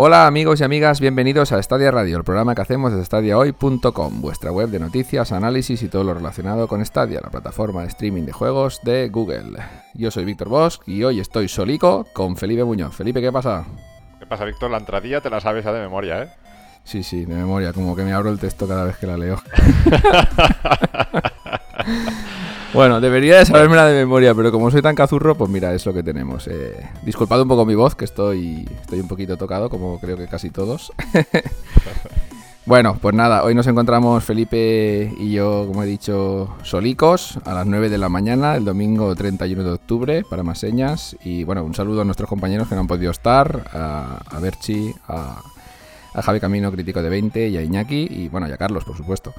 Hola amigos y amigas, bienvenidos a Stadia Radio, el programa que hacemos desde stadiahoy.com, vuestra web de noticias, análisis y todo lo relacionado con Stadia, la plataforma de streaming de juegos de Google. Yo soy Víctor Bosch y hoy estoy solico con Felipe Muñoz. Felipe, ¿qué pasa? ¿Qué pasa, Víctor? La entradilla te la sabes ya de memoria, ¿eh? Sí, sí, de memoria, como que me abro el texto cada vez que la leo. Bueno, debería de sabérmela de memoria, pero como soy tan cazurro, pues mira, es lo que tenemos. Eh, disculpad un poco mi voz, que estoy, estoy un poquito tocado, como creo que casi todos. bueno, pues nada, hoy nos encontramos Felipe y yo, como he dicho, solicos a las 9 de la mañana, el domingo 31 de octubre, para más señas. Y bueno, un saludo a nuestros compañeros que no han podido estar, a, a Berchi, a, a Javi Camino, crítico de 20, y a Iñaki, y bueno, y a Carlos, por supuesto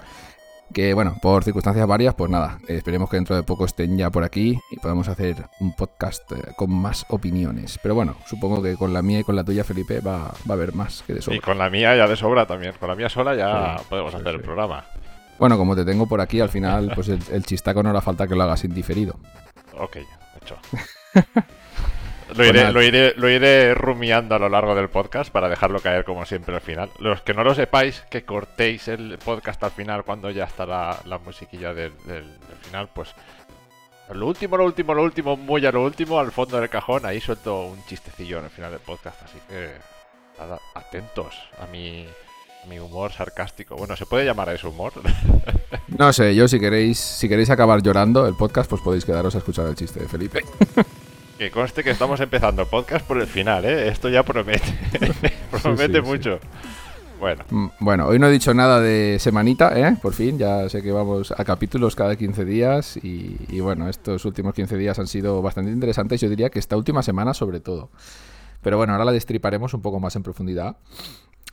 que bueno, por circunstancias varias, pues nada, esperemos que dentro de poco estén ya por aquí y podamos hacer un podcast eh, con más opiniones. Pero bueno, supongo que con la mía y con la tuya, Felipe, va, va a haber más que de sobra. Y con la mía ya de sobra también. Con la mía sola ya podemos hacer el programa. Bueno, como te tengo por aquí, al final, pues el, el chistaco no hará falta que lo hagas indiferido. Ok, hecho. Lo iré, lo, iré, lo iré rumiando a lo largo del podcast para dejarlo caer como siempre al final. Los que no lo sepáis, que cortéis el podcast al final cuando ya está la, musiquilla del, final, pues lo último, lo último, lo último, muy a lo último, al fondo del cajón, ahí suelto un chistecillo en el final del podcast. Así que atentos a mi, mi humor sarcástico. Bueno, ¿se puede llamar a eso humor? no sé, yo si queréis, si queréis acabar llorando el podcast, pues podéis quedaros a escuchar el chiste de Felipe. Que conste que estamos empezando el podcast por el final, ¿eh? Esto ya promete. promete mucho. Bueno. Mm, bueno, hoy no he dicho nada de semanita, ¿eh? Por fin, ya sé que vamos a capítulos cada 15 días y, bueno, estos últimos 15 días han sido bastante interesantes, yo diría que esta última semana sobre todo. Pero bueno, ahora la destriparemos un poco más en profundidad.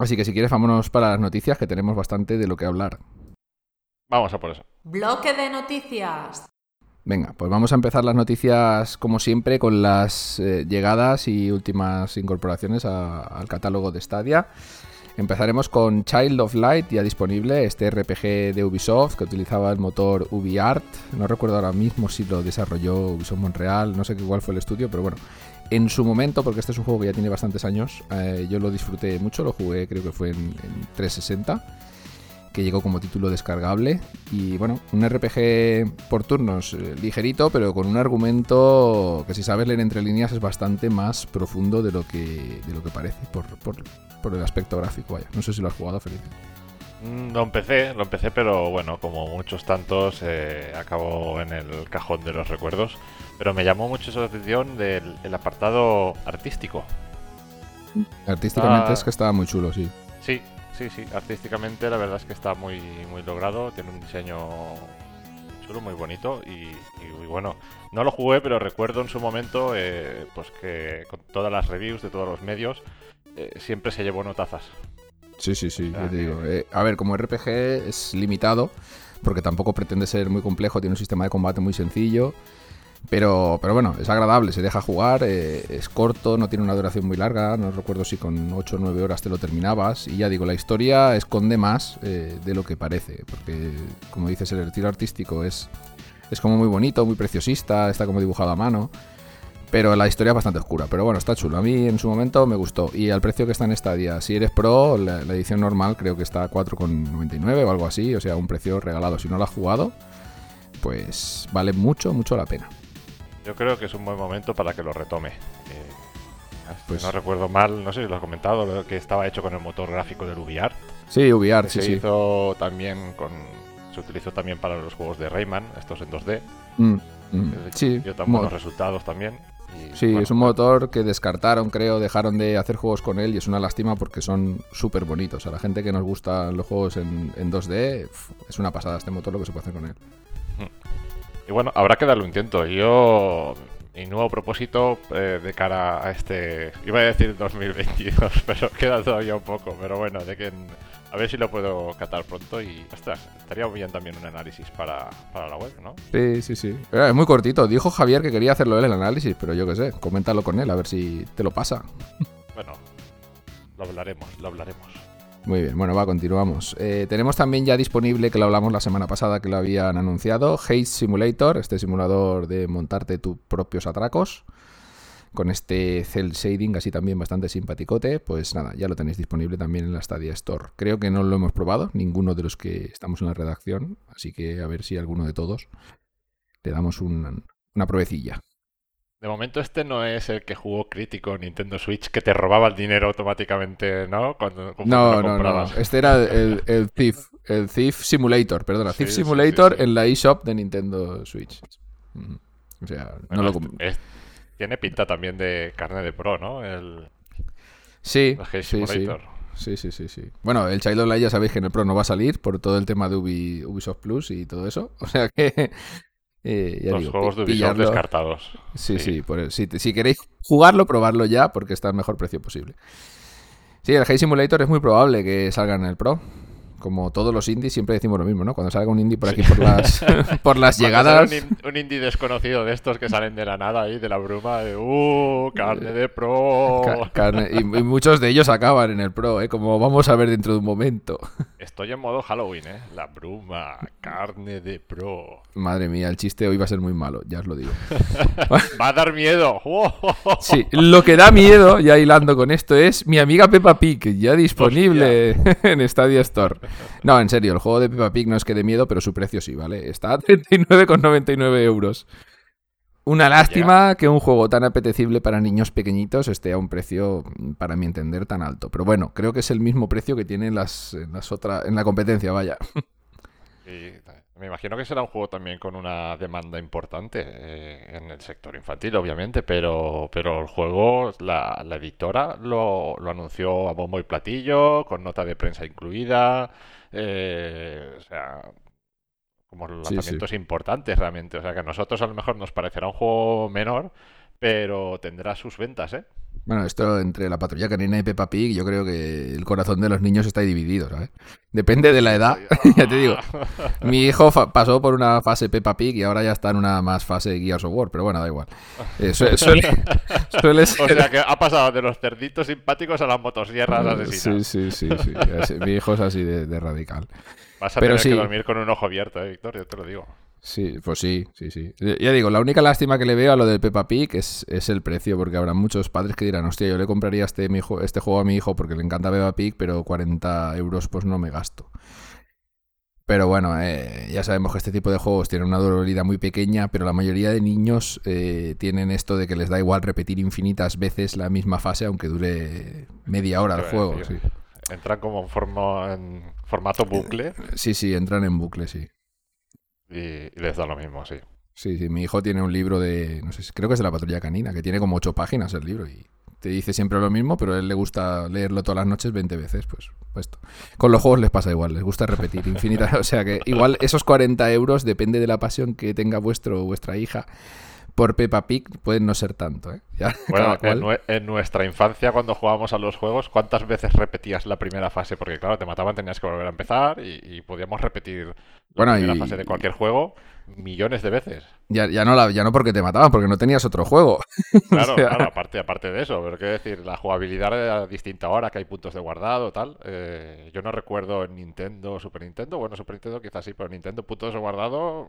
Así que si quieres, vámonos para las noticias, que tenemos bastante de lo que hablar. Vamos a por eso. Bloque de noticias. Venga, pues vamos a empezar las noticias como siempre con las eh, llegadas y últimas incorporaciones al catálogo de Stadia. Empezaremos con Child of Light, ya disponible, este RPG de Ubisoft que utilizaba el motor UbiArt. No recuerdo ahora mismo si lo desarrolló Ubisoft Montreal, no sé cuál fue el estudio, pero bueno, en su momento, porque este es un juego que ya tiene bastantes años, eh, yo lo disfruté mucho, lo jugué creo que fue en, en 360 que llegó como título descargable. Y bueno, un RPG por turnos eh, ligerito, pero con un argumento que si sabes leer entre líneas es bastante más profundo de lo que, de lo que parece por, por, el aspecto gráfico. Vaya, no sé si lo has jugado, Felipe. Mm, lo empecé, lo empecé, pero bueno, como muchos tantos, eh, acabó en el cajón de los recuerdos. Pero me llamó mucho la atención del apartado artístico. Artísticamente es que estaba muy chulo, sí. Sí, Sí, sí, artísticamente la verdad es que está muy, muy logrado, tiene un diseño chulo, muy bonito y, bueno, no lo jugué, pero recuerdo en su momento eh, pues que con todas las reviews de todos los medios eh, siempre se llevó notazas. Sí, sí, sí, te digo. Eh, a ver, como RPG es limitado, porque tampoco pretende ser muy complejo, tiene un sistema de combate muy sencillo. Pero, pero bueno, es agradable, se deja jugar, eh, es corto, no tiene una duración muy larga, no recuerdo si con 8 o 9 horas te lo terminabas. Y ya digo, la historia esconde más eh, de lo que parece, porque como dices, el tiro artístico es, es como muy bonito, muy preciosista, está como dibujado a mano. Pero la historia es bastante oscura. Pero bueno, está chulo. A mí en su momento me gustó. Y al precio que está en Stadia, si eres pro, la, la edición normal creo que está a 4,99 o algo así. O sea, un precio regalado. Si no lo has jugado, pues vale mucho, mucho la pena. Yo creo que es un buen momento para que lo retome. Eh, pues no recuerdo mal, no sé si lo has comentado, que estaba hecho con el motor gráfico del UbiArt. Sí, UbiArt, sí, se sí. hizo también con se utilizó también para los juegos de Rayman, estos en 2D. Mm, mm, sí, dio tan buenos resultados también. sí, es un motor que descartaron, creo, dejaron de hacer juegos con él y es una lástima porque son súper bonitos. A la gente que nos gustan los juegos en, en 2D, es una pasada este motor lo que se puede hacer con él. Y bueno, habrá que darle un intento. Yo, mi nuevo propósito eh, de cara a este, iba a decir 2022, pero queda todavía un poco. Pero bueno, de que a ver si lo puedo catar pronto y, ostras, estaría bien también un análisis para, para la web, ¿no? Sí, sí, sí. Es muy cortito. Dijo Javier que quería hacerlo él el análisis, pero yo qué sé, coméntalo con él a ver si te lo pasa. Bueno, lo hablaremos, lo hablaremos. Muy bien, bueno, va, continuamos. Eh, tenemos también ya disponible, que lo hablamos la semana pasada, que lo habían anunciado, Haze Simulator, este simulador de montarte tus propios atracos, con este cel shading así también bastante simpaticote, pues nada, ya lo tenéis disponible también en la Stadia Store. Creo que no lo hemos probado, ninguno de los que estamos en la redacción, así que a ver si alguno de todos le damos una pruebecilla. De momento este no es el que jugó crítico Nintendo Switch que te robaba el dinero automáticamente, ¿no? Cuando, no, no, no. Este era el, el, Thief, el Thief Simulator, perdona, Thief Simulator en la eShop de Nintendo Switch. O sea, no lo... tiene pinta también de carne de pro, ¿no? El, sí, sí, sí, sí, sí, sí, Bueno, el Child of Light ya sabéis que en el Pro no va a salir por todo el tema de Ubisoft Plus y todo eso. O sea que eh, Los juegos de Ubisoft descartados. Sí, sí, si, queréis jugarlo, probarlo ya, porque está al mejor precio posible. Sí, el High Simulator es muy probable que salga en el Pro como todos los indies, siempre decimos lo mismo, ¿no? Cuando salga un indie por aquí por las, por las llegadas. Un, indie desconocido de estos que salen de la nada ahí, de la bruma, de ¡uh! ¡Carne de pro! y, muchos de ellos acaban en el pro, ¿eh? Como vamos a ver dentro de un momento. Estoy en modo Halloween, ¿eh? La bruma, carne de pro. Madre mía, el chiste hoy va a ser muy malo, ya os lo digo. va a dar miedo. sí, lo que da miedo, ya hilando con esto, es mi amiga Peppa Pig, ya disponible en Stadia Store. No, en serio, el juego de Peppa Pig no es que de miedo, pero su precio sí, ¿vale? Está a 39,99 euros. Una lástima que un juego tan apetecible para niños pequeñitos esté a un precio, para mi entender, tan alto. Pero bueno, creo que es el mismo precio que tiene las, en las otras, en la competencia, vaya. Me imagino que será un juego también con una demanda importante eh, en el sector infantil, obviamente, pero, pero el juego, la, editora lo, lo, anunció a bombo y platillo, con nota de prensa incluida. Eh, o sea, como lanzamientos importantes realmente. O sea que a nosotros a lo mejor nos parecerá un juego menor, pero tendrá sus ventas, ¿eh? Bueno, esto entre la patrulla canina y Peppa Pig, yo creo que el corazón de los niños está dividido, ¿sabes? Depende de la edad, ya te digo. Mi hijo pasó por una fase Peppa Pig y ahora ya está en una más fase Gears of War, pero bueno, da igual. Eh, suele, O sea que ha pasado de los cerditos simpáticos a las motosierras asesinas. Sí, sí, sí, sí. Mi hijo es así de, radical. Vas a tener que dormir con un ojo abierto, ¿eh, Víctor? Yo te lo digo. Sí, pues sí, sí, sí. Ya digo, la única lástima que le veo a lo del Peppa Pig es, es el precio, porque habrá muchos padres que dirán, hostia, yo le compraría este, mi hijo, este juego a mi hijo porque le encanta Peppa Pig, pero 40 euros pues no me gasto. Pero bueno, eh, ya sabemos que este tipo de juegos tienen una durabilidad muy pequeña, pero la mayoría de niños eh, tienen esto de que les da igual repetir infinitas veces la misma fase, aunque dure media hora el juego. Entran como en, en formato bucle. Sí, sí, entran en bucle, sí y, les da lo mismo, sí. Sí, sí, mi hijo tiene un libro de, no sé, creo que es de la patrulla canina, que tiene como ocho páginas el libro y te dice siempre lo mismo, pero a él le gusta leerlo todas las noches 20 veces, pues, pues Con los juegos les pasa igual, les gusta repetir infinitas, o sea que igual esos 40 euros depende de la pasión que tenga vuestro o vuestra hija por Peppa Pig pueden no ser tanto. ¿eh? bueno, en, nuestra infancia cuando jugábamos a los juegos, ¿cuántas veces repetías la primera fase? Porque claro, te mataban, tenías que volver a empezar y, podíamos repetir la primera fase de cualquier juego millones de veces. Ya, ya, no la, ya no porque te mataban, porque no tenías otro juego. Claro, claro aparte, aparte de eso, pero quiero decir, la jugabilidad era distinta ahora, que hay puntos de guardado, tal. Eh, yo no recuerdo en Nintendo, Super Nintendo, bueno, Super Nintendo quizás sí, pero Nintendo puntos de guardado,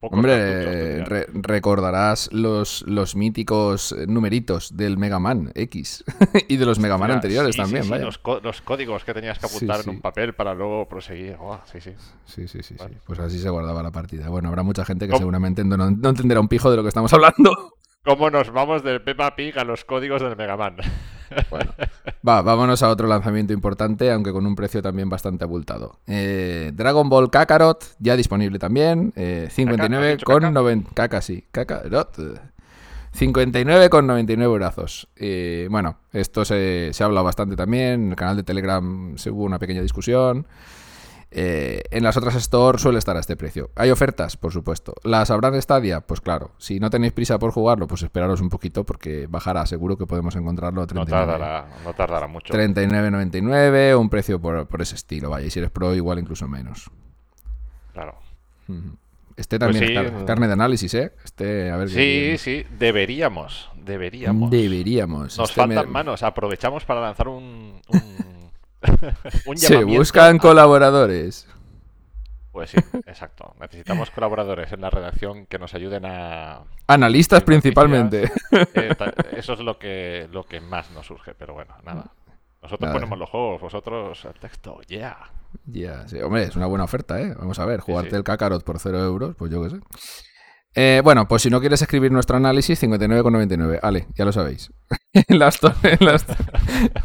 Hombre, recordarás los, los míticos numeritos del Mega Man X y de los Mega Man anteriores también, vaya. Los, los, códigos que tenías que apuntar en un papel para luego proseguir. sí, sí. Sí, sí, sí, Pues así se guardaba la partida. Bueno, habrá mucha gente que seguramente no, entenderá un pijo de lo que estamos hablando. ¿Cómo nos vamos del Peppa Pig a los códigos del Mega Man? Bueno, va, vámonos a otro lanzamiento importante, aunque con un precio también bastante abultado. Eh, Dragon Ball Kakarot, ya disponible también. 59 con 90. Caca, sí. Kakarot. 59,99 brazos. Eh, bueno, esto se, se ha hablado bastante también. En el canal de Telegram se hubo una pequeña discusión. Eh, en las otras stores suele estar a este precio. ¿Hay ofertas? Por supuesto. ¿Las habrá de Stadia? Pues claro. Si no tenéis prisa por jugarlo, pues esperaros un poquito porque bajará. Seguro que podemos encontrarlo a 39. No tardará, no tardará mucho. 39.99, un precio por, ese estilo. Vaya, y si eres pro, igual incluso menos. Claro. Este también pues carne de análisis, ¿eh? Este, a ver sí, sí, deberíamos. Deberíamos. Deberíamos. Nos este faltan manos. Aprovechamos para lanzar un se buscan colaboradores. Pues sí, exacto. Necesitamos colaboradores en la redacción que nos ayuden a... Analistas principalmente. Eh, eso es lo que, lo que más nos surge, pero bueno, nada. Nosotros ponemos los juegos, vosotros el texto, yeah. Ya, sí, hombre, es una buena oferta, ¿eh? Vamos a ver, jugarte el Kakarot por cero euros, pues yo qué sé. Eh, bueno, pues si no quieres escribir nuestro análisis, 59,99. Ale, ya lo sabéis. en, la store,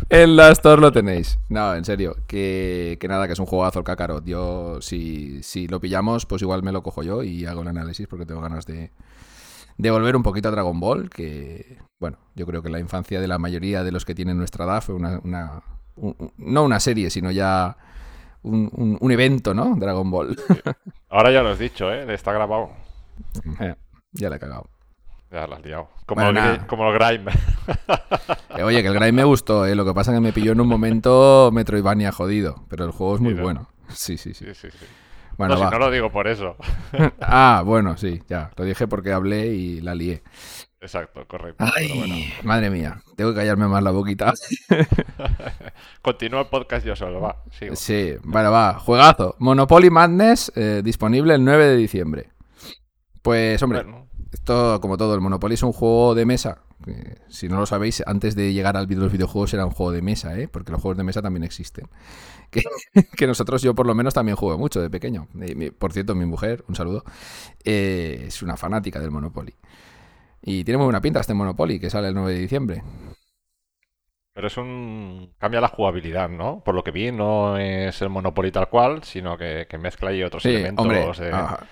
en, la lo tenéis. No, en serio, que, nada, que es un juegazo el Kakarot. Yo, si, si lo pillamos, pues igual me lo cojo yo y hago el análisis porque tengo ganas de, de volver un poquito a Dragon Ball, que, bueno, yo creo que la infancia de la mayoría de los que tienen nuestra edad fue una, no una serie, sino ya un, un, evento, ¿no? Dragon Ball. Ahora ya lo has dicho, ¿eh? Está grabado. Eh, ya le he cagado. Ya lo has liado. Como, el, como Grime. Eh, oye, que el Grime me gustó, ¿eh? Lo que pasa es que me pilló en un momento Metroidvania jodido. Pero el juego es muy bueno. Sí, sí, sí. Bueno, no, no lo digo por eso. ah, bueno, sí, ya. Lo dije porque hablé y la lié. Exacto, correcto. Ay, madre mía, tengo que callarme más la boquita. Continúa el podcast yo solo, va. Sí, bueno, va. Juegazo. Monopoly Madness, eh, disponible el 9 de diciembre. Pues, hombre, esto, como todo, el Monopoly es un juego de mesa. si no lo sabéis, antes de llegar al vídeo de los videojuegos era un juego de mesa, ¿eh? porque los juegos de mesa también existen. Que, nosotros, yo por lo menos, también juego mucho de pequeño. por cierto, mi mujer, un saludo, eh, es una fanática del Monopoly. Y tiene muy buena pinta este Monopoly que sale el 9 de diciembre. Pero es un. cambia la jugabilidad, ¿no? Por lo que vi, no es el Monopoly tal cual, sino que, mezcla ahí otros elementos. Hombre,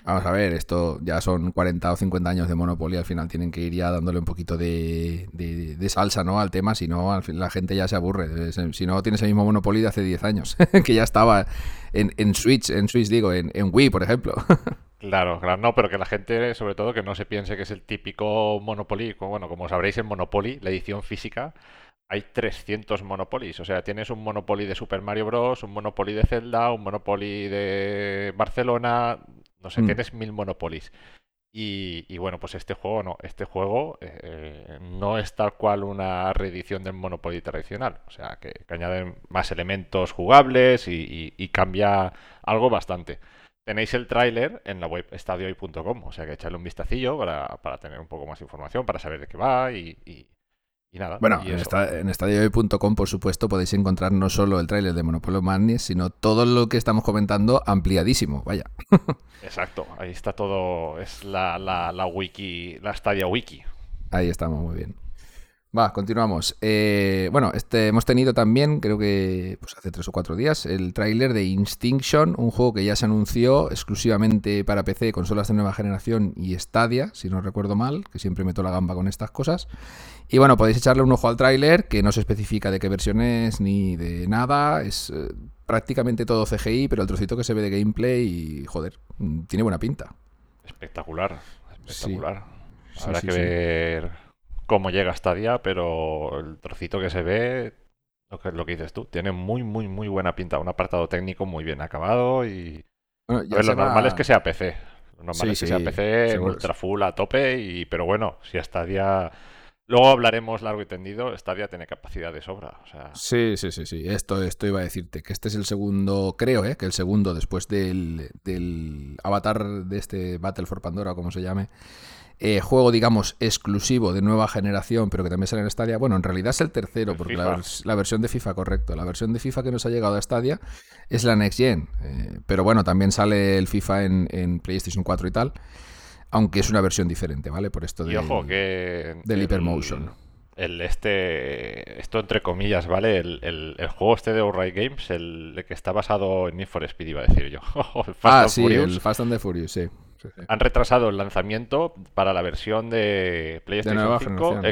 vamos a ver, esto ya son 40 o 50 años de Monopoly, al final tienen que ir ya dándole un poquito de, de, salsa, ¿no? Al tema, si no, al la gente ya se aburre. Si no, tienes el mismo Monopoly de hace 10 años, que ya estaba en, en Switch, en Switch digo, en, en Wii, por ejemplo. Claro, claro, no, pero que la gente, sobre todo, que no se piense que es el típico Monopoly. Bueno, como sabréis, en Monopoly, la edición física, hay 300 Monopolies. O sea, tienes un Monopoly de Super Mario Bros., un Monopoly de Zelda, un Monopoly de Barcelona, no sé, mm. tienes mil Monopolies. Y, bueno, pues este juego no, este juego eh, no es tal cual una reedición del Monopoly tradicional. O sea, que, añaden más elementos jugables y, cambia algo bastante. Tenéis el tráiler en la web estadioy.com, o sea que echarle un vistacillo para, para, tener un poco más información, para saber de qué va y, y nada. Bueno, en, esta, en estadiohoy.com, por supuesto, podéis encontrar no solo el tráiler de Monopoly Madness, sino todo lo que estamos comentando ampliadísimo, vaya. Exacto, ahí está todo, es la, la, wiki, la Stadia Wiki. Ahí estamos, muy bien. Va, continuamos. Eh, bueno, este, hemos tenido también, creo que pues hace tres o cuatro días, el tráiler de Instinction, un juego que ya se anunció exclusivamente para PC, consolas de nueva generación y Stadia, si no recuerdo mal, que siempre meto la gamba con estas cosas. Y bueno, podéis echarle un ojo al tráiler, que no se especifica de qué versión es ni de nada. Es eh, prácticamente todo CGI, pero el trocito que se ve de gameplay, y joder, tiene buena pinta. Espectacular, espectacular. Habrá que ver cómo llega hasta día, pero el trocito que se ve, lo que, lo que dices tú, tiene muy, muy, muy buena pinta. Un apartado técnico muy bien acabado y... lo normal es que sea PC. Lo normal es que sea PC, ultra full a tope, y pero bueno, si hasta día Luego hablaremos largo y tendido. Stadia tiene capacidad de sobra. Sí, sí, sí, sí. Esto, esto iba a decirte, que este es el segundo, creo, ¿eh? que el segundo después del, del avatar de este Battle for Pandora, como se llame. Eh, juego, digamos, exclusivo de nueva generación, pero que también sale en Stadia. Bueno, en realidad es el tercero, porque la, versión de FIFA, correcto. La versión de FIFA que nos ha llegado a Stadia es la Next Gen. Eh, pero bueno, también sale el FIFA en, en PlayStation 4 y tal aunque es una versión diferente, ¿vale? Por esto del, ojo, que del Hypermotion. El este, esto entre comillas, ¿vale? El, juego este de Outright Games, el, que está basado en Need for Speed, iba a decir yo. ah, sí, el Fast and the Furious, sí. Han retrasado el lanzamiento para la versión de PlayStation 5,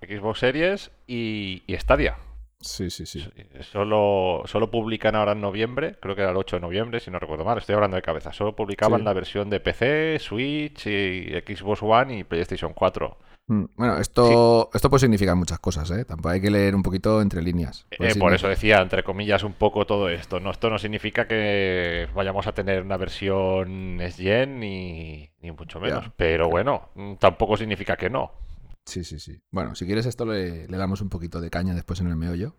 Xbox Series y, y Stadia. Sí, sí, sí. Solo, solo publican ahora en noviembre, creo que era el 8 de noviembre, si no recuerdo mal, estoy hablando de cabeza. Solo publicaban la versión de PC, Switch, y Xbox One y PlayStation 4. Mm, bueno, esto, esto puede significar muchas cosas, ¿eh? Tampoco hay que leer un poquito entre líneas. Eh, por eso decía, entre comillas, un poco todo esto. No, esto no significa que vayamos a tener una versión S-Gen ni, ni mucho menos. Pero bueno, mm, tampoco significa que no. Sí, sí, sí. Bueno, si quieres esto le, damos un poquito de caña después en el meollo.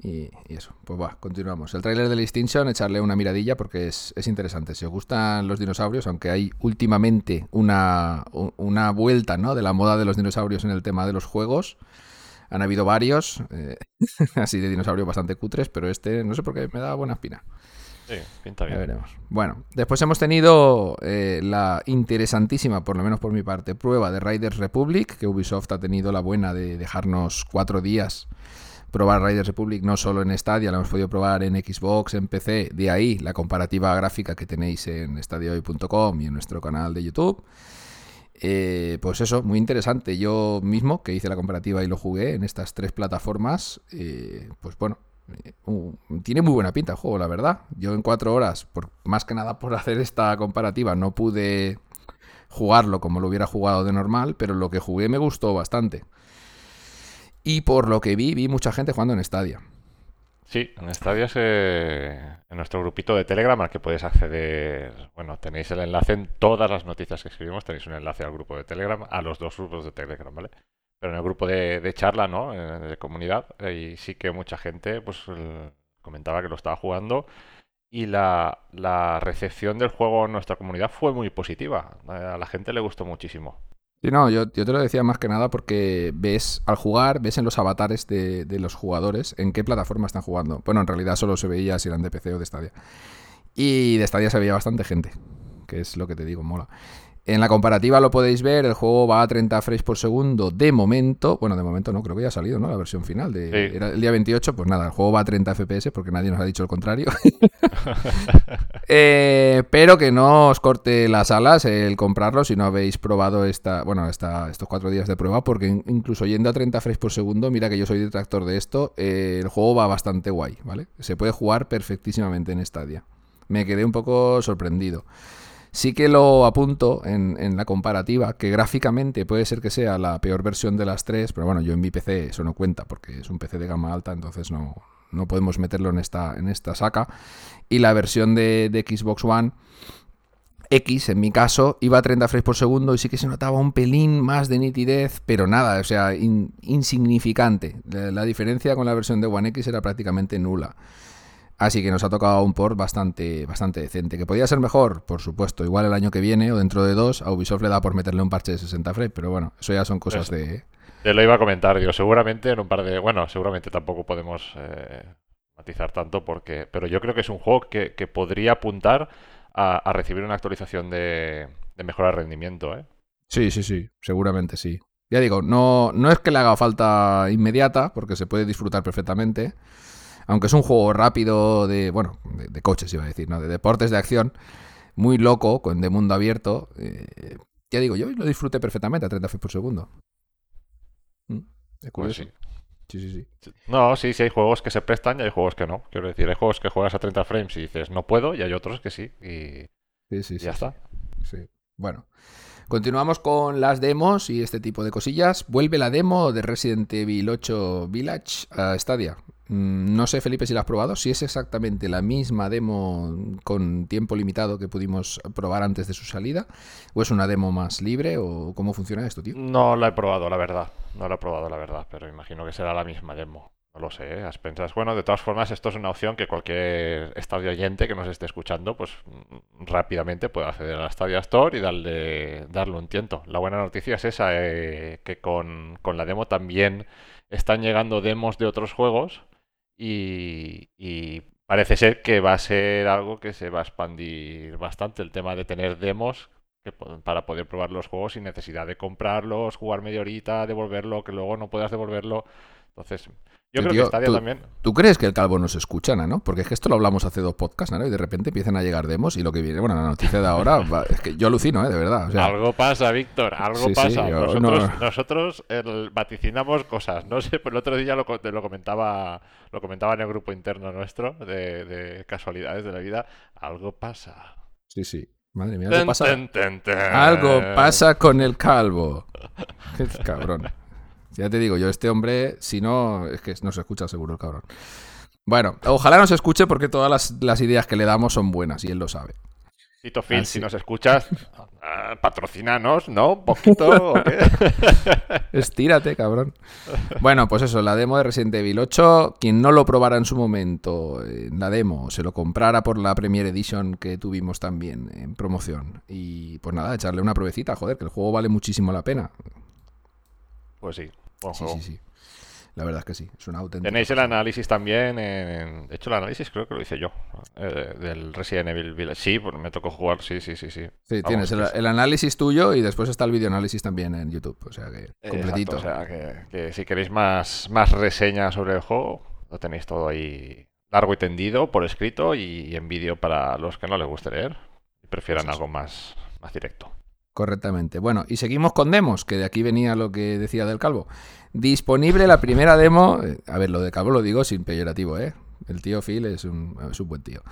Y, eso, pues va, continuamos. El tráiler de Extinction, echarle una miradilla porque es, interesante. Si os gustan los dinosaurios, aunque hay últimamente una, una vuelta ¿no? de la moda de los dinosaurios en el tema de los juegos, han habido varios, eh, así de dinosaurios bastante cutres, pero este no sé por qué me da buena espina. Sí, pinta bien. Ya veremos. Bueno, después hemos tenido eh, la interesantísima, por lo menos por mi parte, prueba de Riders Republic, que Ubisoft ha tenido la buena de dejarnos cuatro días probar Riders Republic no solo en Stadia, la hemos podido probar en Xbox, en PC, de ahí la comparativa gráfica que tenéis en stadiohoy.com y en nuestro canal de YouTube. Eh, pues eso, muy interesante. Yo mismo, que hice la comparativa y lo jugué en estas tres plataformas, eh, pues bueno, eh, tiene muy buena pinta el juego, la verdad. Yo en cuatro horas, por, más que nada por hacer esta comparativa, no pude jugarlo como lo hubiera jugado de normal, pero lo que jugué me gustó bastante. Y por lo que vi, vi mucha gente jugando en Stadia. Sí, en Stadia es en nuestro grupito de Telegram al que podéis acceder. Bueno, tenéis el enlace en todas las noticias que escribimos, tenéis un enlace al grupo de Telegram, a los dos grupos de Telegram, ¿vale? Pero en el grupo de, charla, ¿no? Eh, de comunidad, y sí que mucha gente pues comentaba que lo estaba jugando y la recepción del juego en nuestra comunidad fue muy positiva. A la gente le gustó muchísimo. Sí, no, yo, te lo decía más que nada porque ves al jugar, ves en los avatares de, los jugadores en qué plataforma están jugando. Bueno, en realidad solo se veía si eran de PC o de Stadia. Y de Stadia se veía bastante gente, que es lo que te digo, mola. En la comparativa lo podéis ver, el juego va a 30 frames por segundo de momento. Bueno, de momento no, creo que ya ha salido, ¿no? La versión final. De, Era el día 28, pues nada, el juego va a 30 FPS porque nadie nos ha dicho el contrario. Eh, pero que no os corte las alas el comprarlo si no habéis probado esta, bueno, esta, estos cuatro días de prueba, porque incluso yendo a 30 frames por segundo, mira que yo soy detractor de esto, eh, el juego va bastante guay, ¿vale? Se puede jugar perfectísimamente en Stadia. Me quedé un poco sorprendido. Sí que lo apunto en, la comparativa, que gráficamente puede ser que sea la peor versión de las tres, pero bueno, yo en mi PC eso no cuenta porque es un PC de gama alta, entonces no, no podemos meterlo en esta, en esta saca. Y la versión de, Xbox One X, en mi caso, iba a 30 frames por segundo y sí que se notaba un pelín más de nitidez, pero nada, o sea, insignificante. la, diferencia con la versión de One X era prácticamente nula. Así que nos ha tocado un port bastante, bastante decente. ¿Que podía ser mejor? Por supuesto. Igual el año que viene o dentro de dos a Ubisoft le da por meterle un parche de 60 frames, pero bueno, eso ya son cosas de... Te lo iba a comentar, digo, seguramente en un par de... Bueno, seguramente tampoco podemos eh, matizar tanto porque... Pero yo creo que es un juego que, podría apuntar a, recibir una actualización de, de mejora de rendimiento, ¿eh? Sí, sí, sí, seguramente sí. Ya digo, no, no es que le haga falta inmediata, porque se puede disfrutar perfectamente aunque es un juego rápido de, bueno, de, coches iba a decir, ¿no? De deportes de acción, muy loco, con de mundo abierto. Eh, ya digo, yo lo disfruté perfectamente a 30 frames por segundo. Mm, pues sí. Sí, sí, sí. No, sí, sí, hay juegos que se prestan y hay juegos que no. Quiero decir, hay juegos que juegas a 30 frames y dices, no puedo, y hay otros que sí. Y, sí, sí, ya está. Sí. Bueno. Continuamos con las demos y este tipo de cosillas. Vuelve la demo de Resident Evil 8 Village a Stadia. Mm, no sé, Felipe, si la has probado. Si es exactamente la misma demo con tiempo limitado que pudimos probar antes de su salida, o es una demo más libre, o cómo funciona esto, tío. No la he probado, la verdad. No la he probado, la verdad, pero imagino que será la misma demo. No lo sé, ¿eh? pensas. Bueno, de todas formas, esto es una opción que cualquier estadio oyente que nos esté escuchando, pues mm, rápidamente puede acceder a la Stadia Store y darle, darle un tiento. La buena noticia es esa, eh, que con, con la demo también están llegando demos de otros juegos y, parece ser que va a ser algo que se va a expandir bastante el tema de tener demos para poder probar los juegos sin necesidad de comprarlos, jugar media horita, devolverlo, que luego no puedas devolverlo. Entonces, yo creo que Stadia ¿tú, también. ¿Tú crees que el calvo nos escucha, ¿no? Porque es que esto lo hablamos hace dos podcasts, ¿no? Y de repente empiezan a llegar demos y lo que viene, bueno, la noticia de ahora, es que yo alucino, ¿eh? De verdad. algo pasa, Víctor, algo pasa. nosotros, vaticinamos cosas. No sé, pero el otro día lo, lo, comentaba lo comentaba en el grupo interno nuestro de, casualidades de la vida. Algo pasa. Sí, sí. Madre mía, algo pasa. Algo pasa con el calvo. Qué cabrón. Ya te digo, yo este hombre, si no, es que no se escucha seguro el cabrón. Bueno, ojalá nos escuche porque todas las, ideas que le damos son buenas y él lo sabe. Tito Phil, si nos escuchas, patrocinanos, ¿no? Un poquito. Estírate, cabrón. Bueno, pues eso, la demo de Resident Evil 8. Quien no lo probara en su momento, en la demo, se lo comprara por la Premier Edition que tuvimos también en promoción. Y pues nada, echarle una pruebecita, joder, que el juego vale muchísimo la pena. Pues sí. Sí, sí, sí. La verdad es que sí, es una auténtica. Tenéis el análisis también. En... De hecho, el análisis creo que lo hice yo. Eh, del Resident Evil Village. Sí, pues me tocó jugar. Sí, sí, sí. Sí, sí tienes el, análisis tuyo y después está el videoanálisis también en YouTube. O sea que completito. o sea que, si queréis más, más reseñas sobre el juego, lo tenéis todo ahí largo y tendido por escrito y, en vídeo para los que no les guste leer y prefieran algo más, más directo. Correctamente. Bueno, y seguimos con demos, que de aquí venía lo que decía del calvo. Disponible la primera demo. Eh, a ver, lo de calvo lo digo sin peyorativo, ¿eh? El tío Phil es un, buen tío.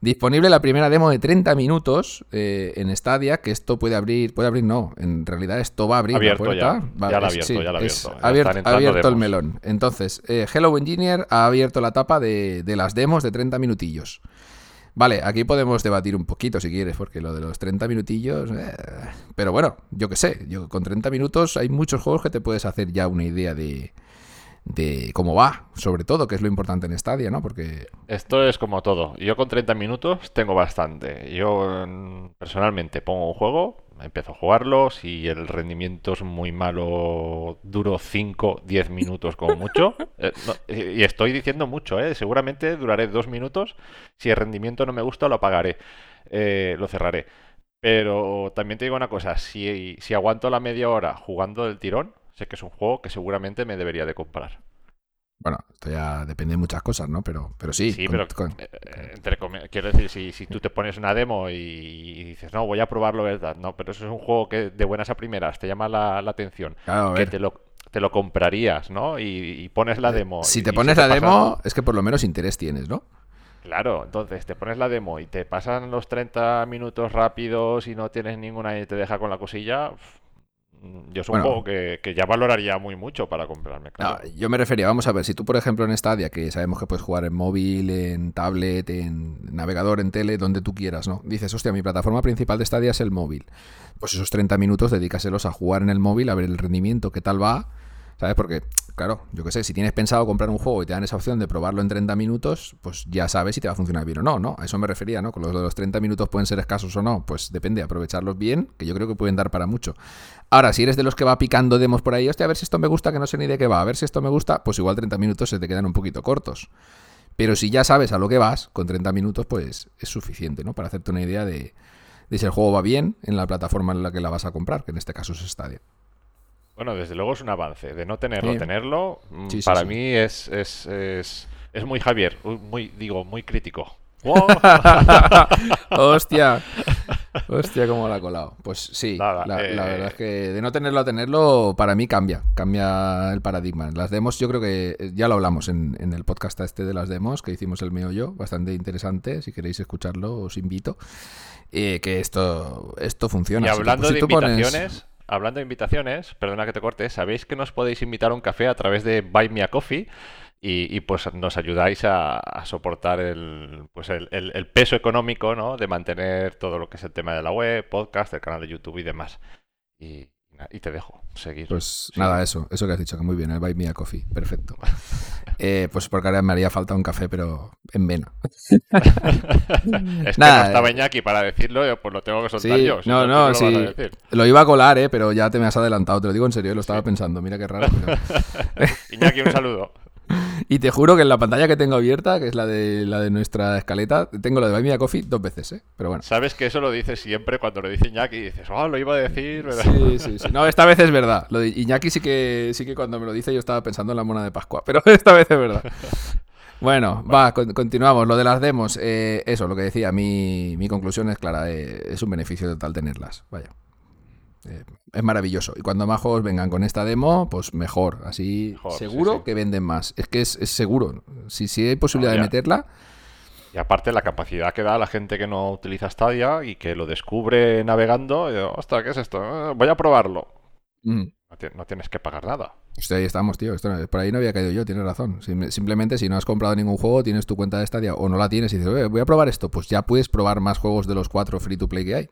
Disponible la primera demo de 30 minutos eh, en Stadia, que esto puede abrir, puede abrir no, en realidad esto va a abrir la puerta. Ya, ya la abierto, ya la abierto. abierto, abierto el melón. Entonces, eh, Hello Engineer ha abierto la tapa de, de las demos de 30 minutillos. Vale, aquí podemos debatir un poquito si quieres, porque lo de los 30 minutillos... Eh, pero bueno, yo qué sé, yo con 30 minutos hay muchos juegos que te puedes hacer ya una idea de, de cómo va, sobre todo, que es lo importante en Stadia, ¿no? Porque... Esto es como todo. Yo con 30 minutos tengo bastante. Yo mm, personalmente pongo un juego, empiezo a jugarlo, si el rendimiento es muy malo, duro 5, 10 minutos como mucho. Eh, y estoy diciendo mucho, ¿eh? Seguramente duraré 2 minutos. Si el rendimiento no me gusta, lo apagaré, eh, lo cerraré. Pero también te digo una cosa, si, si aguanto la media hora jugando del tirón, sé que es un juego que seguramente me debería de comprar. Bueno, esto ya depende de muchas cosas, ¿no? Pero, pero sí. Sí, pero eh, eh, quiero decir, si, si, tú te pones una demo y, dices, no, voy a probarlo, ¿verdad? No, pero eso es un juego que de buenas a primeras te llama la, atención. que te lo, te lo comprarías, ¿no? Y, pones la eh, demo. Si te pones la demo, es que por lo menos interés tienes, ¿no? Claro, entonces te pones la demo y te pasan los 30 minutos rápidos y no tienes ninguna y te deja con la cosilla. Yo es un juego que, ya valoraría muy mucho para comprarme. yo me refería, vamos a ver, si tú, por ejemplo, en Stadia, que sabemos que puedes jugar en móvil, en tablet, en navegador, en tele, donde tú quieras, ¿no? Dices, hostia, mi plataforma principal de Stadia es el móvil. Pues esos 30 minutos dedícaselos a jugar en el móvil, a ver el rendimiento, qué tal va ¿Sabes? Porque, claro, yo qué sé, si tienes pensado comprar un juego y te dan esa opción de probarlo en 30 minutos, pues ya sabes si te va a funcionar bien o no, ¿no? A eso me refería, ¿no? Con los de los 30 minutos pueden ser escasos o no, pues depende, aprovecharlos bien, que yo creo que pueden dar para mucho. Ahora, si eres de los que va picando demos por ahí, hostia, a ver si esto me gusta, que no sé ni de qué va, a ver si esto me gusta, pues igual 30 minutos se te quedan un poquito cortos. Pero si ya sabes a lo que vas, con 30 minutos, pues es suficiente, ¿no? Para hacerte una idea de, si el juego va bien en la plataforma en la que la vas a comprar, que en este caso es Stadia. Bueno, desde luego es un avance. De no tenerlo, tenerlo, mm, para mí es, es, es, es, muy Javier, muy, digo, muy crítico. Hostia. Hostia, cómo la ha colado. Pues sí, la, eh, verdad es que de no tenerlo a tenerlo, para mí cambia, cambia el paradigma. Las demos, yo creo que eh, ya lo hablamos en, el podcast este de las demos que hicimos el mío yo, bastante interesante. Si queréis escucharlo, os invito. Eh, que esto, esto funciona. Y hablando de invitaciones, hablando de invitaciones, perdona que te corte, sabéis que nos podéis invitar a un café a través de Buy Me a Coffee. Y, pues nos ayudáis a, soportar el, pues el, peso económico ¿no? de mantener todo lo que es el tema de la web, podcast, el canal de YouTube y demás. Y te dejo seguir. Pues nada, eso, eso que has dicho, que muy bien, el Buy Me a Coffee, perfecto. eh, pues porque ahora me haría falta un café, pero en vena. es que no estaba eh, Iñaki para decirlo, pues lo tengo que soltar yo. no, no, sí. Lo, iba a colar, eh, pero ya te me has adelantado, te lo digo en serio, lo estaba pensando, mira qué raro. Iñaki, un saludo. Y te juro que en la pantalla que tengo abierta, que es la de la de nuestra escaleta, tengo lo de Buy Me Coffee dos veces, ¿eh? Pero bueno. Sabes que eso lo dices siempre cuando lo dice Iñaki y dices, oh, lo iba a decir, ¿verdad? Sí, sí, sí. No, esta vez es verdad. Lo de Iñaki sí que, sí que cuando me lo dice yo estaba pensando en la mona de Pascua, pero esta vez es verdad. Bueno, va, continuamos. Lo de las demos, eh, eso, lo que decía, mi, mi conclusión es clara, eh, es un beneficio total tenerlas. Vaya. Eh, es maravilloso. Y cuando más juegos vengan con esta demo, pues mejor. Así seguro que venden más. Es que es, seguro. Si, si hay posibilidad de meterla. Y aparte la capacidad que da a la gente que no utiliza Stadia y que lo descubre navegando. Y Ostras, ¿qué es esto? Eh, voy a probarlo. Mm. No, tienes que pagar nada. ahí estamos, tío. por ahí no había caído yo, tienes razón. Simplemente si no has comprado ningún juego, tienes tu cuenta de Stadia o no la tienes y dices, voy a probar esto, pues ya puedes probar más juegos de los cuatro free to play que hay.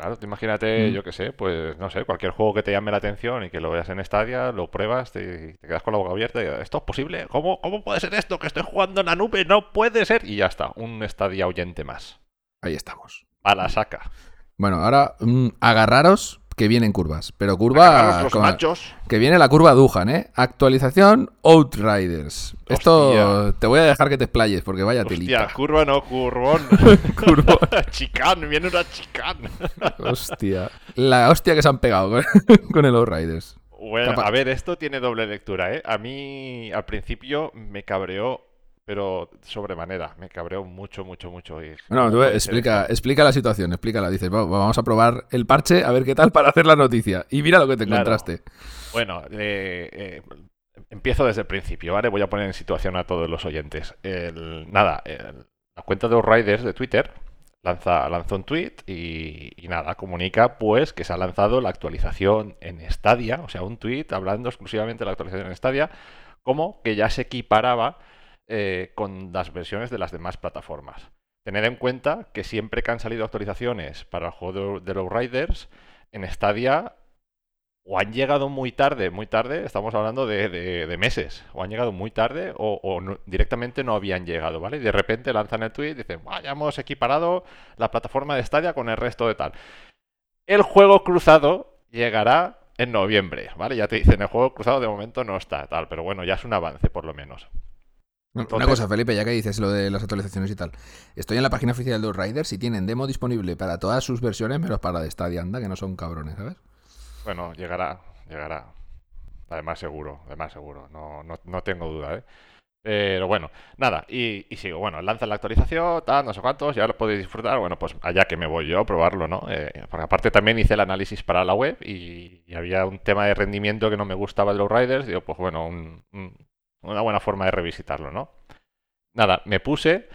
Claro, tú imagínate, yo qué sé, pues no sé, cualquier juego que te llame la atención y que lo veas en Stadia, lo pruebas, te, te quedas con la boca abierta y ¿esto es posible? ¿Cómo, ¿Cómo puede ser esto? Que estoy jugando en la nube, no puede ser. Y ya está, un Stadia oyente más. Ahí estamos. A la saca. Bueno, ahora mm, agarraros que vienen curvas, pero curva los con- machos. que viene la curva Duhan, ¿eh? Actualización Outriders. Esto te voy a dejar que te explayes porque vaya Hostia, telita. curva no, curvón. Curva. chicán, viene una chicán. Hostia. La hostia que se han pegado con, el Outriders. Bueno, a ver, esto tiene doble lectura, ¿eh? A mí al principio me cabreó, pero sobremanera. Me cabreó mucho, mucho, mucho. Y, Bueno, ¿cómo tú puede ser explica, explica la situación, explícala. Dices, "Va- vamos a probar el parche a ver qué tal para hacer la noticia. Y mira lo que te Claro. encontraste. Bueno, eh, eh, empiezo desde el principio, ¿vale? Voy a poner en situación a todos los oyentes. El- nada, el- la cuenta de Riders de Twitter lanza, lanza un tweet y, y nada, comunica pues que se ha lanzado la actualización en Stadia, o sea, un tweet hablando exclusivamente de la actualización en Stadia, como que ya se equiparaba eh, con las versiones de las demás plataformas. Tened en cuenta que siempre que han salido actualizaciones para el juego de, de los Riders, en Stadia o han llegado muy tarde, muy tarde, estamos hablando de, meses, o han llegado muy tarde o, directamente no habían llegado, ¿vale? Y de repente lanzan el tweet y dicen, "Buah, ya hemos equiparado la plataforma de Stadia con el resto de tal. El juego cruzado llegará en noviembre, ¿vale? Ya te dicen, el juego cruzado de momento no está, tal, pero bueno, ya es un avance por lo menos. Una cosa, Felipe, ya que dices lo de las actualizaciones y tal. Estoy en la página oficial de Outriders y tienen demo disponible para todas sus versiones, menos para la de Stadia, anda, que no son cabrones, ¿sabes? Bueno, llegará, llegará. Además seguro, además seguro, no, no, no tengo duda, ¿eh? Pero bueno, nada, y, y sigo, bueno, lanzan la actualización, tal, no sé cuántos, ya lo podéis disfrutar, bueno, pues allá que me voy yo a probarlo, ¿no? Eh, porque aparte también hice el análisis para la web y, y había un tema de rendimiento que no me gustaba de los riders, digo, pues bueno, un- un- una buena forma de revisitarlo, ¿no? Nada, me puse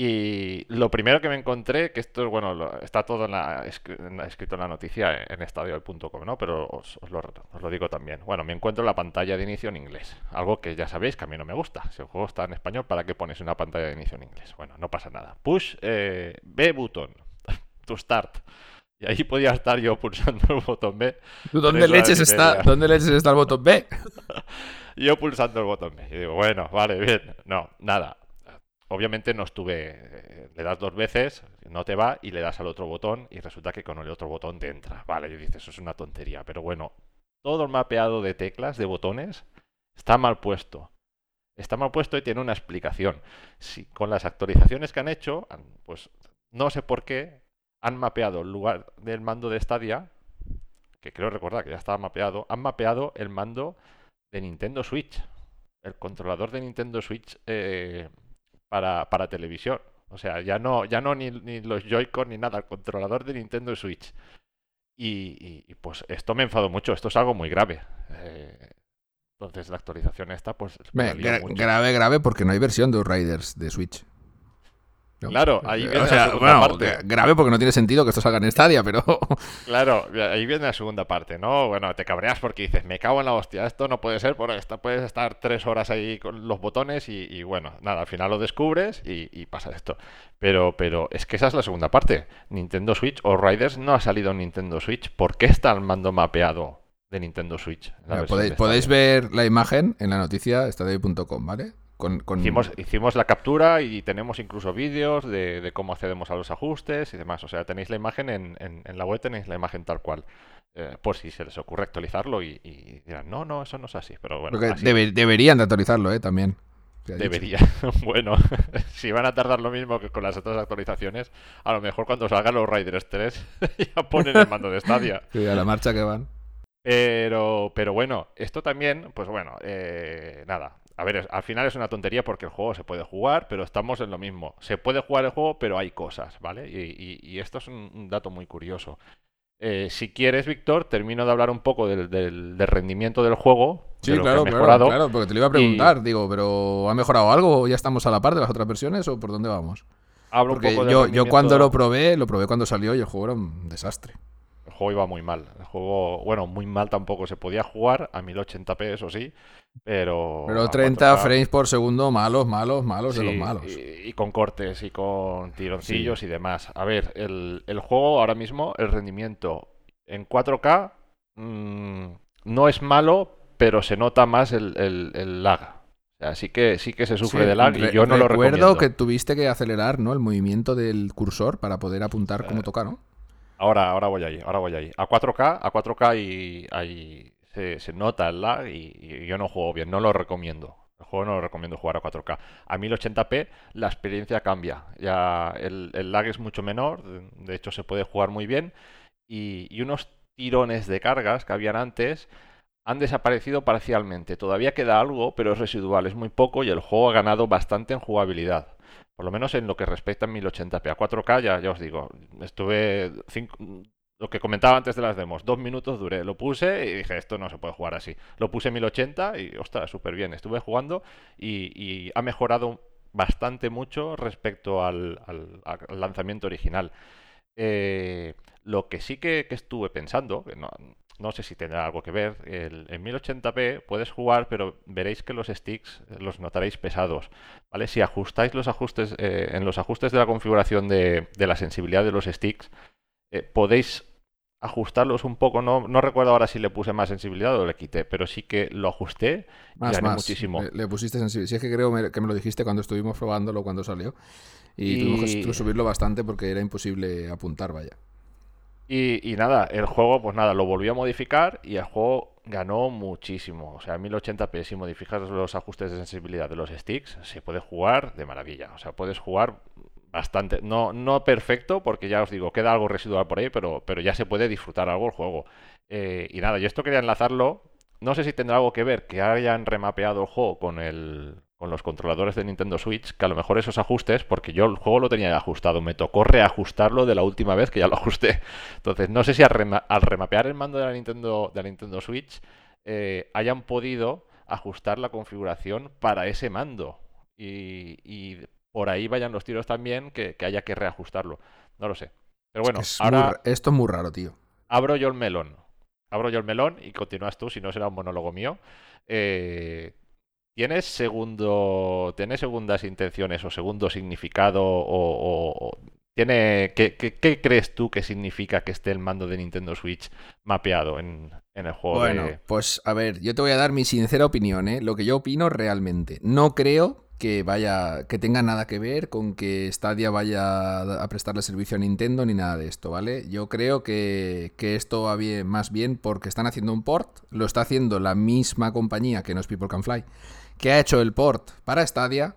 y lo primero que me encontré, que esto es bueno, lo- está todo en la- escri- en la- escrito en la noticia en estadio.com, ¿no? Pero os, os lo, os lo digo también. Bueno, me encuentro la pantalla de inicio en inglés. Algo que ya sabéis que a mí no me gusta. Si el juego está en español, ¿para qué pones una pantalla de inicio en inglés? Bueno, no pasa nada. Push eh, B button to start. Y ahí podía estar yo pulsando el botón B. ¿Tú ¿Dónde leches está? ¿Dónde leches está el botón B? Yo pulsando el botón. Y digo, bueno, vale, bien. No, nada. Obviamente no estuve. eh, Le das dos veces, no te va, y le das al otro botón, y resulta que con el otro botón te entra. Vale, yo dices, eso es una tontería. Pero bueno, todo el mapeado de teclas, de botones, está mal puesto. Está mal puesto y tiene una explicación. Si con las actualizaciones que han hecho, pues no sé por qué, han mapeado el lugar del mando de Stadia, que creo recordar que ya estaba mapeado, han mapeado el mando de Nintendo Switch. El controlador de Nintendo Switch eh, para, para televisión. O sea, ya no, ya no ni, ni los Joy-Con ni nada, el controlador de Nintendo Switch. Y, y- y, pues esto me enfadó mucho, esto es algo muy grave. Eh, entonces la actualización esta, pues me Ve, dolió gra- mucho. grave, grave, porque no hay versión de Outriders de Switch. ¿No? Claro, ahí viene o la segunda bueno, parte. gra- grave porque no tiene sentido que esto salga en Stadia, pero Claro, ahí viene la segunda parte, ¿no? Bueno, te cabreas porque dices, me cago en la hostia, esto no puede ser, porque esta- puedes estar tres horas ahí con los botones y, y bueno, nada, al final lo descubres y, y pasa esto. Pero, pero es que esa es la segunda parte. Nintendo Switch o Riders no ha salido en Nintendo Switch. ¿Por qué está el mando mapeado de Nintendo Switch? Mira, podéis, ver la imagen en la noticia stadia.com, ¿vale? Con, con- Hicimos, hicimos la captura y tenemos incluso vídeos de, de cómo accedemos a los ajustes y demás. O sea, tenéis la imagen en, en- en la web, tenéis la imagen tal cual. Eh, por si se les ocurre actualizarlo y, y dirán, no, no, eso no es así. Pero bueno, así debe- deberían de actualizarlo, ¿eh? También. debería. bueno, si van a tardar lo mismo que con las otras actualizaciones, a lo mejor cuando salgan los Riders 3 ya ponen el mando de Stadia. Que a la marcha que van. Pero, pero bueno, esto también, pues bueno, eh, nada. A ver, al final es una tontería porque el juego se puede jugar, pero estamos en lo mismo. Se puede jugar el juego, pero hay cosas, ¿vale? Y, y- y esto es un, un dato muy curioso. Eh, si quieres, Víctor, termino de hablar un poco del, del- del rendimiento del juego. Sí, de claro, claro, claro, porque te lo iba a preguntar, digo, pero ¿ha mejorado algo? ¿O ¿Ya estamos a la par de las otras versiones o por dónde vamos? Hablo un Porque poco del yo, yo cuando lo probé, lo probé cuando salió y el juego era un desastre. El juego iba muy mal. El juego, bueno, muy mal tampoco. Se podía jugar a 1080p, eso sí, pero... Pero 30 frames por segundo, malos, malos, malos de los malos. Y, con cortes y con tironcillos y demás. A ver, el, juego ahora mismo, el rendimiento en 4K mm, no es malo, pero se nota más el, el lag. Así que sí que se sufre de lag y yo no lo recuerdo. Recuerdo que tuviste que acelerar ¿no? el movimiento del cursor para poder apuntar como eh, toca, ¿no? Ahora, ahora voy ahí, ahora voy ahí. A 4K, a 4K y ahí se, nota el lag y, yo no juego bien, no lo recomiendo. El juego no lo recomiendo jugar a 4K. A 1080p la experiencia cambia. Ya el, lag es mucho menor, de hecho se puede jugar muy bien. Y unos tirones de cargas que habían antes han desaparecido parcialmente. Todavía queda algo, pero es residual, es muy poco y el juego ha ganado bastante en jugabilidad. Por lo menos en lo que respecta a 1080p. A 4K ya, ya os digo, estuve lo que comentaba antes de las demos, dos minutos duré. Lo puse y dije, esto no se puede jugar así. Lo puse en 1080 y, ostras, súper bien. Estuve jugando y, ha mejorado bastante mucho respecto al, lanzamiento original. Eh, lo que sí que, estuve pensando, no sé si tendrá algo que ver. en 1080p puedes jugar, pero veréis que los sticks los notaréis pesados. ¿vale? Si ajustáis los ajustes eh, en los ajustes de la configuración de, la sensibilidad de los sticks, eh, podéis ajustarlos un poco. No, no recuerdo ahora si le puse más sensibilidad o le quité, pero sí que lo ajusté más, muchísimo. Le, pusiste sensibilidad. Si es que creo que me lo dijiste cuando estuvimos probándolo cuando salió. Y, y... tuvimos que subirlo bastante porque era imposible apuntar, vaya. Y, nada, el juego, pues nada, lo volvió a modificar y el juego ganó muchísimo. O sea, 1080p, si modificas los ajustes de sensibilidad de los sticks, se puede jugar de maravilla. O sea, puedes jugar bastante. No, no perfecto, porque ya os digo, queda algo residual por ahí, pero, pero ya se puede disfrutar algo el juego. Eh, y nada, yo esto quería enlazarlo. No sé si tendrá algo que ver que hayan remapeado el juego con el, con los controladores de Nintendo Switch, que a lo mejor esos ajustes, porque yo el juego lo tenía ajustado, me tocó reajustarlo de la última vez que ya lo ajusté. Entonces, no sé si al, remapear el mando de la Nintendo, de la Nintendo Switch eh, hayan podido ajustar la configuración para ese mando. Y, por ahí vayan los tiros también, que, haya que reajustarlo. No lo sé. Pero bueno, ahora... esto es muy raro, tío. Abro yo el melón. Abro yo el melón y continúas tú, si no será un monólogo mío. Eh, ¿Tienes segundo, ¿tiene segundas intenciones o segundo significado o, tiene ¿qué, crees tú que significa que esté el mando de Nintendo Switch mapeado en, el juego? Bueno, pues a ver, yo te voy a dar mi sincera opinión, ¿eh? lo que yo opino realmente. No creo que vaya, que tenga nada que ver con que Stadia vaya a prestarle servicio a Nintendo ni nada de esto, ¿vale? Yo creo que, que, esto va bien, más bien porque están haciendo un port, lo está haciendo la misma compañía que no es People Can Fly, que ha hecho el port para Stadia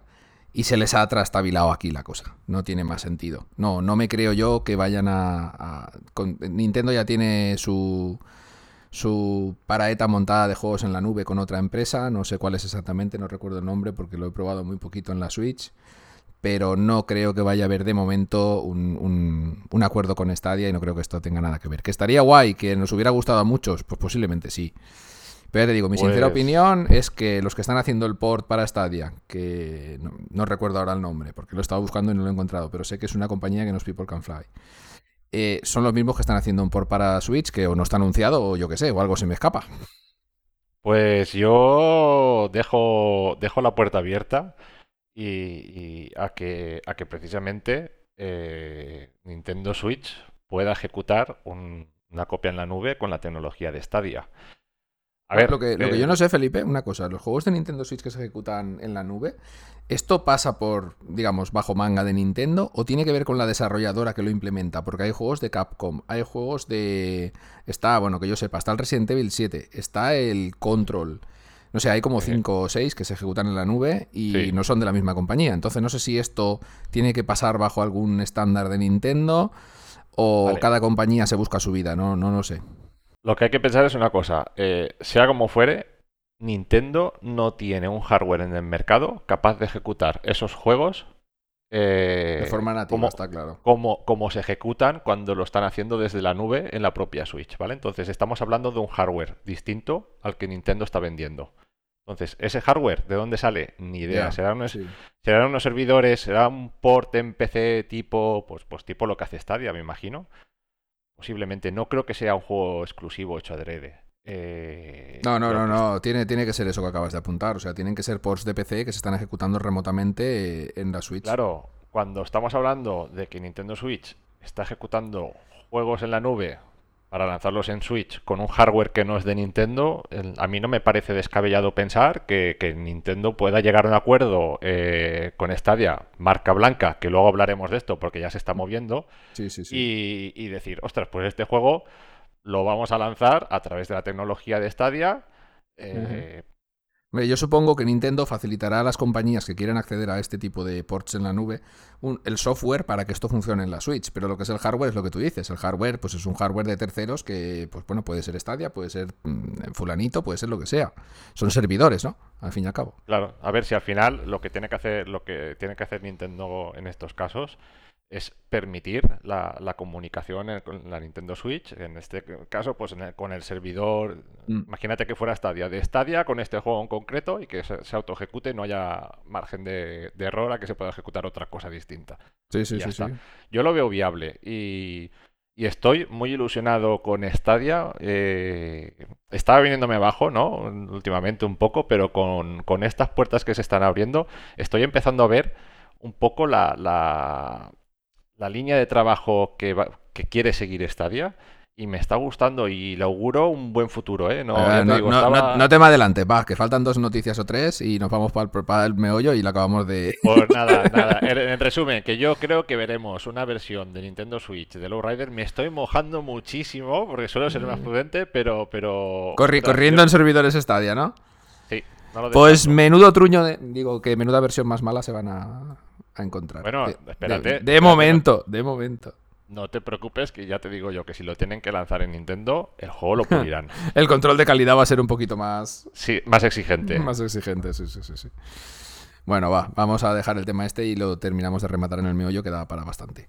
y se les ha trastabilado aquí la cosa. No tiene más sentido. No, no me creo yo que vayan a... Nintendo ya tiene su, su paraeta montada de juegos en la nube con otra empresa. No sé cuál es exactamente, no recuerdo el nombre porque lo he probado muy poquito en la Switch. Pero no creo que vaya a haber de momento un, un acuerdo con Stadia y no creo que esto tenga nada que ver. ¿Que estaría guay? ¿Que nos hubiera gustado a muchos? Pues posiblemente sí. Pero ya te digo, mi sincera pues opinión es que los que están haciendo el port para Stadia, que no, recuerdo ahora el nombre, porque lo he estado buscando y no lo he encontrado, pero sé que es una compañía que no es People Can Fly. Eh, son los mismos que están haciendo un port para Switch, que o no está anunciado o yo qué sé, o algo se me escapa. Pues yo dejo, dejo la puerta abierta y, a, que, a que precisamente eh, Nintendo Switch pueda ejecutar una copia en la nube con la tecnología de Stadia. A ver, lo que, lo que yo no sé, Felipe, una cosa, los juegos de Nintendo Switch que se ejecutan en la nube, ¿esto pasa por, digamos, bajo manga de Nintendo o tiene que ver con la desarrolladora que lo implementa? Porque hay juegos de Capcom, hay juegos de... Está, bueno, que yo sepa, está el Resident Evil 7, está el Control. No sé, hay como 5 o 6 que se ejecutan en la nube y no son de la misma compañía. Entonces no sé si esto tiene que pasar bajo algún estándar de Nintendo o cada compañía se busca su vida, no, no lo sé. Lo que hay que pensar es una cosa, eh, sea como fuere, Nintendo no tiene un hardware en el mercado capaz de ejecutar esos juegos eh, de forma nativa, como, está claro. Como, como, se ejecutan cuando lo están haciendo desde la nube en la propia Switch, ¿vale? Entonces estamos hablando de un hardware distinto al que Nintendo está vendiendo. Entonces, ese hardware, ¿de dónde sale? Ni idea. ¿Serán, unos, ¿Serán unos servidores? ¿Será un port en PC tipo, pues, pues tipo lo que hace Stadia, me imagino? Posiblemente. No creo que sea un juego exclusivo hecho adrede. Eh, no, no, no, no. Tiene, tiene que ser eso que acabas de apuntar. O sea, tienen que ser ports de PC que se están ejecutando remotamente eh, en la Switch. Claro, cuando estamos hablando de que Nintendo Switch está ejecutando juegos en la nube para lanzarlos en Switch con un hardware que no es de Nintendo, a mí no me parece descabellado pensar que, que Nintendo pueda llegar a un acuerdo eh, con Stadia, marca blanca, que luego hablaremos de esto porque ya se está moviendo, Sí, sí, sí. y, y decir, ostras, pues este juego lo vamos a lanzar a través de la tecnología de Stadia. eh, Yo supongo que Nintendo facilitará a las compañías que quieren acceder a este tipo de ports en la nube el software para que esto funcione en la Switch. Pero lo que es el hardware es lo que tú dices. El hardware, pues es un hardware de terceros que, pues bueno, puede ser Stadia, puede ser mm, fulanito, puede ser lo que sea. Son servidores, ¿no? Al fin y al cabo. Claro, a ver si al final lo que tiene que hacer, lo que tiene que hacer Nintendo en estos casos es permitir la, la comunicación con la Nintendo Switch, en este caso, pues el- con el servidor. Mm. Imagínate que fuera Stadia, de Stadia con este juego en concreto y que se, se autoejecute y no haya margen de, de error a que se pueda ejecutar otra cosa distinta. Sí, sí, sí, sí. Yo lo veo viable y, y estoy muy ilusionado con Stadia. eh, estaba viniéndome abajo, ¿no? Últimamente un poco, pero con, con estas puertas que se están abriendo, estoy empezando a ver un poco la, la, la línea de trabajo que, va- que quiere seguir Stadia. Y me está gustando y le auguro un buen futuro, ¿eh? No, Eh, te no, digo, no- estaba- no- te me adelantes, va, que faltan dos noticias o tres y nos vamos para el, para el meollo y la acabamos de... Pues nada, nada. En, en resumen, que yo creo que veremos una versión de Nintendo Switch de Lowrider. Me estoy mojando muchísimo porque suelo ser más prudente, pero. pero Corri- corriendo en servidores Stadia, ¿no? Sí, no lo Pues menudo truño, de- digo que menuda versión más mala se van a, a encontrar. Bueno, De- espérate, De, de espérate, momento, de momento. No te preocupes, que ya te digo yo que si lo tienen que lanzar en Nintendo, el juego lo pulirán. El control de calidad va a ser un poquito más, Sí, más exigente. más exigente, sí, sí, sí, sí. Bueno, va, vamos a dejar el tema este y lo terminamos de rematar en el meollo, que da para bastante.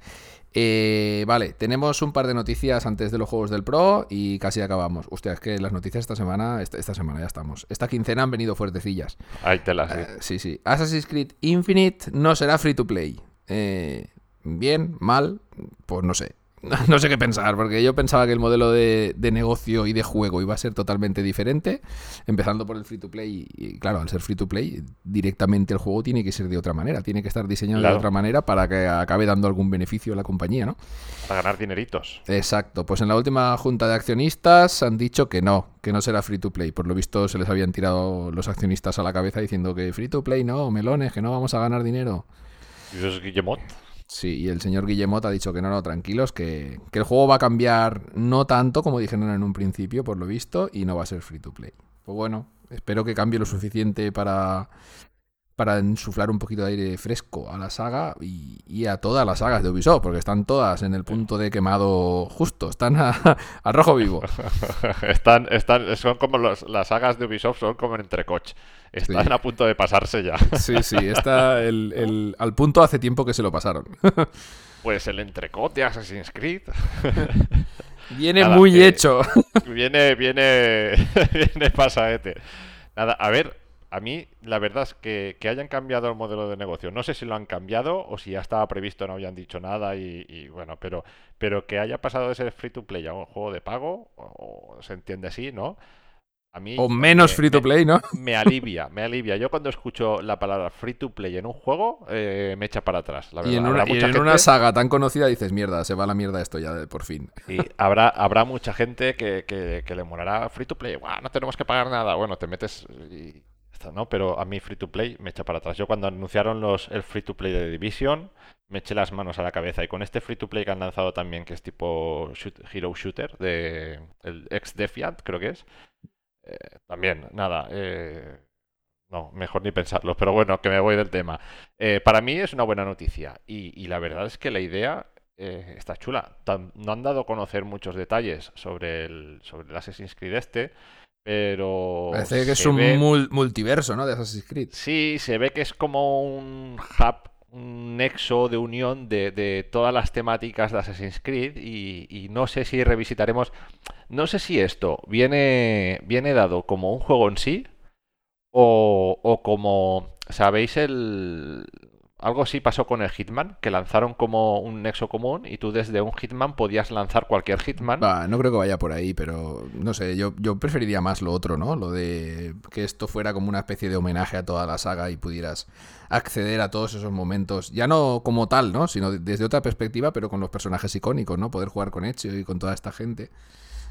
Eh, vale, tenemos un par de noticias antes de los juegos del Pro y casi acabamos. Hostia, es que las noticias esta semana, esta, esta semana ya estamos. Esta quincena han venido fuertecillas. Ahí te las Eh, sí, sí. Assassin's Creed Infinite no será free to play. Eh, bien, mal, pues no sé. No sé qué pensar, porque yo pensaba que el modelo de, de negocio y de juego iba a ser totalmente diferente, empezando por el free to play. Y claro, al ser free to play, directamente el juego tiene que ser de otra manera, tiene que estar diseñado Claro. de otra manera para que acabe dando algún beneficio a la compañía, ¿no? para ganar dineritos. Exacto, pues en la última junta de accionistas han dicho que no, que no será free to play. Por lo visto se les habían tirado los accionistas a la cabeza diciendo que free to play no, melones, que no vamos a ganar dinero. Y eso es Guillemot. Sí, y el señor Guillemot ha dicho que no, no, tranquilos, que, que el juego va a cambiar no tanto como dijeron en un principio, por lo visto, y no va a ser free to play. Pues bueno, espero que cambie lo suficiente para, para insuflar un poquito de aire fresco a la saga y, y a todas las sagas de Ubisoft, porque están todas en el punto de quemado justo, están a, a rojo vivo. están, están, son como los- las sagas de Ubisoft, son como en entrecoch. Están Sí. a punto de pasarse ya. Sí, sí, está el, el- al punto hace tiempo que se lo pasaron. Pues el entrecot de Assassin's Creed Viene Nada, muy que- hecho. viene, viene, viene pasaete. Nada, a ver, a mí la verdad es que, que hayan cambiado el modelo de negocio. No sé si lo han cambiado o si ya estaba previsto, no habían dicho nada y, y bueno, pero, pero que haya pasado de ser free to play a un juego de pago, o, o se entiende así, ¿no? A mí O menos me- free to play, ¿no? Me alivia, me alivia. Yo cuando escucho la palabra free to play en un juego, eh, me echa para atrás. La Y en, verdad. una, y en una saga tan conocida dices, mierda, se va a la mierda esto ya, de- por fin. Sí, habrá, habrá mucha gente que, que- que le molará free to play. No tenemos que pagar nada. Bueno, te metes y ¿no? Pero a mí free to play me echa para atrás. Yo cuando anunciaron los, el free to play de Division, me eché las manos a la cabeza. Y con este free to play que han lanzado también, que es tipo Hero Shooter, de el ex Defiant, creo que es. eh, también, nada. eh, no, mejor ni pensarlo, pero bueno, que me voy del tema. Eh, para mí es una buena noticia y, la verdad es que la idea está chula. No han dado a conocer muchos detalles sobre el, sobre el Assassin's Creed este, pero Parece que es un ve- mul- multiverso, ¿no? De Assassin's Creed. Sí, se ve que es como un hub, un nexo de unión de, de todas las temáticas de Assassin's Creed y, y no sé si revisitaremos, no sé si esto viene, viene dado como un juego en sí o, o como, ¿sabéis el... algo sí pasó con el Hitman, que lanzaron como un nexo común y tú desde un Hitman podías lanzar cualquier Hitman. no creo que vaya por ahí, pero no sé, yo, yo preferiría más lo otro, ¿no? Lo de que esto fuera como una especie de homenaje a toda la saga y pudieras acceder a todos esos momentos, ya no como tal, ¿no? Sino desde otra perspectiva, pero con los personajes icónicos, ¿no? Poder jugar con Ezio y con toda esta gente.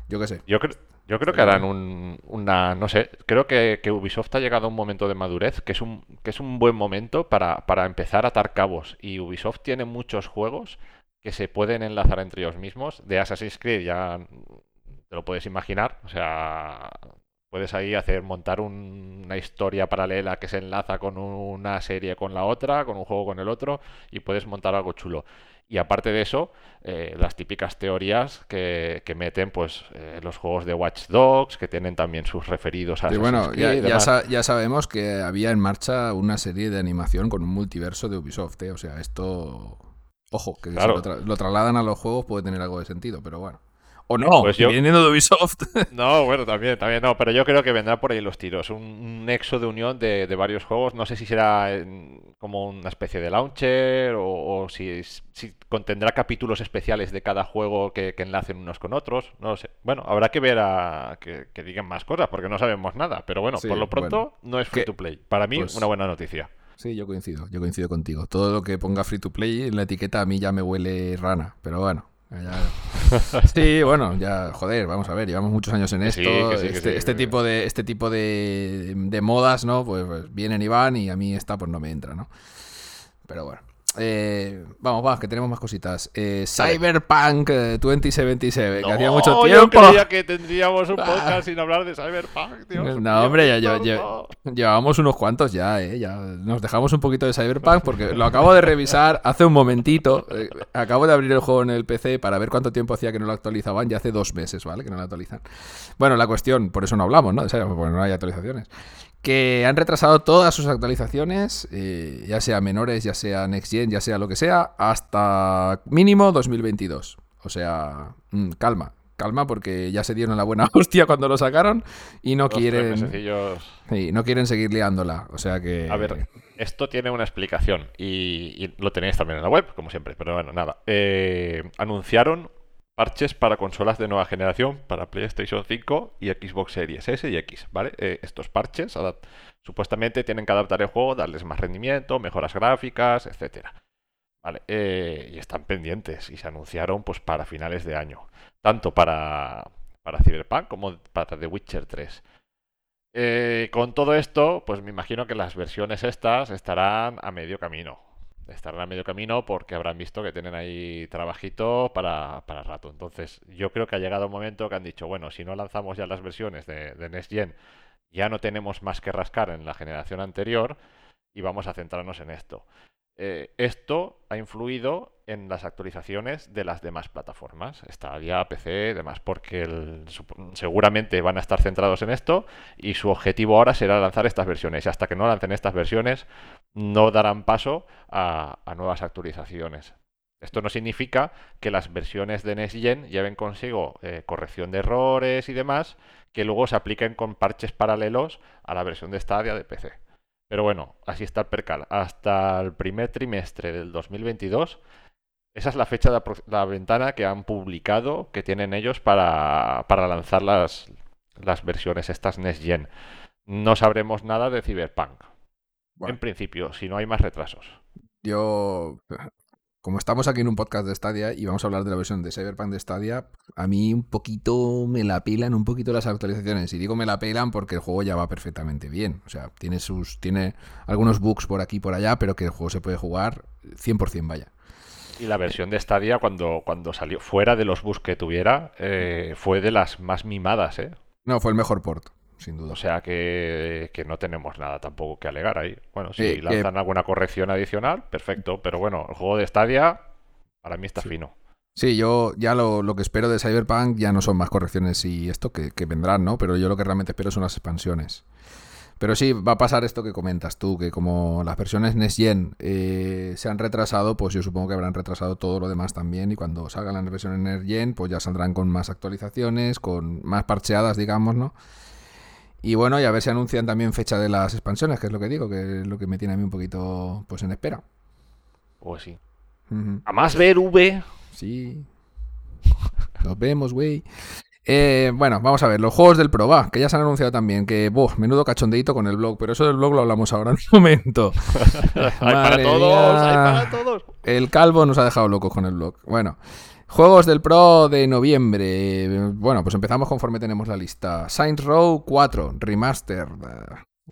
Yo qué sé. Yo, creo yo creo que harán un, una, no sé, creo que, Ubisoft ha llegado a un momento de madurez que es un, que es un buen momento para, para empezar a atar cabos. Y Ubisoft tiene muchos juegos que se pueden enlazar entre ellos mismos. De Assassin's Creed ya te lo puedes imaginar. O sea, puedes ahí hacer, montar una historia paralela que se enlaza con una serie con la otra, con un juego con el otro, y puedes montar algo chulo. Y aparte de eso, eh, las típicas teorías que, meten pues eh, los juegos de Watch Dogs, que tienen también sus referidos a... Y bueno, ya, ya, sabemos que había en marcha una serie de animación con un multiverso de Ubisoft, ¿eh? o sea, esto... Ojo, que si lo trasladan a los juegos puede tener algo de sentido, pero bueno. O no, pues viniendo de Ubisoft. No, bueno, también, también no, pero yo creo que vendrá por ahí los tiros. Un, nexo de unión de, varios juegos. No sé si será como una especie de launcher o, si, contendrá capítulos especiales de cada juego que, enlacen unos con otros. No lo sé. Bueno, habrá que ver a que, digan más cosas porque no sabemos nada. Pero bueno, por lo pronto no es free to play. Para mí, pues una buena noticia. Sí, yo coincido, yo coincido contigo. Todo lo que ponga free to play en la etiqueta a mí ya me huele rana, pero bueno. Sí, bueno, ya, joder, vamos a ver, llevamos muchos años en esto. este, este tipo de este tipo de, de modas, ¿no? Pues, pues, vienen y van y a mí esta pues no me entra, ¿no? Pero bueno. Eh, vamos, vamos, que tenemos más cositas. Eh, Cyberpunk 2077, eh, que hacía mucho tiempo. Yo creía que tendríamos un podcast sin hablar de Cyberpunk, tío. No, hombre, ya, ya, llevábamos unos cuantos ya, ¿eh? Ya nos dejamos un poquito de Cyberpunk porque lo acabo de revisar hace un momentito. Eh, acabo de abrir el juego en el PC para ver cuánto tiempo hacía que no lo actualizaban. Ya hace dos meses, ¿vale? Que no lo actualizan. Bueno, la cuestión, por eso no hablamos, ¿no? porque no hay actualizaciones que han retrasado todas sus actualizaciones, eh, ya sea menores, ya sea Next Gen, ya sea lo que sea, hasta mínimo 2022. O sea, mm, calma, calma porque ya se dieron la buena hostia cuando lo sacaron y no quieren sí, no quieren seguir liándola, o sea que A ver, esto tiene una explicación y, lo tenéis también en la web, como siempre, pero bueno, nada. Eh, anunciaron parches para consolas de nueva generación, para PlayStation 5 y Xbox Series S y X, ¿vale? Eh, estos parches supuestamente tienen que adaptar el juego, darles más rendimiento, mejoras gráficas, etcétera. Vale, eh, y están pendientes y se anunciaron pues para finales de año, tanto para, para Cyberpunk como para The Witcher 3. Eh, con todo esto, pues me imagino que las versiones estas estarán a medio camino estarán a medio camino porque habrán visto que tienen ahí trabajito para, para rato. Entonces, yo creo que ha llegado un momento que han dicho, bueno, si no lanzamos ya las versiones de, de Next Gen, ya no tenemos más que rascar en la generación anterior y vamos a centrarnos en esto. Eh, esto ha influido en las actualizaciones de las demás plataformas, Stadia, PC, demás, porque seguramente van a estar centrados en esto y su objetivo ahora será lanzar estas versiones. Y hasta que no lancen estas versiones, no darán paso a, nuevas actualizaciones. Esto no significa que las versiones de Next Gen lleven consigo eh, corrección de errores y demás, que luego se apliquen con parches paralelos a la versión de Stadia de PC. Pero bueno, así está el percal. Hasta el primer trimestre del 2022, esa es la fecha de la ventana que han publicado, que tienen ellos para, lanzar las, las versiones estas Next Gen. No sabremos nada de Cyberpunk. En principio, si no hay más retrasos. Yo como estamos aquí en un podcast de Stadia y vamos a hablar de la versión de Cyberpunk de Stadia, a mí un poquito me la pelan un poquito las actualizaciones. Y digo me la pelan porque el juego ya va perfectamente bien. O sea, tiene sus tiene algunos bugs por aquí y por allá, pero que el juego se puede jugar 100% vaya. Y la versión de Stadia cuando, cuando salió fuera de los bugs que tuviera, eh, fue de las más mimadas, ¿eh? No, fue el mejor port sin duda. O sea que, no tenemos nada tampoco que alegar ahí. Bueno, si lanzan alguna corrección adicional, perfecto. Pero bueno, el juego de Stadia para mí está fino. Sí, yo ya lo, que espero de Cyberpunk ya no son más correcciones y esto que, vendrán, ¿no? Pero yo lo que realmente espero son las expansiones. Pero sí, va a pasar esto que comentas tú, que como las versiones Next Gen eh, se han retrasado, pues yo supongo que habrán retrasado todo lo demás también y cuando salgan las versiones Next Gen, pues ya saldrán con más actualizaciones, con más parcheadas, digamos, ¿no? Y bueno, y a ver si anuncian también fecha de las expansiones, que es lo que digo, que es lo que me tiene a mí un poquito pues en espera. Pues sí. Ujú. A más ver V. Sí. Nos vemos, güey. Eh, bueno, vamos a ver, los juegos del Pro, va, que ya se han anunciado también, que, buh, menudo cachondeito con el blog, pero eso del blog lo hablamos ahora en un momento. hay para todos, hay para todos. El calvo nos ha dejado locos con el blog. Bueno, juegos del Pro de noviembre. Bueno, pues empezamos conforme tenemos la lista. Saints Row 4, Remaster.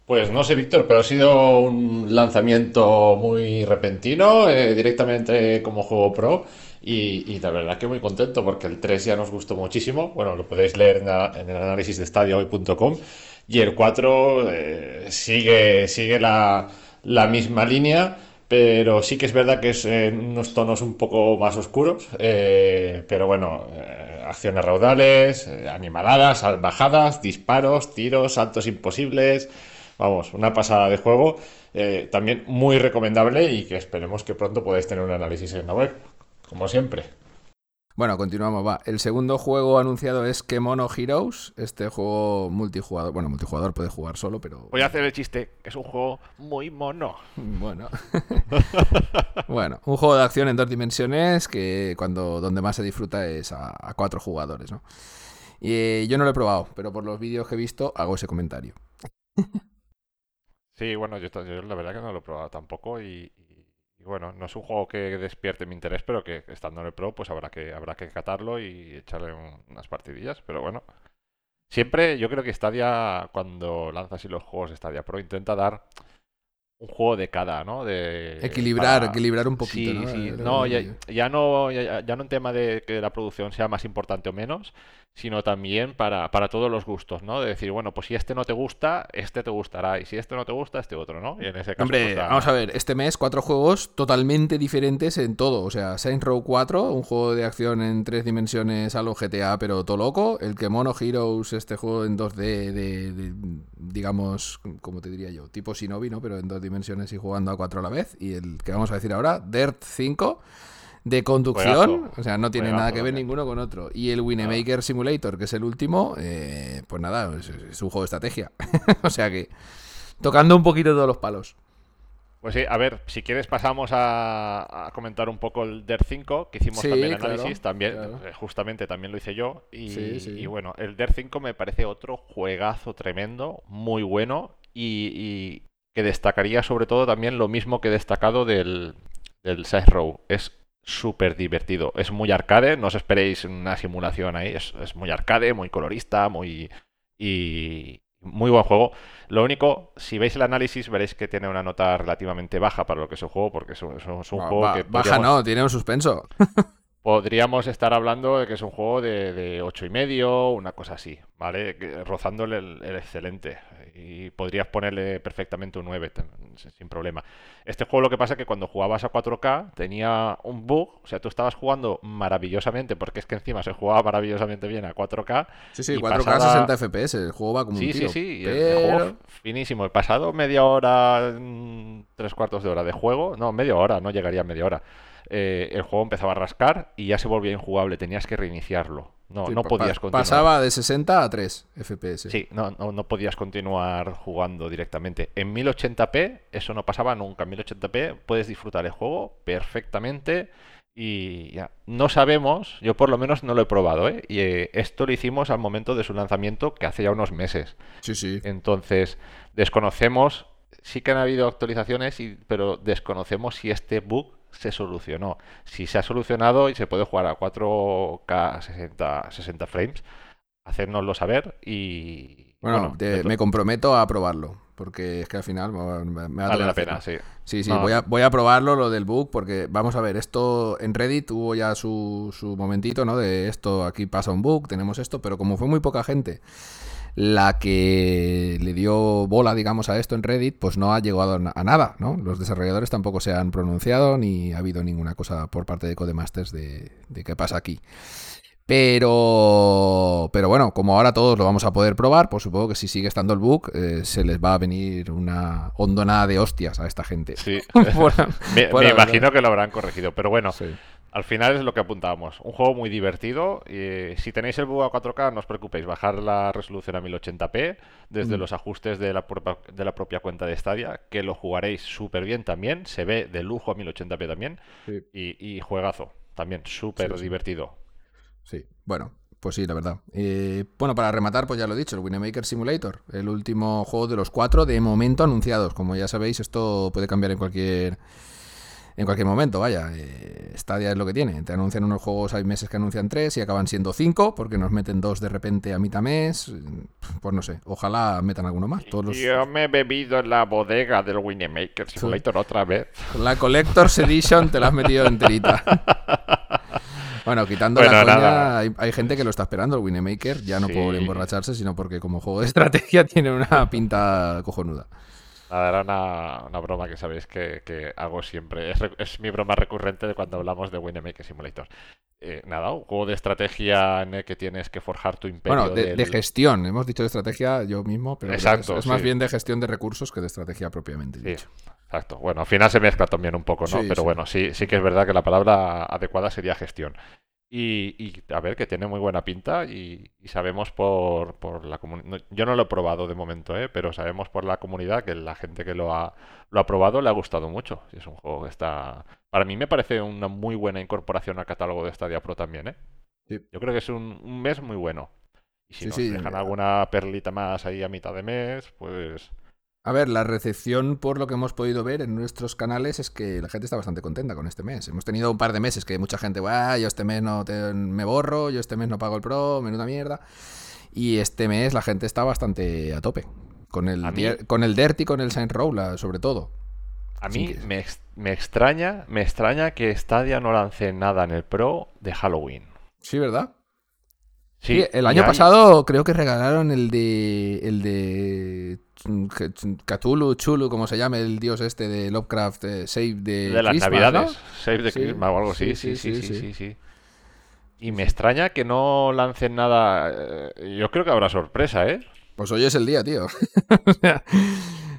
Pues no sé, Víctor, pero ha sido un lanzamiento muy repentino, eh, directamente como juego pro. Y, y la verdad que muy contento porque el 3 ya nos gustó muchísimo. Bueno, lo podéis leer en el análisis de stadiohoy.com. Y el 4 eh, sigue, sigue la, la misma línea, pero sí que es verdad que es en unos tonos un poco más oscuros. eh, pero bueno, eh, acciones raudales, eh, animaladas, salvajadas, disparos, tiros, saltos imposibles. Vamos, una pasada de juego. eh, también muy recomendable y que esperemos que pronto podáis tener un análisis en la web, como siempre. Bueno, continuamos, va. El segundo juego anunciado es Kemono Heroes, este juego multijugador. Bueno, multijugador puede jugar solo, pero Voy a hacer el chiste, que es un juego muy mono. Bueno. bueno, un juego de acción en dos dimensiones que cuando donde más se disfruta es a, a cuatro jugadores, ¿no? Y eh, yo no lo he probado, pero por los vídeos que he visto hago ese comentario. Sí, bueno, yo, yo la verdad que no lo he probado tampoco y, y- y bueno, no es un juego que despierte mi interés, pero que estando en el Pro pues habrá que, habrá que catarlo y echarle un- unas partidillas, pero bueno. Siempre yo creo que Stadia, cuando lanza así los juegos de Stadia Pro, intenta dar un juego de cada, ¿no? De, Equilibrar, para- equilibrar un poquito, Sí, ¿no? sí. No, ya, que- ya no, ya, ya no en tema de que la producción sea más importante o menos, sino también para, para todos los gustos, ¿no? De decir, bueno, pues si este no te gusta, este te gustará, y si este no te gusta, este otro, ¿no? Y en ese caso, Hombre, pues, vamos a ver, este mes cuatro juegos totalmente diferentes en todo. O sea, Saints Row 4, un juego de acción en tres dimensiones a lo GTA, pero todo loco. El Kemono Heroes, este juego en 2D de, de, digamos, como te diría yo, tipo Shinobi, ¿no? Pero en dos dimensiones y jugando a cuatro a la vez. Y el que vamos a decir ahora, Dirt 5, de conducción. Juegazo. O sea, no tiene Juegazo nada que ver ninguno con otro. Y el Winemaker Simulator, que es el último, eh, pues nada, es, es un juego de estrategia. o sea que, tocando un poquito todos los palos. Pues sí, a ver, si quieres pasamos a, a comentar un poco el DER 5, que hicimos Sí, también claro, análisis, también, claro. eh, justamente también lo hice yo, y, Sí, sí. y bueno, el DER 5 me parece otro juegazo tremendo, muy bueno, y, y que destacaría sobre todo también lo mismo que he destacado del, del Saints Row, es súper divertido, es muy arcade, no os esperéis una simulación ahí, es, es muy arcade, muy colorista, muy... y muy buen juego. Lo único, si veis el análisis, veréis que tiene una nota relativamente baja para lo que es el juego, porque es un, es un- es un Ba- juego que baja podríamos, no, tiene un suspenso. podríamos estar hablando de que es un juego de, de 8 y medio, una cosa así, ¿vale? Que- Rozándole el, el excelente. Y podrías ponerle perfectamente un 9, ten- sin problema. Este juego lo que pasa es que cuando jugabas a 4K tenía un bug, o sea, tú estabas jugando maravillosamente, porque es que encima se jugaba maravillosamente bien a 4K. Sí, sí, y 4K pasada- 60 FPS, el juego va como Sí, un sí, tiro. sí. el juego pero... finísimo. He pasado media hora, mm, tres cuartos de hora de juego. No, media hora, no llegaría a media hora. Eh, el juego empezaba a rascar y ya se volvía injugable. Tenías que reiniciarlo. No, Sí, no podías continuar. Pasaba de 60 a 3 FPS. Sí, no, no, no podías continuar jugando directamente. En 1080p eso no pasaba nunca. En 1080p puedes disfrutar el juego perfectamente y ya. No sabemos, yo por lo menos no lo he probado, ¿eh? Y eh, esto lo hicimos al momento de su lanzamiento que hace ya unos meses. sí. sí. Entonces, desconocemos, sí que han habido actualizaciones, y, pero desconocemos si este bug se solucionó. Si se ha solucionado y se puede jugar a 4K 60, 60 frames, hacérnoslo saber y... Bueno, te- me comprometo a probarlo. Porque es que al final me, va a vale la pena, hacerlo. sí. Sí, sí, No. voy, a, voy a probarlo, lo del bug, porque vamos a ver, esto en Reddit hubo ya su, su momentito, ¿no? De esto, aquí pasa un bug, tenemos esto, pero como fue muy poca gente la que le dio bola, digamos, a esto en Reddit, pues no ha llegado a, na- a nada, ¿no? Los desarrolladores tampoco se han pronunciado, ni ha habido ninguna cosa por parte de Codemasters de, de qué pasa aquí. Pero, pero bueno, como ahora todos lo vamos a poder probar, pues supongo que si sigue estando el bug, eh, se les va a venir una hondonada de hostias a esta gente. Sí. Me, me imagino que lo habrán corregido, pero bueno, Sí. Al final es lo que apuntábamos. Un juego muy divertido. Y si tenéis el bug a 4K, no os preocupéis. Bajar la resolución a 1080p desde Mm. los ajustes de la, propia, de la propia cuenta de Stadia, que lo jugaréis súper bien también. Se ve de lujo a 1080p también. Sí. Y, y juegazo. También súper Sí, sí. divertido. Sí, bueno, pues sí, la verdad. Eh, bueno, para rematar, pues ya lo he dicho, el Winemaker Simulator, el último juego de los cuatro de momento anunciados. Como ya sabéis, esto puede cambiar en cualquier en cualquier momento, vaya. Eh, Stadia es lo que tiene. Te anuncian unos juegos, hay meses que anuncian tres y acaban siendo cinco, porque nos meten dos de repente a mitad mes. Pues no sé, ojalá metan alguno más. Todos los... Yo me he bebido en la bodega del Winemaker Simulator otra vez. La Collector's Edition te la has metido enterita. Bueno, quitando Bueno, la coña, nada. hay, hay gente que lo está esperando, el Winemaker, ya no Sí. por emborracharse, sino porque como juego de estrategia tiene una pinta cojonuda. Nada, era una, una broma que sabéis que, que hago siempre. Es, es mi broma recurrente de cuando hablamos de Winemaker Simulator. Eh, nada, un juego de estrategia en el que tienes que forjar tu imperio. Bueno, de, del- de gestión, hemos dicho de estrategia yo mismo, pero es- Exacto, es, más sí. bien de gestión de recursos que de estrategia propiamente Sí, dicho. exacto. Bueno, al final se mezcla también un poco, ¿no? Sí, Pero bueno, sí, sí que es verdad que la palabra adecuada sería gestión. Y, y, a ver, que tiene muy buena pinta y, y sabemos por, por la comunidad, yo no lo he probado de momento, ¿eh? pero sabemos por la comunidad que la gente que lo ha, lo ha probado le ha gustado mucho. Es un juego que está... Para mí me parece una muy buena incorporación al catálogo de Stadia Pro también, ¿eh? Sí. Yo creo que es un, un mes muy bueno. Y si Sí, nos sí, dejan alguna perlita más ahí a mitad de mes, pues... A ver, la recepción, por lo que hemos podido ver en nuestros canales, es que la gente está bastante contenta con este mes. Hemos tenido un par de meses que mucha gente, "Buah, yo este mes no te- me borro, yo este mes no pago el pro, menuda mierda. Y este mes la gente está bastante a tope. Con el, mí- con el Dirt y con el Saint Row, sobre todo. A mí que- me, me extraña, me extraña que Stadia no lance nada en el Pro de Halloween. Sí, ¿verdad? Sí, Sí, el año hay- pasado creo que regalaron el de. El de. Cthulhu, Chulu, como se llame, el dios este de Lovecraft, eh, Save de, de las Christmas, Navidades, ¿no? Save the Sí, Christmas o algo así. sí, Sí, sí, sí, sí. Y me extraña que no lancen nada. eh, Yo creo que habrá sorpresa, ¿eh? Pues hoy es el día, tío. O sea,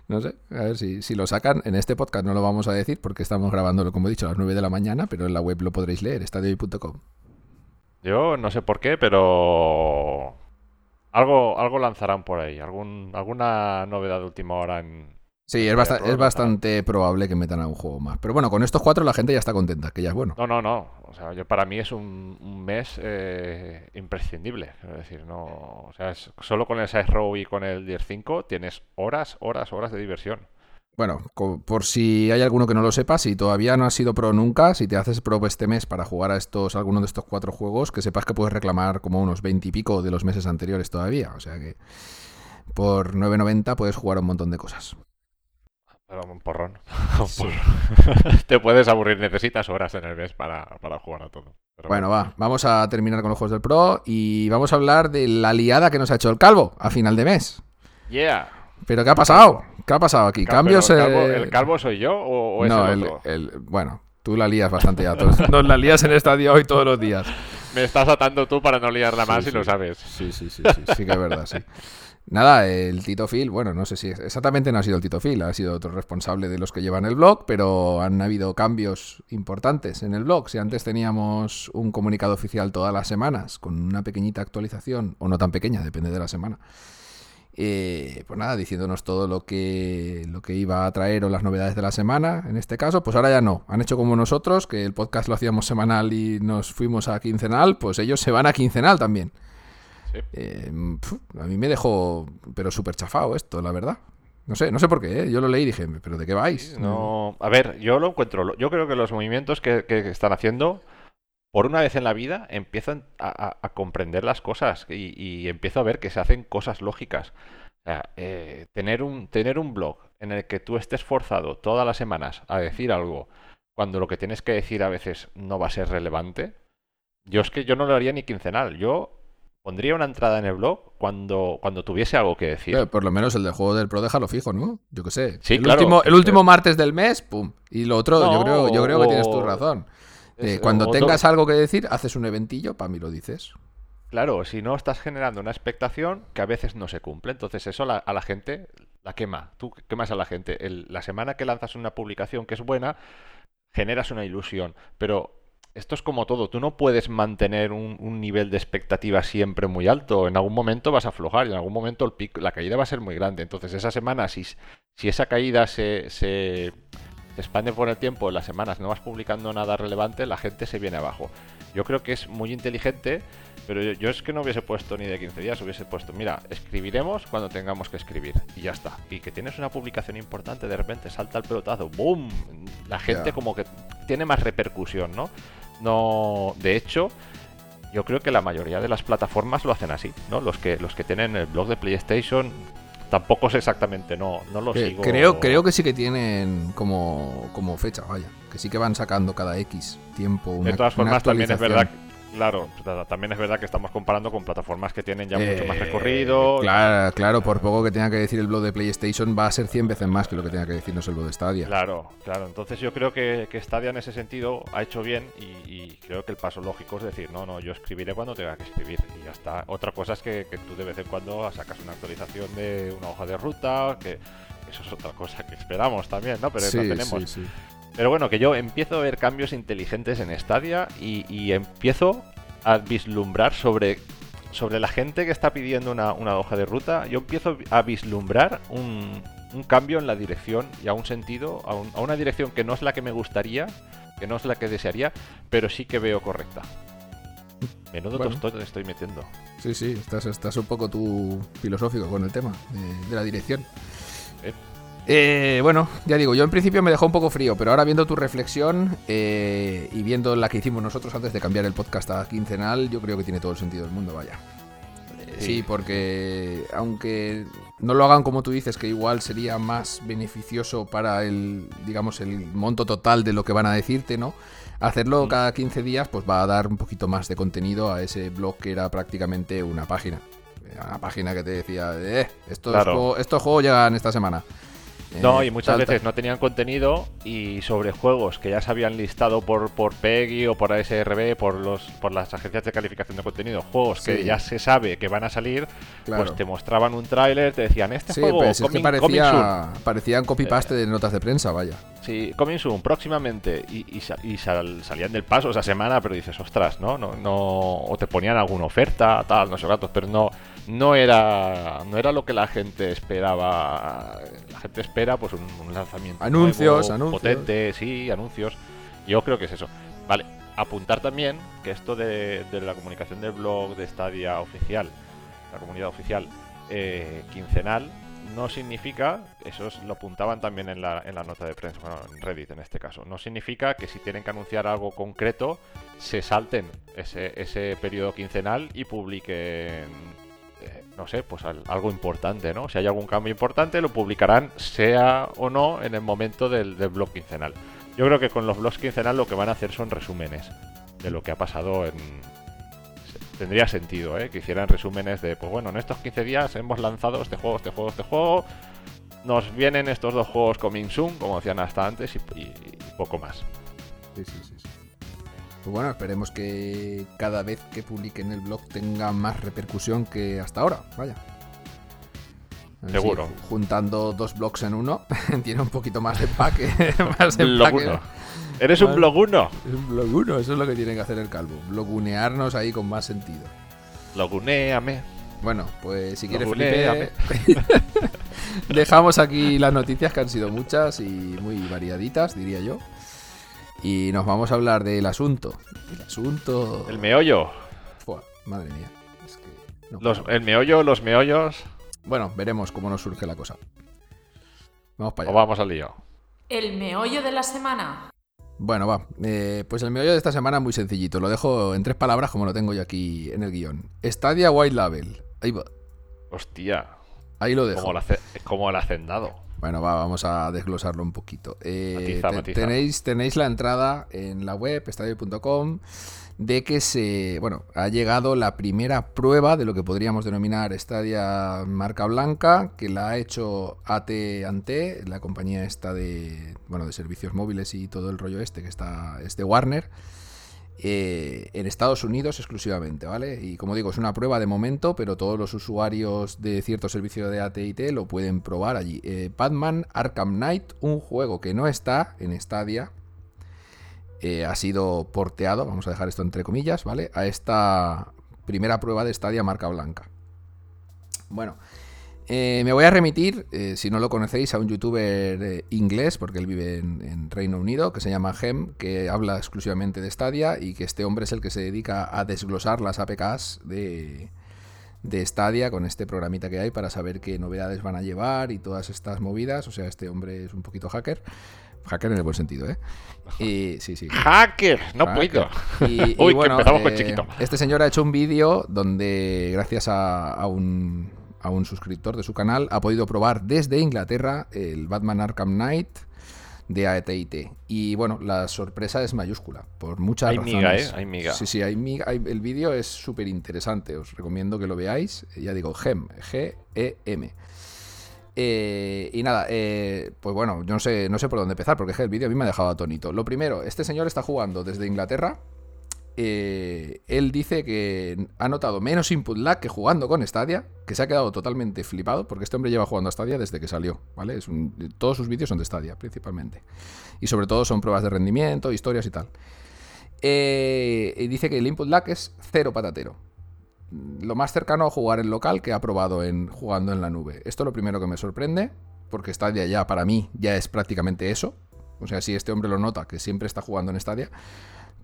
no sé, a ver si, si lo sacan. En este podcast no lo vamos a decir porque estamos grabándolo, como he dicho, a las 9 de la mañana, pero en la web lo podréis leer, estadioy.com. Yo no sé por qué, pero algo, algo lanzarán por ahí. Algún, alguna novedad de última hora en. Sí, es, pro, es bastante probable que metan a un juego más. Pero bueno, con estos cuatro la gente ya está contenta, que ya es bueno. No, no, no. O sea, yo, para mí es un, un mes eh, imprescindible. Es decir, no. O sea, es- solo con el Side Row y con el Dier 5 tienes horas, horas, horas de diversión. Bueno, por si hay alguno que no lo sepa, si todavía no has sido pro nunca, si te haces pro este mes para jugar a estos, alguno de estos cuatro juegos, que sepas que puedes reclamar como unos 20 y pico de los meses anteriores todavía. O sea que por 9.90 puedes jugar a un montón de cosas. Pero un porrón. Un porrón. Te puedes aburrir, necesitas horas en el mes para, para jugar a todo. Pero Bueno, va, vamos a terminar con los juegos del Pro y vamos a hablar de la liada que nos ha hecho el calvo a final de mes. Yeah. ¿Pero qué ha pasado? ¿Qué ha pasado aquí? Ca- ¿Cambios? pero ¿El calvo, eh, el calvo soy yo o, o es no, el el, otro? el- bueno, tú la lías bastante ya. todos- Nos la lías en estadio hoy todos los días. Me estás atando tú para no liarla Sí, más y sí. lo sabes. Sí, sí, sí, sí, sí que es verdad, sí. Nada, el Tito Phil, bueno, no sé si exactamente no ha sido el Tito Phil, ha sido otro responsable de los que llevan el blog, pero han habido cambios importantes en el blog. Si antes teníamos un comunicado oficial todas las semanas con una pequeñita actualización, o no tan pequeña, depende de la semana, eh, pues nada, diciéndonos todo lo que, lo que iba a traer o las novedades de la semana, en este caso, pues ahora ya no. Han hecho como nosotros, que el podcast lo hacíamos semanal y nos fuimos a quincenal, pues ellos se van a quincenal también. Sí. Eh, pf, a mí me dejó, pero súper chafado esto, la verdad. No sé, no sé por qué, ¿eh? yo lo leí y dije, ¿pero de qué vais? No, a ver, yo lo encuentro. Yo creo que los movimientos que, que están haciendo, por una vez en la vida, empiezan a, a- a comprender las cosas y, y empiezo a ver que se hacen cosas lógicas. O sea, eh, tener un, tener un blog en el que tú estés forzado todas las semanas a decir algo cuando lo que tienes que decir a veces no va a ser relevante. Yo es que yo no lo haría ni quincenal. Yo pondría una entrada en el blog cuando, cuando tuviese algo que decir. Por lo menos el del juego del Pro déjalo fijo, ¿no? Yo qué sé. Sí, el, claro. último, el último martes del mes, pum. Y lo otro, yo, creo, yo creo que tienes tu razón. Eh, cuando tengas algo que decir, haces un eventillo, para mí lo dices. Claro, si no estás generando una expectación que a veces no se cumple, entonces eso la- a la gente la quema. Tú quemas a la gente. El- la semana que lanzas una publicación que es buena, generas una ilusión, pero esto es como todo, tú no puedes mantener un, nivel de expectativa siempre muy alto. En algún momento vas a aflojar y en algún momento el pico, la caída va a ser muy grande. Entonces, esa semana, si, si esa caída se, se, expande por el tiempo, en las semanas no vas publicando nada relevante, la gente se viene abajo. Yo creo que es muy inteligente, pero yo, es que no hubiese puesto ni de 15 días, hubiese puesto, mira, escribiremos cuando tengamos que escribir y ya está. Y que tienes una publicación importante, de repente salta el pelotazo, ¡boom! La gente como que tiene más repercusión, ¿no? No, de hecho, yo creo que la mayoría de las plataformas lo hacen así, ¿no? Los que los que tienen el blog de PlayStation tampoco sé exactamente, no no lo sigo. Creo creo que sí que tienen como como fecha, vaya, que sí que van sacando cada X tiempo una De todas formas también es verdad Claro, también es verdad que estamos comparando con plataformas que tienen ya mucho más eh, recorrido. Claro, claro, por poco que tenga que decir el blog de PlayStation va a ser 100 veces más que lo que tenga que decirnos el blog de Stadia. Claro, claro. Entonces yo creo que, que Stadia en ese sentido ha hecho bien y, creo que el paso lógico es decir, no, no, yo escribiré cuando tenga que escribir y ya está. Otra cosa es que, tú de vez en cuando sacas una actualización de una hoja de ruta, que eso es otra cosa que esperamos también, ¿no? Pero no tenemos. Sí, sí. Pero bueno, que yo empiezo a ver cambios inteligentes en Stadia y, empiezo a vislumbrar sobre, sobre la gente que está pidiendo una, hoja de ruta. Yo empiezo a vislumbrar un, cambio en la dirección y a un sentido, a, una dirección que no es la que me gustaría, que no es la que desearía, pero sí que veo correcta. Menudo bueno. tostón estoy metiendo. Sí, sí, estás, estás un poco tú filosófico con el tema de, la dirección. Eh, eh, bueno, ya digo, yo en principio me dejó un poco frío, pero ahora viendo tu reflexión eh, y viendo la que hicimos nosotros antes de cambiar el podcast a quincenal, yo creo que tiene todo el sentido del mundo, vaya. Eh, sí, porque aunque no lo hagan como tú dices, que igual sería más beneficioso para el, digamos, el monto total de lo que van a decirte, ¿no? Hacerlo mm. cada 15 días, pues va a dar un poquito más de contenido a ese blog que era prácticamente una página. Una página que te decía, eh, estos, estos juegos llegan esta semana. No, y eh, muchas veces no tenían contenido y sobre juegos que ya se habían listado por, por PEGI o por ASRB, por los por las agencias de calificación de contenido, juegos que ya se sabe que van a salir, pues te mostraban un tráiler, te decían, este juego pues parecía, parecían copy-paste de notas de prensa, vaya. Sí, coming soon, próximamente, y, salían del paso esa semana, pero dices, ostras, ¿no? no, no O te ponían alguna oferta, tal, no sé ratos, pero no no era no era lo que la gente esperaba. La gente espera pues un, lanzamiento anuncios, anuncios. potente, sí, anuncios. Yo creo que es eso. Vale, apuntar también que esto de, la comunicación del blog de Stadia oficial, la comunidad oficial eh, quincenal, no significa, eso lo apuntaban también en la, en la nota de prensa, bueno, en Reddit en este caso, no significa que si tienen que anunciar algo concreto, se salten ese, ese periodo quincenal y publiquen no sé, pues algo importante, ¿no? Si hay algún cambio importante, lo publicarán, sea o no, en el momento del, blog quincenal. Yo creo que con los blogs quincenal lo que van a hacer son resúmenes de lo que ha pasado en... Tendría sentido, ¿eh? Que hicieran resúmenes de, pues bueno, en estos 15 días hemos lanzado este juego, este juego, este juego. Nos vienen estos dos juegos coming soon, como decían hasta antes, y, poco más. Sí, sí, sí. Pues bueno, esperemos que cada vez que publiquen el blog tenga más repercusión que hasta ahora. Vaya. Seguro. juntando dos blogs en uno, tiene un poquito más de empaque. más Eres un blog uno. Es un blog uno, eso es lo que tiene que hacer el calvo. Blogunearnos ahí con más sentido. Bloguneame. Bueno, pues si quieres, Felipe, dejamos aquí las noticias que han sido muchas y muy variaditas, diría yo. Y nos vamos a hablar del asunto. El asunto. El meollo. madre mía. los, el meollo, los meollos. Bueno, veremos cómo nos surge la cosa. Vamos para allá. O vamos al lío. El meollo de la semana. Bueno, va. Eh, pues el meollo de esta semana es muy sencillito. Lo dejo en tres palabras como lo tengo yo aquí en el guion. Stadia White Label. Ahí va. Hostia. Ahí lo dejo. Como el, como el hacendado. Bueno, va, vamos a desglosarlo un poquito. Eh, tenéis, tenéis la entrada en la web, estadio.com, de que se, bueno, ha llegado la primera prueba de lo que podríamos denominar Stadia marca blanca, que la ha hecho AT Ante, la compañía esta de, bueno, de servicios móviles y todo el rollo este que está, es de Warner. Eh, en Estados Unidos exclusivamente, ¿vale? Y como digo, es una prueba de momento, pero todos los usuarios de cierto servicio de AT&T lo pueden probar allí. Eh, Batman Arkham Knight, un juego que no está en Stadia, eh, ha sido porteado, vamos a dejar esto entre comillas, ¿vale? A esta primera prueba de Stadia marca blanca. Bueno, eh, me voy a remitir, eh, si no lo conocéis, a un youtuber inglés, porque él vive en, Reino Unido, que se llama Gem, que habla exclusivamente de Stadia y que este hombre es el que se dedica a desglosar las APKs de, de Stadia con este programita que hay para saber qué novedades van a llevar y todas estas movidas. O sea, este hombre es un poquito hacker. Hacker en el buen sentido, ¿eh? Y, sí, sí. ¡Hacker! No puedo. Y, Uy, bueno, empezamos con eh, chiquito. Este señor ha hecho un vídeo donde, gracias a, un, a un suscriptor de su canal, ha podido probar desde Inglaterra el Batman Arkham Knight de AT&T. Y bueno, la sorpresa es mayúscula, por muchas hay razones. Miga, ¿eh? Hay miga. Sí, sí, hay miga. el vídeo es súper interesante, os recomiendo que lo veáis. Ya digo, GEM, G-E-M. Eh, y nada, eh, pues bueno, yo no sé, no sé por dónde empezar, porque el vídeo a mí me ha dejado atónito. Lo primero, este señor está jugando desde Inglaterra. Eh, él dice que ha notado menos input lag que jugando con Stadia, que se ha quedado totalmente flipado, porque este hombre lleva jugando a Stadia desde que salió, ¿vale? Todos sus vídeos son de Stadia, principalmente. Y sobre todo son pruebas de rendimiento, historias y tal. y dice que el input lag es cero patatero lo más cercano a jugar en local que ha probado en jugando en la nube. Esto es lo primero que me sorprende, porque Stadia ya para mí ya es prácticamente eso. O sea, si este hombre lo nota, que siempre está jugando en Stadia,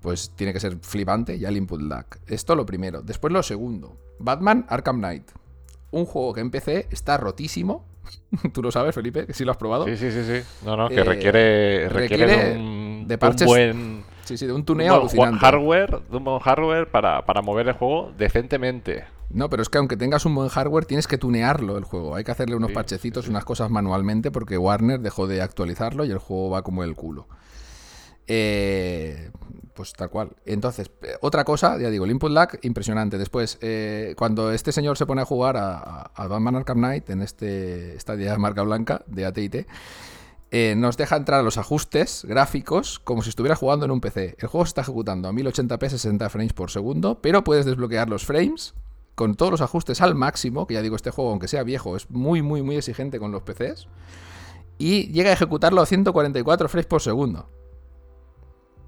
pues tiene que ser flipante ya el input lag. Esto lo primero. Después lo segundo. Batman Arkham Knight. Un juego que empecé está rotísimo. Tú lo sabes, Felipe, que sí lo has probado. Sí, sí, sí, sí. No, no, que requiere, requiere, de, un, de parches, buen Sí, sí, de un tuneo alucinante. hardware, de un buen hardware para, mover el juego decentemente. No, pero es que aunque tengas un buen hardware, tienes que tunearlo el juego. Hay que hacerle unos parchecitos unas cosas manualmente porque Warner dejó de actualizarlo y el juego va como el culo. Eh, pues tal cual. Entonces, eh, otra cosa, ya digo, el input lag, impresionante. Después, eh, cuando este señor se pone a jugar a, a, Batman Arkham Knight en este estadio de marca blanca de AT&T, eh, nos deja entrar a los ajustes gráficos como si estuviera jugando en un PC. El juego se está ejecutando a 1080p 60 frames por segundo, pero puedes desbloquear los frames con todos los ajustes al máximo, que ya digo, este juego, aunque sea viejo, es muy, muy, muy exigente con los PCs. Y llega a ejecutarlo a 144 frames por segundo.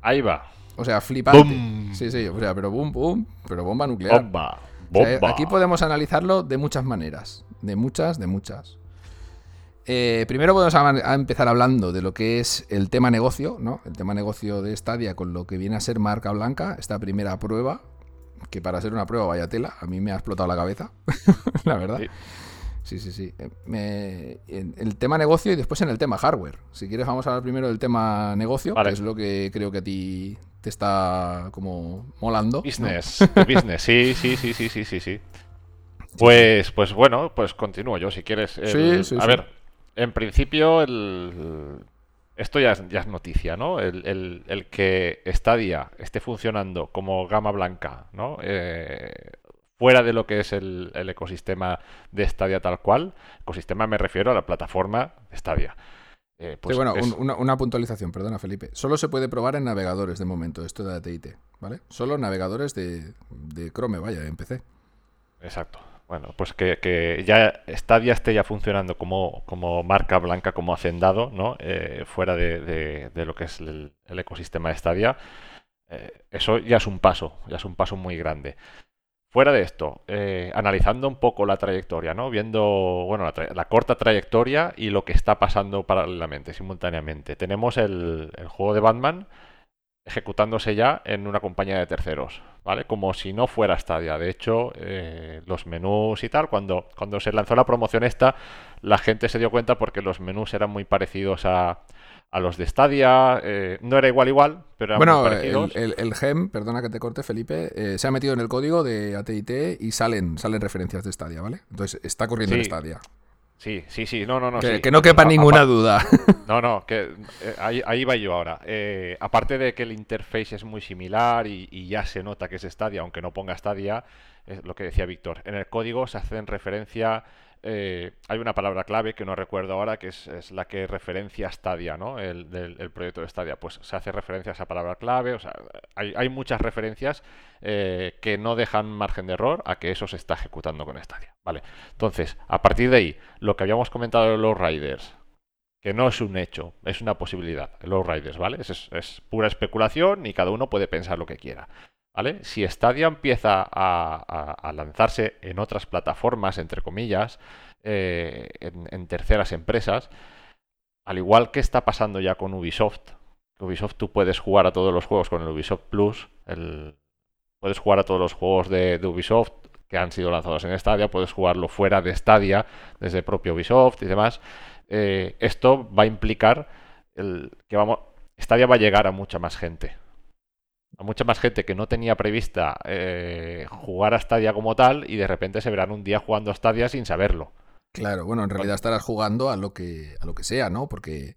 Ahí va. O sea, flipante. Sí, sí, o sea, pero boom, boom, pero bomba nuclear. Bomba. Bomba. aquí podemos analizarlo de muchas maneras. De muchas, de muchas. Eh, primero vamos a, empezar hablando de lo que es el tema negocio, ¿no? El tema negocio de Stadia con lo que viene a ser marca blanca, esta primera prueba, que para ser una prueba vaya tela, a mí me ha explotado la cabeza, la verdad. Sí, sí, sí. Eh, el tema negocio y después en el tema hardware. Si quieres vamos a hablar primero del tema negocio, que es lo que creo que a ti te está como molando. Business, business, sí, sí, sí, sí, sí, sí, sí. Pues, pues bueno, pues continúo yo si quieres. sí, sí, a ver, en principio, el, esto ya es, noticia, ¿no? El, que Stadia esté funcionando como gama blanca, ¿no? Eh, fuera de lo que es el, ecosistema de Stadia tal cual. Ecosistema me refiero a la plataforma Stadia. Eh, pues bueno, una, puntualización, perdona Felipe. Solo se puede probar en navegadores de momento, esto de AT&T, ¿vale? Solo navegadores de, de Chrome, vaya, en PC. Exacto. Bueno, pues que, ya Stadia esté ya funcionando como, como marca blanca, como hacendado, ¿no? Eh, fuera de, lo que es el, ecosistema de Stadia. Eh, eso ya es un paso, ya es un paso muy grande. Fuera de esto, eh, analizando un poco la trayectoria, ¿no? Viendo, bueno, la, corta trayectoria y lo que está pasando paralelamente, simultáneamente. Tenemos el, el juego de Batman, ejecutándose ya en una compañía de terceros, ¿vale? Como si no fuera Stadia. De hecho, eh, los menús y tal, cuando, cuando se lanzó la promoción esta, la gente se dio cuenta porque los menús eran muy parecidos a, a los de Stadia. Eh, no era igual igual, pero eran bueno, muy parecidos. El, el, GEM, perdona que te corte, Felipe, eh, se ha metido en el código de AT&T y salen, salen referencias de Stadia, ¿vale? Entonces está corriendo en Stadia. Sí, sí, sí, no, no, no. Que, no quepa ninguna duda. No, no, que eh, ahí, ahí, va yo ahora. Eh, aparte de que el interface es muy similar y, ya se nota que es Stadia, aunque no ponga Stadia, es lo que decía Víctor. En el código se hace en referencia eh, hay una palabra clave que no recuerdo ahora, que es, la que referencia a Stadia, ¿no? El, proyecto de Stadia. Pues se hace referencia a esa palabra clave, o sea, hay, muchas referencias eh, que no dejan margen de error a que eso se está ejecutando con Stadia, ¿vale? Entonces, a partir de ahí, lo que habíamos comentado de los riders, que no es un hecho, es una posibilidad, los Riders, ¿vale? Es, es, pura especulación y cada uno puede pensar lo que quiera. Si Stadia empieza a, lanzarse en otras plataformas, entre comillas, eh, en, terceras empresas, al igual que está pasando ya con Ubisoft, Ubisoft tú puedes jugar a todos los juegos con el Ubisoft Plus, el, puedes jugar a todos los juegos de, Ubisoft que han sido lanzados en Stadia, puedes jugarlo fuera de Stadia, desde propio Ubisoft y demás. Eh, esto va a implicar el, que vamos, Stadia va a llegar a mucha más gente. A mucha más gente que no tenía prevista eh, jugar a Stadia como tal y de repente se verán un día jugando a Stadia sin saberlo. Claro, bueno, en realidad estarás jugando a lo que, a lo que sea, ¿no? Porque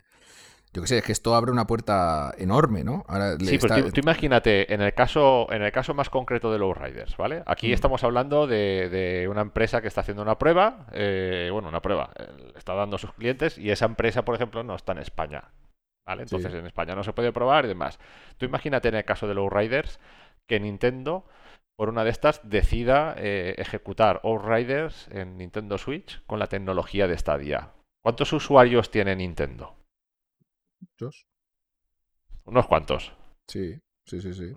yo qué sé, es que esto abre una puerta enorme, ¿no? sí, pero tú, imagínate, en el caso, en el caso más concreto de los Riders, ¿vale? Aquí mm. estamos hablando de, una empresa que está haciendo una prueba, eh, bueno, una prueba, eh, está dando a sus clientes y esa empresa, por ejemplo, no está en España, ¿vale? Entonces en España no se puede probar y demás. Tú imagínate en el caso de los Riders que Nintendo por una de estas decida eh, ejecutar Riders en Nintendo Switch con la tecnología de Stadia. ¿Cuántos usuarios tiene Nintendo? ¿Muchos? Unos cuantos. Sí, sí, sí, sí.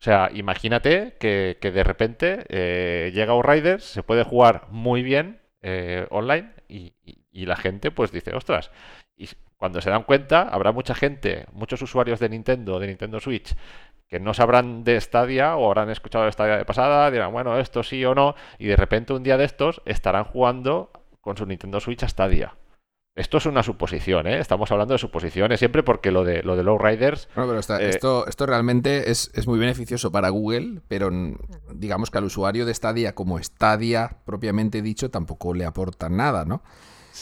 O sea, imagínate que, de repente eh, llega Outriders, se puede jugar muy bien eh, online y, la gente pues dice, ostras, cuando se dan cuenta, habrá mucha gente, muchos usuarios de Nintendo, de Nintendo Switch, que no sabrán de Stadia o habrán escuchado de Stadia de pasada, dirán, bueno, esto sí o no, y de repente un día de estos estarán jugando con su Nintendo Switch a Stadia. Esto es una suposición, ¿eh? Estamos hablando de suposiciones siempre porque lo de, lo de Low Riders... Bueno, pero eh, esto, esto realmente es, muy beneficioso para Google, pero digamos que al usuario de Stadia, como Stadia propiamente dicho, tampoco le aporta nada, ¿no?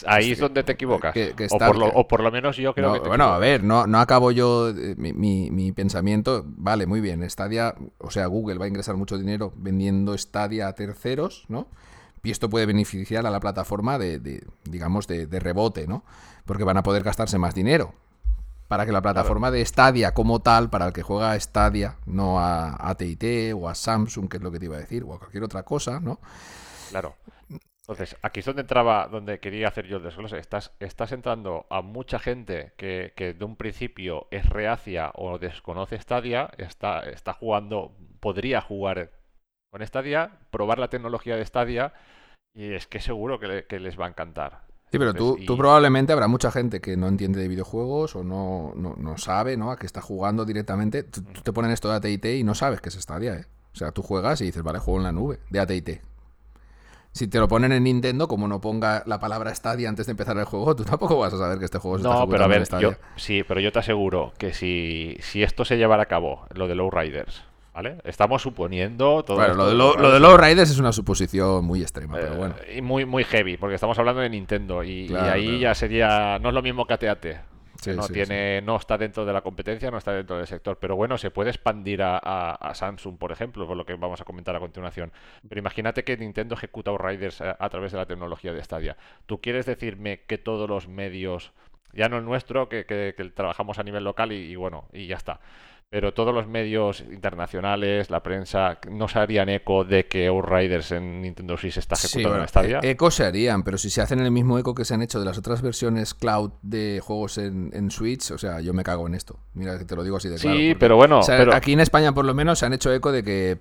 Ahí es donde te equivocas. o, por lo, menos yo creo que Bueno, a ver, no, no acabo yo eh, mi, mi, pensamiento. Vale, muy bien. Stadia, o sea, Google va a ingresar mucho dinero vendiendo Stadia a terceros, ¿no? Y esto puede beneficiar a la plataforma de, digamos, de, rebote, ¿no? Porque van a poder gastarse más dinero. Para que la plataforma de Stadia como tal, para el que juega a Stadia, no a AT&T o a Samsung, que es lo que te iba a decir, o a cualquier otra cosa, ¿no? Claro. Entonces, aquí es donde entraba, donde quería hacer yo el desglose. Estás, estás entrando a mucha gente que, que, de un principio es reacia o desconoce Stadia, está, está jugando, podría jugar con Stadia, probar la tecnología de Stadia y es que seguro que, les va a encantar. Sí, pero tú, tú, probablemente habrá mucha gente que no entiende de videojuegos o no, no, sabe, ¿no? A que está jugando directamente. Tú, te ponen esto de AT&T y no sabes qué es Stadia, ¿eh? O sea, tú juegas y dices, vale, juego en la nube de AT&T. Si te lo ponen en Nintendo, como no ponga la palabra Stadia antes de empezar el juego, tú tampoco vas a saber que este juego se no, está pero a ver, Stadia. sí, pero yo te aseguro que si, si esto se llevara a cabo, lo de Low Riders, ¿Vale? Estamos suponiendo todo. Bueno, lo de, lo, Low Riders es una suposición muy extrema, pero bueno. Eh, y muy, muy heavy, porque estamos hablando de Nintendo y, ahí ya sería. No es lo mismo que No, tiene, no está dentro de la competencia, no está dentro del sector. Pero bueno, se puede expandir a, Samsung, por ejemplo, por lo que vamos a comentar a continuación. Pero imagínate que Nintendo ejecuta Riders a, través de la tecnología de Stadia. ¿Tú quieres decirme que todos los medios, ya no el nuestro, que, trabajamos a nivel local y, y bueno, y ya está pero todos los medios internacionales, la prensa, no se harían eco de que Outriders en Nintendo Switch está ejecutado en Stadia. E-, eco se harían, pero si se hacen el mismo eco que se han hecho de las otras versiones cloud de juegos en, Switch, o sea, yo me cago en esto. Mira te lo digo así de claro. Sí, pero bueno. Aquí en España, por lo menos, se han hecho eco de que.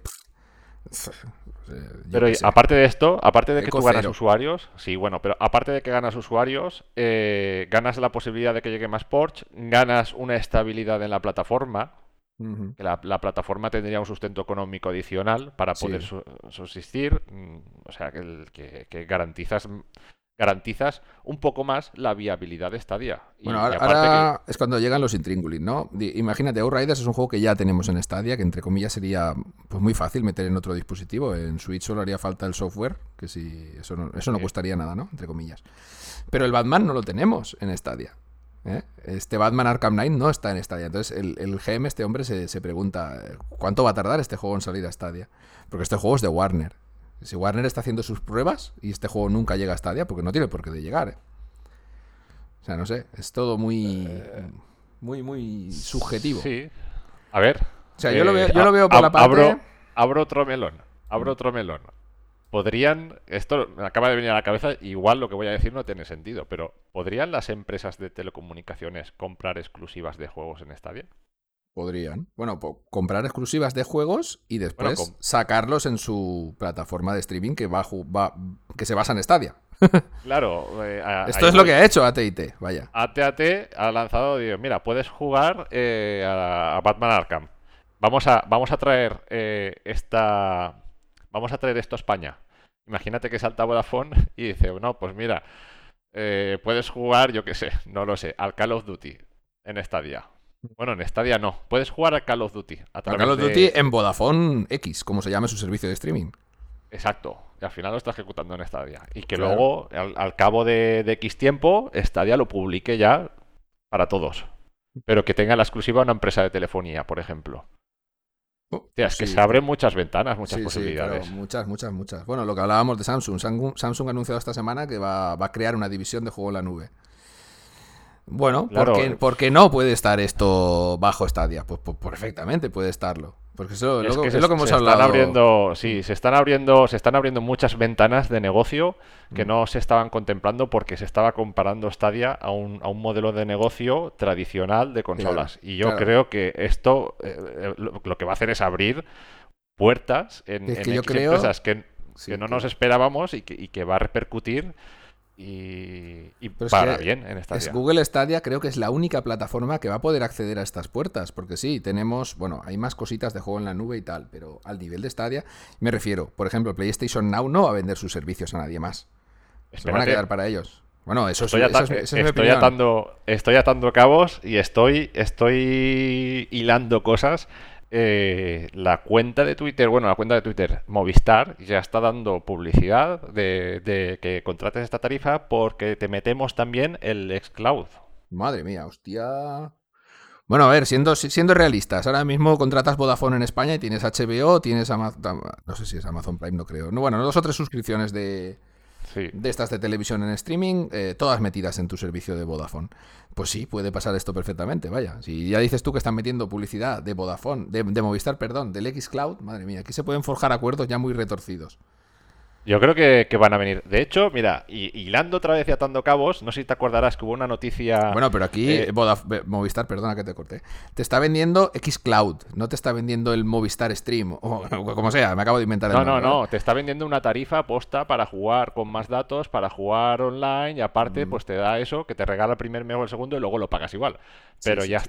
pero aparte de esto, aparte de que tú ganas usuarios, sí, bueno, pero aparte de que ganas usuarios, eh, ganas la posibilidad de que llegue más ports, ganas una estabilidad en la plataforma, que la, plataforma tendría un sustento económico adicional para poder subsistir. Mm, o sea, que, que, garantizas garantizas un poco más la viabilidad de Stadia. bueno, ahora, es cuando llegan los intríngulis, ¿no? Imagínate, Outriders es un juego que ya tenemos en Stadia, que entre comillas sería pues muy fácil meter en otro dispositivo. En Switch solo haría falta el software, que si eso no, eso no costaría nada, ¿no? Entre comillas. Pero el Batman no lo tenemos en Stadia. ¿Eh? Este Batman Arkham Knight no está en Stadia. Entonces el, el GM, este hombre, se, pregunta, ¿cuánto va a tardar este juego en salir a Stadia? Porque este juego es de Warner. Si Warner está haciendo sus pruebas y este juego nunca llega a Stadia, porque no tiene por qué de llegar. ¿eh? O sea, no sé, es todo muy, muy, muy subjetivo. Sí. A ver. O sea, yo, lo veo, yo lo veo por la parte... Abro, otro melón, abro otro melón. Podrían, esto me acaba de venir a la cabeza, igual lo que voy a decir no tiene sentido, pero ¿podrían las empresas de telecomunicaciones comprar exclusivas de juegos en Stadia? Podrían. Bueno, comprar exclusivas de juegos y después sacarlos en su plataforma de streaming que, va, que se basa en Stadia. claro. Eh, Esto es lo que ha hecho AT&T, vaya. AT&T ha lanzado, digo, mira, puedes jugar eh, a, Batman Arkham. Vamos a, vamos a traer eh, esta... Vamos a traer esto a España. Imagínate que salta Vodafone y dice, no, pues mira, puedes jugar, yo qué sé, no lo sé, al Call of Duty en Stadia bueno, en Stadia no. Puedes jugar a Call of Duty. A, Call of Duty en Vodafone X, como se llama su servicio de streaming. Exacto. Y al final lo está ejecutando en Stadia. Y que luego, al, cabo de, X tiempo, Stadia lo publique ya para todos. Pero que tenga la exclusiva una empresa de telefonía, por ejemplo. Es que se abren muchas ventanas, muchas posibilidades. muchas, muchas, muchas. Bueno, lo que hablábamos de Samsung. Samsung ha anunciado esta semana que va, va a crear una división de juego en la nube. Bueno, ¿por, qué, no puede estar esto bajo Stadia? Pues, pues, perfectamente puede estarlo. Porque eso es, lo, que, hemos hablado. Están abriendo, sí, se están abriendo, se están abriendo muchas ventanas de negocio que mm. no se estaban contemplando porque se estaba comparando Stadia a un, a un modelo de negocio tradicional de consolas. y yo creo que esto eh, lo, que va a hacer es abrir puertas en, empresas que, no nos esperábamos y que, y que va a repercutir y, para bien en Stadia. Es Google Stadia creo que es la única plataforma que va a poder acceder a estas puertas, porque sí, tenemos, bueno, hay más cositas de juego en la nube y tal, pero al nivel de Stadia me refiero, por ejemplo, PlayStation Now no va a vender sus servicios a nadie más. Se van a quedar para ellos. Bueno, eso, estoy, es, estoy atando, estoy atando cabos y estoy, estoy hilando cosas eh, la cuenta de Twitter, bueno, la cuenta de Twitter, Movistar, ya está dando publicidad de, que contrates esta tarifa porque te metemos también el xCloud. Madre mía, hostia. Bueno, a ver, siendo, siendo realistas, ahora mismo contratas Vodafone en España y tienes HBO, tienes Amazon, no sé si es Amazon Prime, no creo. No, bueno, dos o tres suscripciones de, de estas de televisión en streaming, eh, todas metidas en tu servicio de Vodafone. Pues sí, puede pasar esto perfectamente, vaya. Si ya dices tú que están metiendo publicidad de Vodafone, de, de Movistar, perdón, del Xcloud, madre mía, aquí se pueden forjar acuerdos ya muy retorcidos. Yo creo que, van a venir. De hecho, mira, hilando otra vez y atando cabos, no sé si te acordarás que hubo una noticia. Bueno, pero aquí eh, Movistar, perdona que te corté. Te está vendiendo Xcloud, no te está vendiendo el Movistar Stream, o, como sea, me acabo de inventar el No, no, no, te está vendiendo una tarifa posta para jugar con más datos, para jugar online, y aparte, mm. pues te da eso, que te regala el primer mes o el segundo y luego lo pagas igual. Pero ya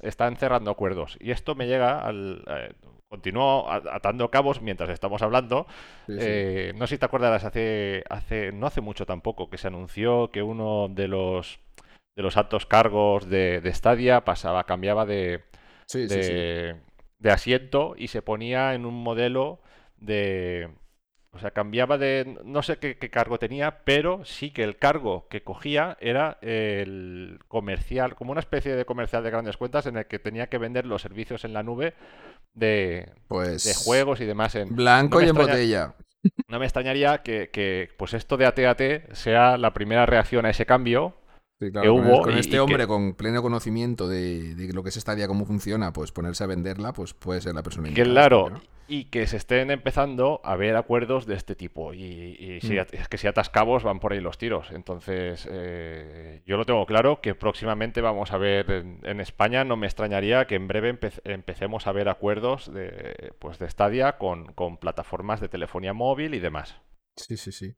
están cerrando acuerdos. Y esto me llega al. Eh, continúo atando cabos mientras estamos hablando. Eh, no sé si te acuerdas, hace, hace, no hace mucho tampoco, que se anunció que uno de los de los altos cargos de, de Stadia pasaba, cambiaba de, de, asiento y se ponía en un modelo de. O sea, cambiaba de. No sé qué, qué, cargo tenía, pero sí que el cargo que cogía era el comercial, como una especie de comercial de grandes cuentas en el que tenía que vender los servicios en la nube de, pues, de juegos y demás en blanco y en botella. No me extrañaría que, pues esto de AT&T sea la primera reacción a ese cambio que hubo. Con, este hombre con pleno conocimiento de, lo que es Stadia, cómo funciona, pues ponerse a venderla, pues puede ser la persona Claro, y que se estén empezando a ver acuerdos de este tipo. Y, si, mm. es que si atas cabos van por ahí los tiros. Entonces, eh, yo lo tengo claro que próximamente vamos a ver en, España, no me extrañaría que en breve empecemos a ver acuerdos de, pues de Stadia con, con plataformas de telefonía móvil y demás. Sí, sí, sí.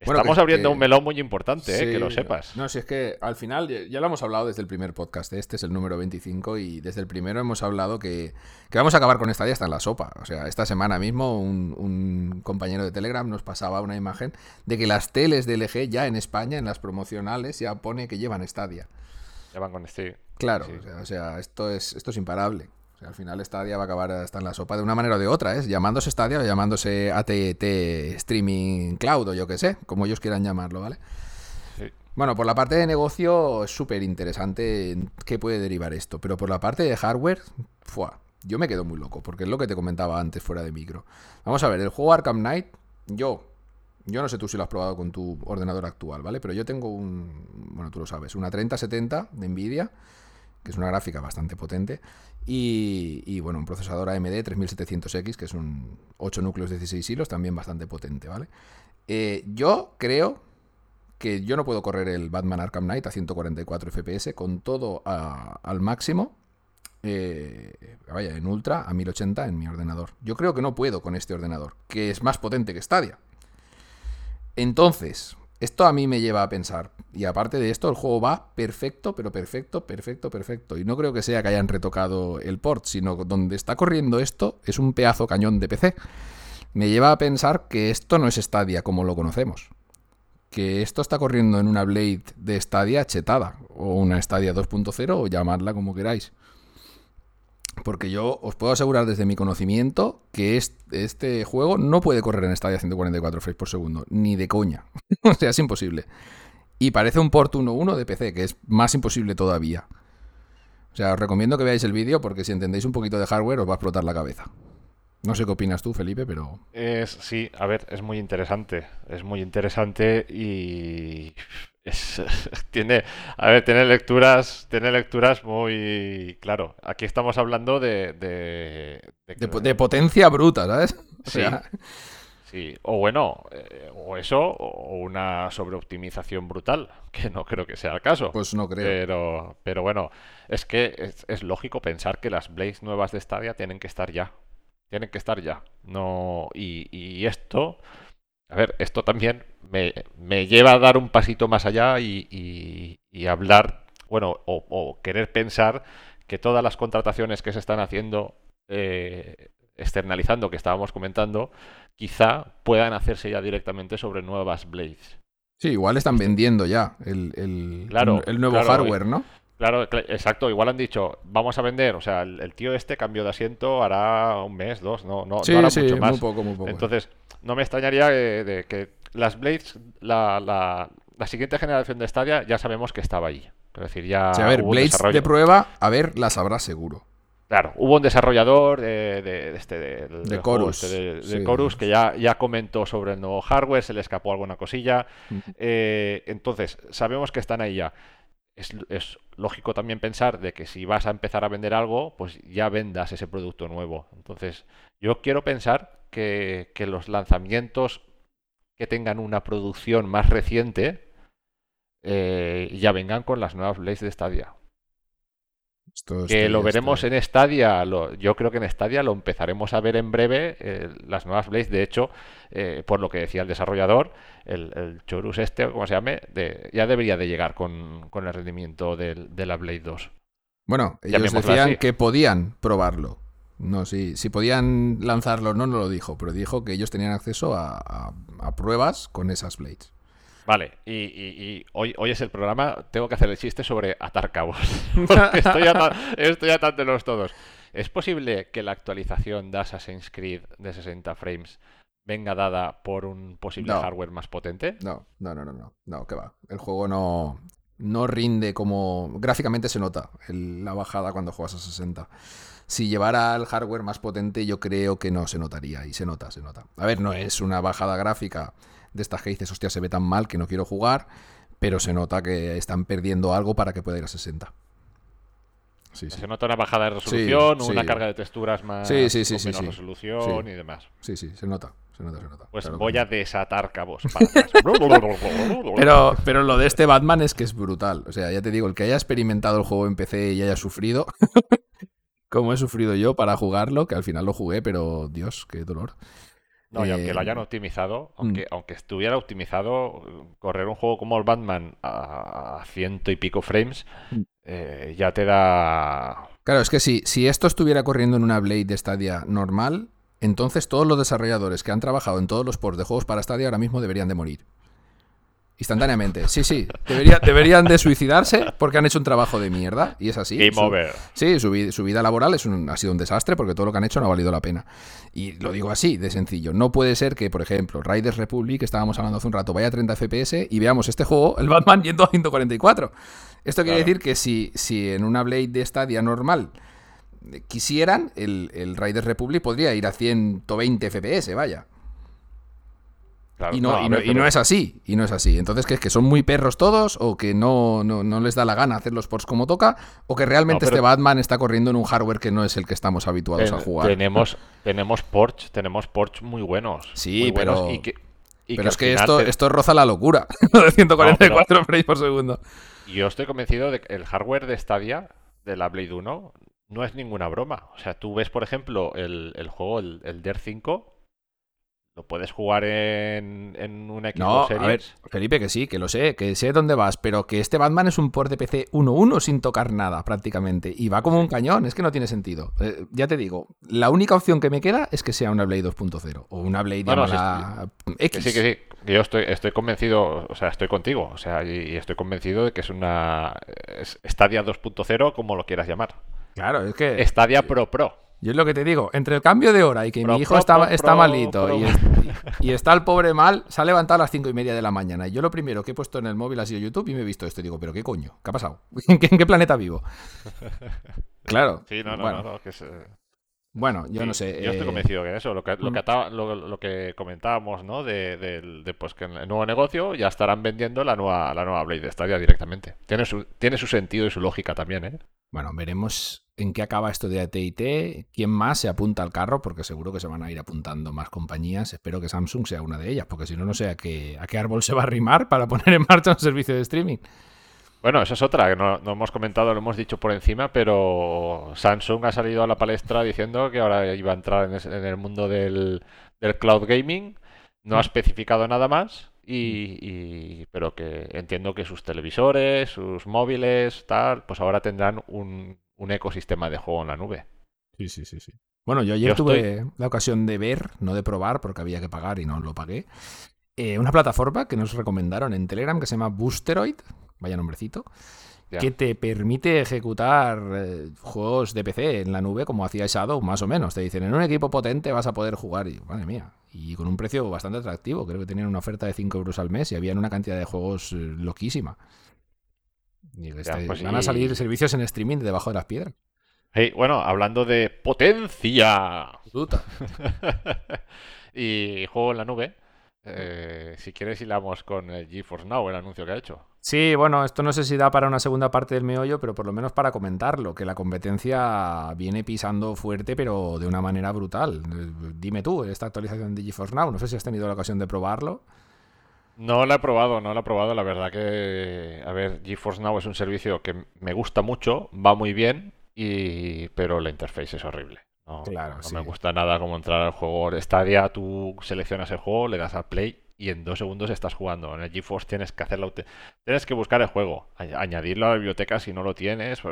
Estamos abriendo un melón muy importante, eh, que lo sepas. No, si es que al final, ya lo hemos hablado desde el primer podcast, este es el número 25 y desde el primero hemos hablado que, vamos a acabar con esta ya está en la sopa. O sea, esta semana mismo un, compañero de Telegram nos pasaba una imagen de que las teles de LG ya en España, en las promocionales, ya pone que llevan Stadia. Ya van con este. Claro, O, sea, esto es, esto es imparable al final Stadia va a acabar hasta en la sopa de una manera o de otra, ¿eh? Llamándose Stadia o llamándose ATT Streaming Cloud o yo qué sé, como ellos quieran llamarlo, ¿vale? Bueno, por la parte de negocio es súper interesante qué puede derivar esto, pero por la parte de hardware, ¡fua! yo me quedo muy loco, porque es lo que te comentaba antes fuera de micro. Vamos a ver, el juego Arkham Knight, yo, yo no sé tú si lo has probado con tu ordenador actual, ¿vale? Pero yo tengo un, bueno, tú lo sabes, una 3070 de Nvidia que es una gráfica bastante potente. Y, bueno, un procesador AMD 3700X, que es un 8 núcleos de 16 hilos, también bastante potente, ¿vale? Eh, yo creo que yo no puedo correr el Batman Arkham Knight a 144 FPS con todo al máximo. Eh, vaya, en ultra a 1080 en mi ordenador. Yo creo que no puedo con este ordenador, que es más potente que Stadia. Entonces, esto a mí me lleva a pensar. Y aparte de esto, el juego va perfecto, pero perfecto, perfecto, perfecto. Y no creo que sea que hayan retocado el port, sino donde está corriendo esto es un pedazo cañón de PC. Me lleva a pensar que esto no es Stadia como lo conocemos. Que esto está corriendo en una Blade de Stadia chetada, o una Stadia 2.0, o llamarla como queráis. Porque yo os puedo asegurar desde mi conocimiento que este, juego no puede correr en Stadia 144 frames por segundo, ni de coña. o sea, es imposible. Y parece un port 1.1 de PC, que es más imposible todavía. O sea, os recomiendo que veáis el vídeo porque si entendéis un poquito de hardware os va a explotar la cabeza. No sé qué opinas tú, Felipe, pero... Es, sí, a ver, es muy interesante. Es muy interesante y tiene, a ver, tiene lecturas, tiene lecturas muy, claro. Aquí estamos hablando de, de, potencia bruta, ¿sabes? sí, sí. O bueno, eh, o eso, o una sobreoptimización brutal, que no creo que sea el caso. Pues no creo. Pero, pero bueno, es que es, lógico pensar que las Blaze nuevas de Stadia tienen que estar ya. Tienen que estar ya. No, y, y esto a ver, esto también me, lleva a dar un pasito más allá y, hablar, bueno, o, querer pensar que todas las contrataciones que se están haciendo, eh, externalizando, que estábamos comentando, quizá puedan hacerse ya directamente sobre nuevas Blades. Sí, igual están vendiendo ya el, el, el nuevo hardware, ¿no? Claro, exacto. Igual han dicho, vamos a vender. O sea, el, tío este cambió de asiento hará un mes, dos, no, no, sí, no hará sí, mucho más. Muy poco, muy poco. Entonces, no me extrañaría de, que las Blades, la, la, siguiente generación de Stadia, ya sabemos que estaba ahí. Es decir, ya. a ver, Blades de prueba, a ver, las habrá seguro. Claro, hubo un desarrollador de, de, este, de, Chorus, este, de, Chorus que ya, ya comentó sobre el nuevo hardware, se le escapó alguna cosilla. Eh, entonces, sabemos que están ahí ya es, lógico también pensar de que si vas a empezar a vender algo, pues ya vendas ese producto nuevo. Entonces, yo quiero pensar que, los lanzamientos que tengan una producción más reciente eh, ya vengan con las nuevas Blaze de Stadia que lo veremos en Stadia, yo creo que en Stadia lo empezaremos a ver en breve, eh, las nuevas Blades, de hecho, eh, por lo que decía el desarrollador, el, Chorus este, como se llame, ya debería de llegar con, el rendimiento de la Blade 2. Bueno, ellos decían que podían probarlo. No, si, si podían lanzarlo, no, no lo dijo, pero dijo que ellos tenían acceso a pruebas con esas Blades. Vale, y, hoy, hoy es el programa, tengo que hacer el chiste sobre atar cabos. estoy, todos. ¿Es posible que la actualización de Assassin's Creed de 60 frames venga dada por un posible hardware más potente? No, no, no, no, no, no, que va. El juego no, no rinde como... Gráficamente se nota la bajada cuando juegas a 60. Si llevara el hardware más potente yo creo que no se notaría, y se nota, se nota. A ver, no es una bajada gráfica de estas que dices, hostia, se ve tan mal que no quiero jugar, pero se nota que están perdiendo algo para que pueda ir a 60. Se nota una bajada de resolución, una carga de texturas más sí, sí, sí, con resolución y demás. Sí, sí, se nota. Se nota, se nota. Pues voy a desatar cabos. pero, pero lo de este Batman es que es brutal. O sea, ya te digo, el que haya experimentado el juego en PC y haya sufrido, como he sufrido yo para jugarlo, que al final lo jugué, pero Dios, qué dolor. No, y aunque lo hayan eh, optimizado, aunque, mm. aunque estuviera optimizado, correr un juego como el Batman a, ciento y pico frames mm. eh, ya te da. Claro, es que si, si esto estuviera corriendo en una Blade de Stadia normal, entonces todos los desarrolladores que han trabajado en todos los ports de juegos para Stadia ahora mismo deberían de morir. Instantáneamente. Sí, sí. deberían de suicidarse porque han hecho un trabajo de mierda. Y es así. Game over. Sí, su, vida laboral es ha sido un desastre porque todo lo que han hecho no ha valido la pena. Y lo digo así, de sencillo. No puede ser que, por ejemplo, Riders Republic, que estábamos hablando hace un rato, vaya a 30 FPS y veamos este juego, el Batman, yendo a 144. Esto quiere decir que si, si en una Blade de Stadia normal quisieran, el, el Riders Republic podría ir a 120 FPS, vaya. Y, no, no, es así, y no es así. Entonces, ¿qué es que son muy perros todos? ¿O que no, no, les da la gana hacer los ports como toca? ¿O que realmente este Batman está corriendo en un hardware que no es el que estamos habituados a jugar? Tenemos, tenemos ports, tenemos ports muy buenos. Sí, pero... pero es que esto, esto roza la locura. de 144 frames por segundo. Yo estoy convencido de que el hardware de Stadia, de la Blade 1, no es ninguna broma. O sea, tú ves, por ejemplo, el, juego, el, el DER 5, lo puedes jugar en, en una Xbox no, A ver, Felipe, que sí, que lo sé, que sé dónde vas, pero que este Batman es un port de PC 1.1 sin tocar nada prácticamente. Y va como un cañón, es que no tiene sentido. Eh, ya te digo, la única opción que me queda es que sea una Blade 2.0 o una Blade X. sí, que sí. yo estoy, estoy convencido, o sea, estoy contigo, o sea, y, estoy convencido de que es una Stadia 2.0, como lo quieras llamar. Claro, es que. Stadia Pro Pro. Yo es lo que te digo, entre el cambio de hora y que mi hijo está, está malito y, está el pobre mal, se ha levantado a las cinco y media de la mañana. Y yo lo primero que he puesto en el móvil ha sido YouTube y me he visto esto. Y digo, ¿pero qué coño? ¿Qué ha pasado? ¿En qué, planeta vivo? Claro. Sí, no, no, bueno. no, que Bueno, yo no sé. Yo estoy eh, convencido que eso, lo que, lo mm. que, comentábamos, ¿no? De, pues que en el nuevo negocio ya estarán vendiendo la nueva, la nueva Blade Stadia directamente. Tiene su, tiene su sentido y su lógica también, ¿eh? Bueno, veremos en qué acaba esto de AT&T, quién más se apunta al carro, porque seguro que se van a ir apuntando más compañías. Espero que Samsung sea una de ellas, porque si no, no sé a qué, a qué árbol se va a arrimar para poner en marcha un servicio de streaming. Bueno, esa es otra que no, hemos comentado, lo hemos dicho por encima, pero Samsung ha salido a la palestra diciendo que ahora iba a entrar en, el mundo del, cloud gaming. No ha mm. especificado nada más, y, y, pero que entiendo que sus televisores, sus móviles, tal, pues ahora tendrán un, un ecosistema de juego en la nube. Sí, sí, sí, sí. Bueno, yo ayer tuve la ocasión de ver, no de probar, porque había que pagar y no lo pagué, eh, una plataforma que nos recomendaron en Telegram que se llama Boosteroid, vaya nombrecito, que te permite ejecutar eh, juegos de PC en la nube como hacía Shadow, más o menos. Te dicen, en un equipo potente vas a poder jugar, y madre mía, y con un precio bastante atractivo. Creo que tenían una oferta de 5 euros al mes y habían una cantidad de juegos eh, loquísima. Este, pues van a salir servicios en streaming debajo de las piedras. Hey, bueno, hablando de potencia. y juego en la nube. Eh, si quieres hilamos con el GeForce Now, el anuncio que ha hecho. Sí, bueno, esto no sé si da para una segunda parte del meollo, pero por lo menos para comentarlo, que la competencia viene pisando fuerte, pero de una manera brutal. Dime tú, esta actualización de GeForce Now, no sé si has tenido la ocasión de probarlo. No la he probado, no la he probado. La verdad que, a ver, GeForce Now es un servicio que me gusta mucho, va muy bien, y pero la interface es horrible. No, claro, no me gusta nada como entrar al juego Stadia, tú seleccionas el juego, le das al play y en dos segundos estás jugando. En el GeForce tienes que hacerlo, tienes que buscar el juego, añadirlo a la biblioteca si no lo tienes,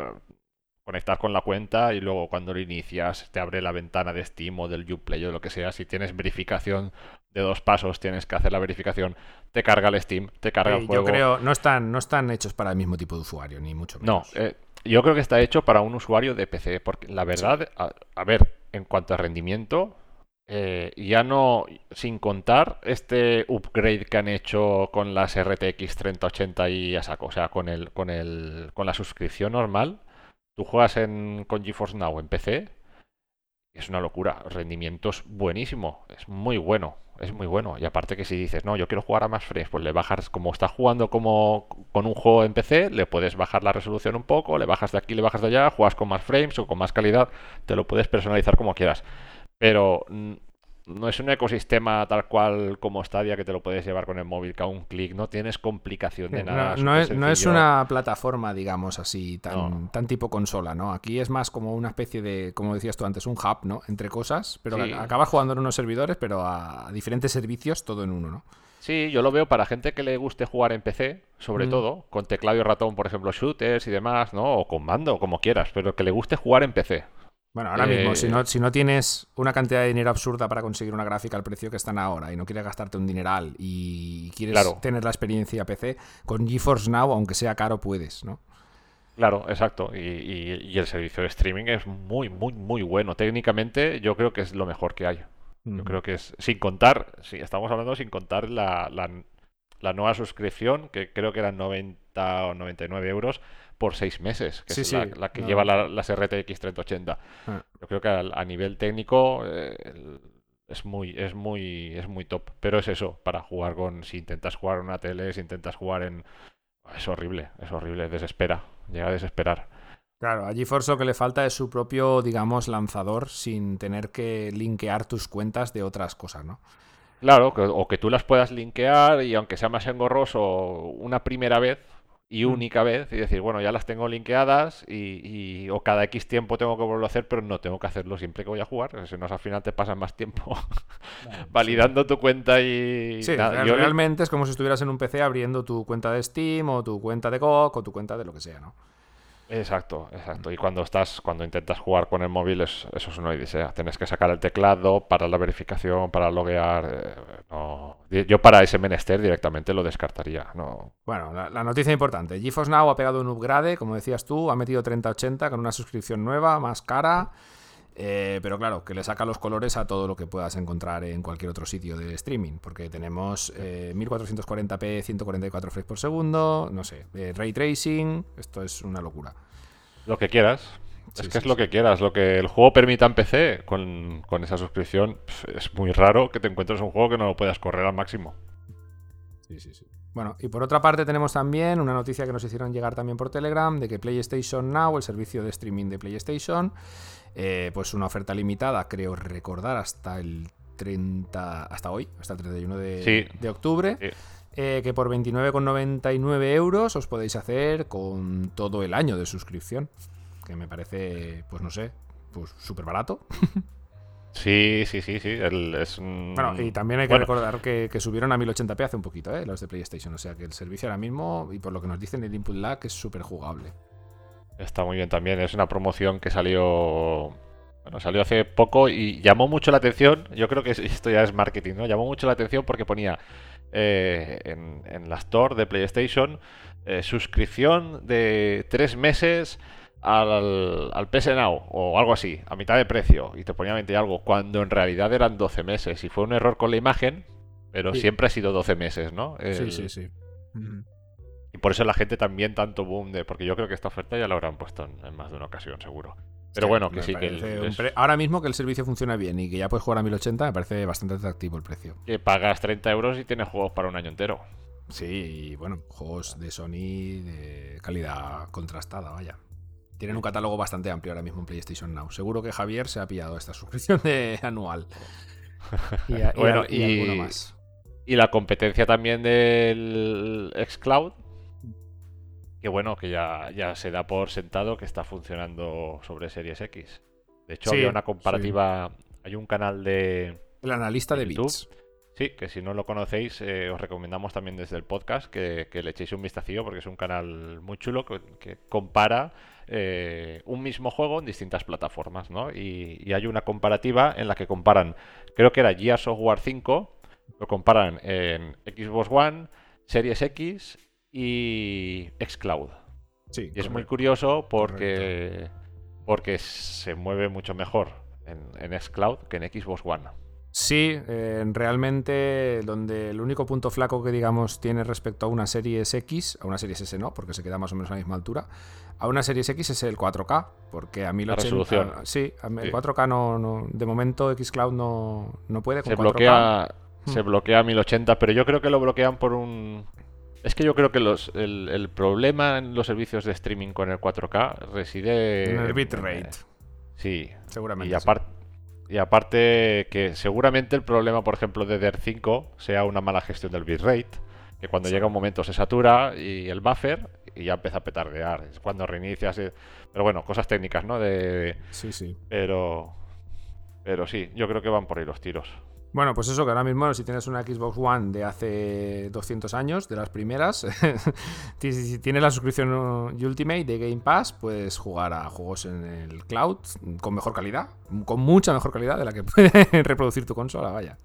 conectar con la cuenta y luego cuando lo inicias te abre la ventana de Steam o del Uplay o lo que sea. Si tienes verificación de dos pasos, tienes que hacer la verificación, te carga el Steam, te carga el juego. Yo creo, no están, no están hechos para el mismo tipo de usuario, ni mucho menos. No, eh, yo creo que está hecho para un usuario de PC, porque la verdad, a, ver, en cuanto a rendimiento, eh, ya no, sin contar este upgrade que han hecho con las RTX 3080 y a saco, o sea, con el, con el, con la suscripción normal, tú juegas en, con GeForce Now en PC, es una locura, rendimiento es buenísimo, es muy bueno es muy bueno. Y aparte que si dices, no, yo quiero jugar a más frames, pues le bajas, como estás jugando como con un juego en PC, le puedes bajar la resolución un poco, le bajas de aquí, le bajas de allá, juegas con más frames o con más calidad, te lo puedes personalizar como quieras. Pero mm, no es un ecosistema tal cual como Stadia que te lo puedes llevar con el móvil que a un clic, no tienes complicación de nada. No, es, una plataforma, digamos así, tan, tan tipo consola, ¿no? Aquí es más como una especie de, como decías tú antes, un hub, ¿no? Entre cosas, pero acabas jugando en unos servidores, pero a, diferentes servicios, todo en uno, ¿no? Sí, yo lo veo para gente que le guste jugar en PC, sobre mm. todo, con teclado y ratón, por ejemplo, shooters y demás, ¿no? O con mando, como quieras, pero que le guste jugar en PC. Bueno, ahora mismo, si no, si no tienes una cantidad de dinero absurda para conseguir una gráfica al precio que están ahora y no quieres gastarte un dineral y quieres tener la experiencia PC, con GeForce Now, aunque sea caro, puedes, ¿no? Claro, exacto. Y, el servicio de streaming es muy, muy, muy bueno. Técnicamente, yo creo que es lo mejor que hay. Yo creo que es, sin contar, sí, estamos hablando sin contar la, la nueva suscripción, que creo que eran 90 o 99 euros por seis meses, que es la, que lleva las RTX 3080. Ah. Yo creo que a, nivel técnico, eh, es muy, es muy, es muy top. Pero es eso, para jugar con, si intentas jugar en una tele, si intentas jugar en... Es horrible, es horrible, desespera, llega a desesperar. Claro, a GeForce lo que le falta es su propio, digamos, lanzador sin tener que linkear tus cuentas de otras cosas, ¿no? Claro, o que tú las puedas linkear y aunque sea más engorroso una primera vez y mm. única vez y decir, bueno, ya las tengo linkeadas y, o cada X tiempo tengo que volverlo a hacer, pero no tengo que hacerlo siempre que voy a jugar, si no al final te pasan más tiempo validando tu cuenta y... Sí, realmente es como si estuvieras en un PC abriendo tu cuenta de Steam o tu cuenta de GOG o tu cuenta de lo que sea, ¿no? Exacto, exacto. Y cuando estás, cuando intentas jugar con el móvil, es, eso es una odisea. Tienes que sacar el teclado para la verificación, para loguear. Eh, yo para ese menester directamente lo descartaría. No. Bueno, la, noticia importante. GeForce Now ha pegado un upgrade, como decías tú, ha metido 3080 con una suscripción nueva, más cara. Eh, pero claro, que le saca los colores a todo lo que puedas encontrar en cualquier otro sitio de streaming, porque tenemos 1440p, eh, 144 frames por segundo, no sé, eh, ray tracing, esto es una locura. Lo que quieras. es que es lo que quieras. Lo que el juego permita en PC con, esa suscripción, es muy raro que te encuentres un juego que no lo puedas correr al máximo. Sí, sí, sí. Bueno, y por otra parte tenemos también una noticia que nos hicieron llegar también por Telegram de que PlayStation Now, el servicio de streaming de PlayStation, eh, pues una oferta limitada, creo recordar, hasta el 30, hasta hoy, hasta el 31 de, de octubre. Eh, que por 29,99 euros os podéis hacer con todo el año de suscripción. Que me parece, pues no sé, pues súper barato. Sí, sí, sí, sí. es Bueno, y también hay que recordar que, subieron a 1080p hace un poquito, ¿eh? los de PlayStation. O sea que el servicio ahora mismo, y por lo que nos dicen, el input lag es súper jugable. Está muy bien también. Es una promoción que salió. Bueno, salió hace poco y llamó mucho la atención. Yo creo que esto ya es marketing, ¿no? Llamó mucho la atención porque ponía eh, en, la store de PlayStation eh, suscripción de tres meses al, al PS Now o algo así, a mitad de precio, y te ponía 20 algo, cuando en realidad eran 12 meses. Y fue un error con la imagen, pero siempre ha sido 12 meses, ¿no? Sí, sí, sí. Y por eso la gente también tanto boom de. Porque yo creo que esta oferta ya la habrán puesto en, más de una ocasión, seguro. Pero bueno, que sí, que. Ahora mismo que el servicio funciona bien y que ya puedes jugar a 1080, me parece bastante atractivo el precio. Que pagas 30 euros y tienes juegos para un año entero. Sí, y bueno, juegos de Sony de calidad contrastada, vaya. Tienen un catálogo bastante amplio ahora mismo en PlayStation Now. Seguro que Javier se ha pillado esta suscripción de anual. Y, bueno, y, más. Y la competencia también del Xcloud. Que bueno, que ya, ya se da por sentado que está funcionando sobre Series X. De hecho, había una comparativa. Hay un canal de. El analista de Bits. Sí, que si no lo conocéis, eh, os recomendamos también desde el podcast que, le echéis un vistacillo porque es un canal muy chulo que, compara eh, un mismo juego en distintas plataformas, ¿no? Y, hay una comparativa en la que comparan, creo que era Gears of War 5, lo comparan en Xbox One, Series X y Xcloud. Sí, y es muy curioso porque, porque se mueve mucho mejor en, en Xcloud que en Xbox One. Sí, eh, realmente donde el único punto flaco que digamos tiene respecto a una serie X, a una serie S no, porque se queda más o menos a la misma altura, a una serie X es el 4K, porque a 1080... sí, el 4K no, de momento Xcloud no, no puede se bloquea Se bloquea a 1080, pero yo creo que lo bloquean por un... Es que yo creo que los, el, problema en los servicios de streaming con el 4K reside... En el bitrate. sí. Seguramente. Y aparte... Y aparte que seguramente el problema, por ejemplo, de DER 5 sea una mala gestión del bitrate, que cuando llega un momento se satura y el buffer y ya empieza a petardear. Es cuando reinicias. Pero bueno, cosas técnicas, ¿no? De... Sí, sí. Pero... Pero sí, yo creo que van por ahí los tiros. Bueno, pues eso, que ahora mismo si tienes una Xbox One de hace 200 años, de las primeras, si tienes la suscripción Ultimate de Game Pass, puedes jugar a juegos en el cloud con mejor calidad, con mucha mejor calidad de la que puede reproducir tu consola, vaya.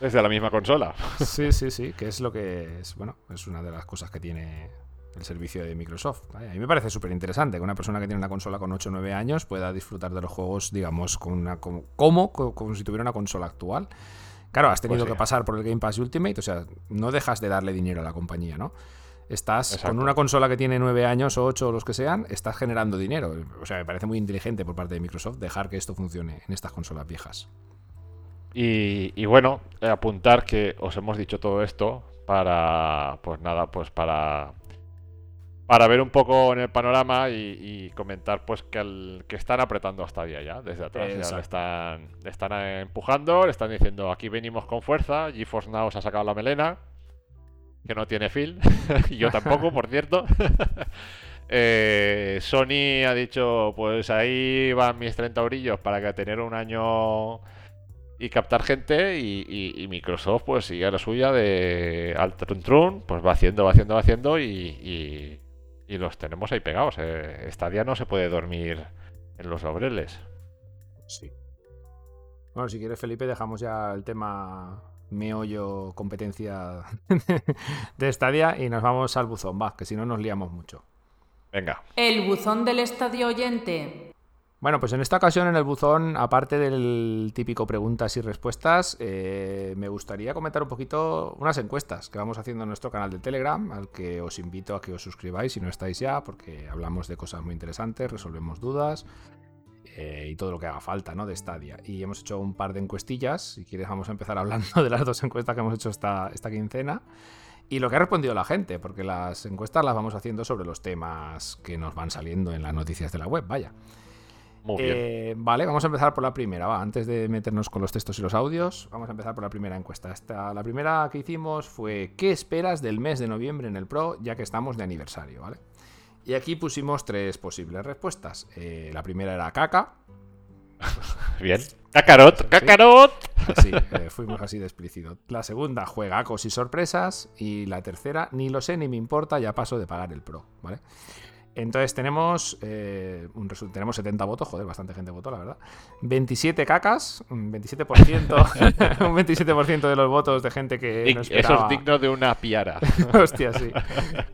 Desde la misma consola. sí, sí, sí, que es lo que es, bueno, es una de las cosas que tiene el servicio de Microsoft. A mí me parece súper interesante que una persona que tiene una consola con 8 o 9 años pueda disfrutar de los juegos, digamos, con una, como, como, como si tuviera una consola actual. Claro, has tenido pues que pasar por el Game Pass Ultimate, o sea, no dejas de darle dinero a la compañía, ¿no? Estás con una consola que tiene nueve años o ocho o los que sean, estás generando dinero. O sea, me parece muy inteligente por parte de Microsoft dejar que esto funcione en estas consolas viejas. Y, bueno, apuntar que os hemos dicho todo esto para, pues nada, pues para para ver un poco en el panorama y, comentar pues que, que están apretando hasta día ya, desde atrás. Ya le están, le están empujando, le están diciendo aquí venimos con fuerza, GeForce Now se ha sacado la melena, que no tiene fil, y yo tampoco, por cierto. Eh, Sony ha dicho, pues ahí van mis 30 orillos para que tener un año y captar gente y, Microsoft pues sigue a la suya de al trun, pues va haciendo, va haciendo, va haciendo y, los tenemos ahí pegados. Eh. Esta día no se puede dormir en los laureles. Sí. Bueno, si quieres Felipe dejamos ya el tema meollo competencia de Stadia y nos vamos al buzón, va, que si no nos liamos mucho. Venga. El buzón del estadio oyente. Bueno, pues en esta ocasión en el buzón, aparte del típico preguntas y respuestas, eh, me gustaría comentar un poquito unas encuestas que vamos haciendo en nuestro canal de Telegram, al que os invito a que os suscribáis si no estáis ya, porque hablamos de cosas muy interesantes, resolvemos dudas eh, y todo lo que haga falta, ¿no? De Stadia. Y hemos hecho un par de encuestillas, si quieres vamos a empezar hablando de las dos encuestas que hemos hecho esta, esta quincena. Y lo que ha respondido la gente, porque las encuestas las vamos haciendo sobre los temas que nos van saliendo en las noticias de la web, vaya. Muy bien. Eh, vale, vamos a empezar por la primera, va. Antes de meternos con los textos y los audios, vamos a empezar por la primera encuesta. Esta, la primera que hicimos fue ¿qué esperas del mes de noviembre en el Pro, ya que estamos de aniversario, ¿vale? Y aquí pusimos tres posibles respuestas. Eh, la primera era caca. Bien. Cacarot, cacarot. Sí, eh, fuimos así de explícito. La segunda, juegacos y sorpresas. Y la tercera, ni lo sé ni me importa, ya paso de pagar el Pro, ¿vale? Entonces tenemos, eh, un tenemos 70 votos, joder, bastante gente votó, la verdad. 27 cacas, un 27%, un 27 de los votos de gente que no esperaba... Eso es digno de una piara. Hostia, sí.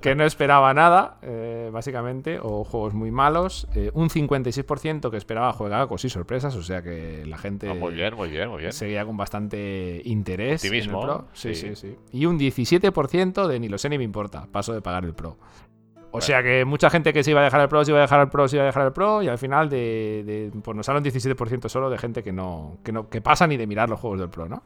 Que no esperaba nada, eh, básicamente, o juegos muy malos. Eh, un 56% que esperaba juegacos y sorpresas, o sea que la gente... Ah, muy bien, muy bien, muy bien. Seguía con bastante interés. En el Pro. Sí, sí, sí, Y un 17% de ni lo sé ni me importa, paso de pagar el Pro. O sea que mucha gente que se iba a dejar el Pro, se iba a dejar el Pro, se iba a dejar el Pro, y al final de, pues nos sale un 17% solo de gente que no, que no que pasa ni de mirar los juegos del Pro, ¿no?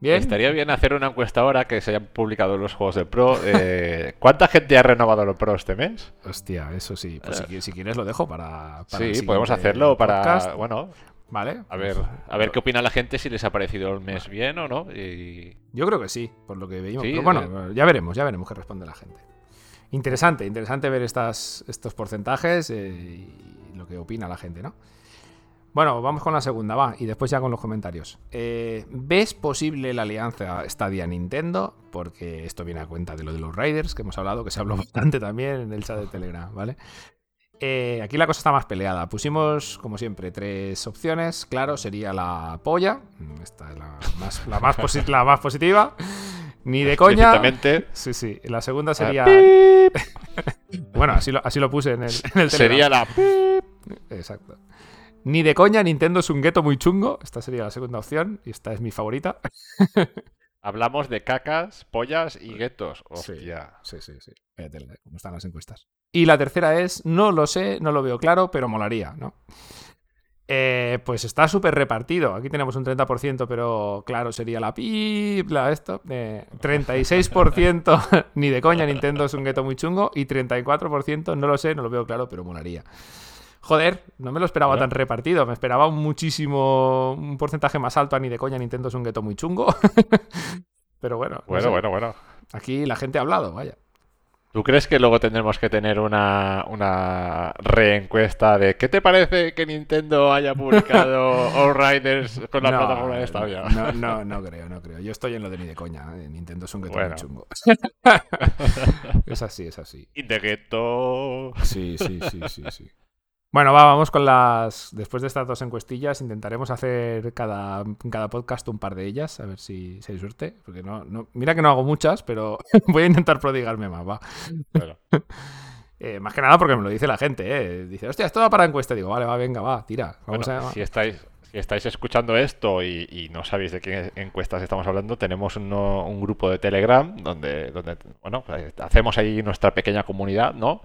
Bien. Estaría bien hacer una encuesta ahora que se hayan publicado los juegos del Pro. Eh, ¿Cuánta gente ha renovado el Pro este mes? Hostia, eso sí. Pues si, quieres lo dejo para. sí, podemos hacerlo para. Bueno. Vale. A ver, a ver qué opina la gente, si les ha parecido el mes bien o no. Yo creo que sí, por lo que veíamos. Pero bueno, ya veremos, ya veremos qué responde la gente. Interesante, interesante ver estos porcentajes eh, y lo que opina la gente, ¿no? Bueno, vamos con la segunda, va, y después ya con los comentarios. Eh, ¿Ves posible la alianza Stadia-Nintendo? Porque esto viene a cuenta de lo de los Raiders que hemos hablado, que se habló bastante también en el chat de Telegram, ¿vale? Eh, aquí la cosa está más peleada. Pusimos, como siempre, tres opciones. Claro, sería la polla. Esta es la más positiva. Ni de coña. Sí, sí. La segunda sería. bueno, así lo, así lo puse en el, en Sería la. Exacto. Ni de coña, Nintendo es un gueto muy chungo. Esta sería la segunda opción y esta es mi favorita. Hablamos de cacas, pollas y guetos. Sí, sí, sí, sí. cómo están las encuestas. Y la tercera es, no lo sé, no lo veo claro, pero molaría, ¿no? Eh, pues está súper repartido. Aquí tenemos un 30%, pero claro, sería la pipla esto. 36% ni de coña, Nintendo es un gueto muy chungo. Y 34% no lo sé, no lo veo claro, pero molaría. Joder, no me lo esperaba tan repartido. Me esperaba un muchísimo. un porcentaje más alto a ni de coña, Nintendo es un gueto muy chungo. pero bueno. Bueno, bueno, bueno. Aquí la gente ha hablado, vaya. ¿Tú crees que luego tendremos que tener una, una reencuesta de ¿qué te parece que Nintendo haya publicado All Riders con la plataforma de Stadia? No, no, no creo, no creo. Yo estoy en lo de ni de coña. ¿eh? Nintendo es un gueto muy chungo. es así, es así. Y de gueto. Sí, sí, sí, sí, sí. Bueno, va, vamos con las. Después de estas dos encuestillas, intentaremos hacer cada, cada podcast un par de ellas, a ver si, hay suerte. Porque no, no, mira que no hago muchas, pero voy a intentar prodigarme más, va. Eh, más que nada porque me lo dice la gente, ¿eh? Dice, hostia, esto va para encuesta. Digo, vale, va, venga, va, tira. Vamos Si estáis, si estáis escuchando esto y, no sabéis de qué encuestas estamos hablando, tenemos un grupo de Telegram donde, donde bueno, pues, hacemos ahí nuestra pequeña comunidad, ¿no?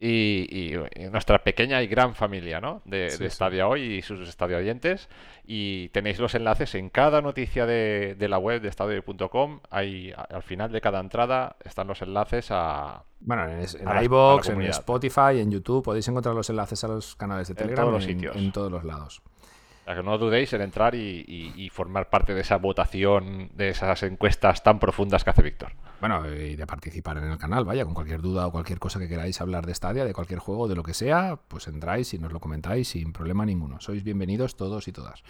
Y, nuestra pequeña y gran familia, ¿no? De, Stadia hoy y sus Stadia oyentes. Y tenéis los enlaces en cada noticia de, la web de stadio.com. Ahí al final de cada entrada están los enlaces a. Bueno, en, en iBox, en Spotify, en YouTube podéis encontrar los enlaces a los canales de Telegram en todos los, sitios. En, todos los lados. Que no dudéis en entrar y formar parte de esa votación, de esas encuestas tan profundas que hace Víctor. Bueno, y de participar en el canal, vaya, con cualquier duda o cualquier cosa que queráis hablar de Stadia, de cualquier juego, de lo que sea, pues entráis y nos lo comentáis sin problema ninguno. Sois bienvenidos todos y todas.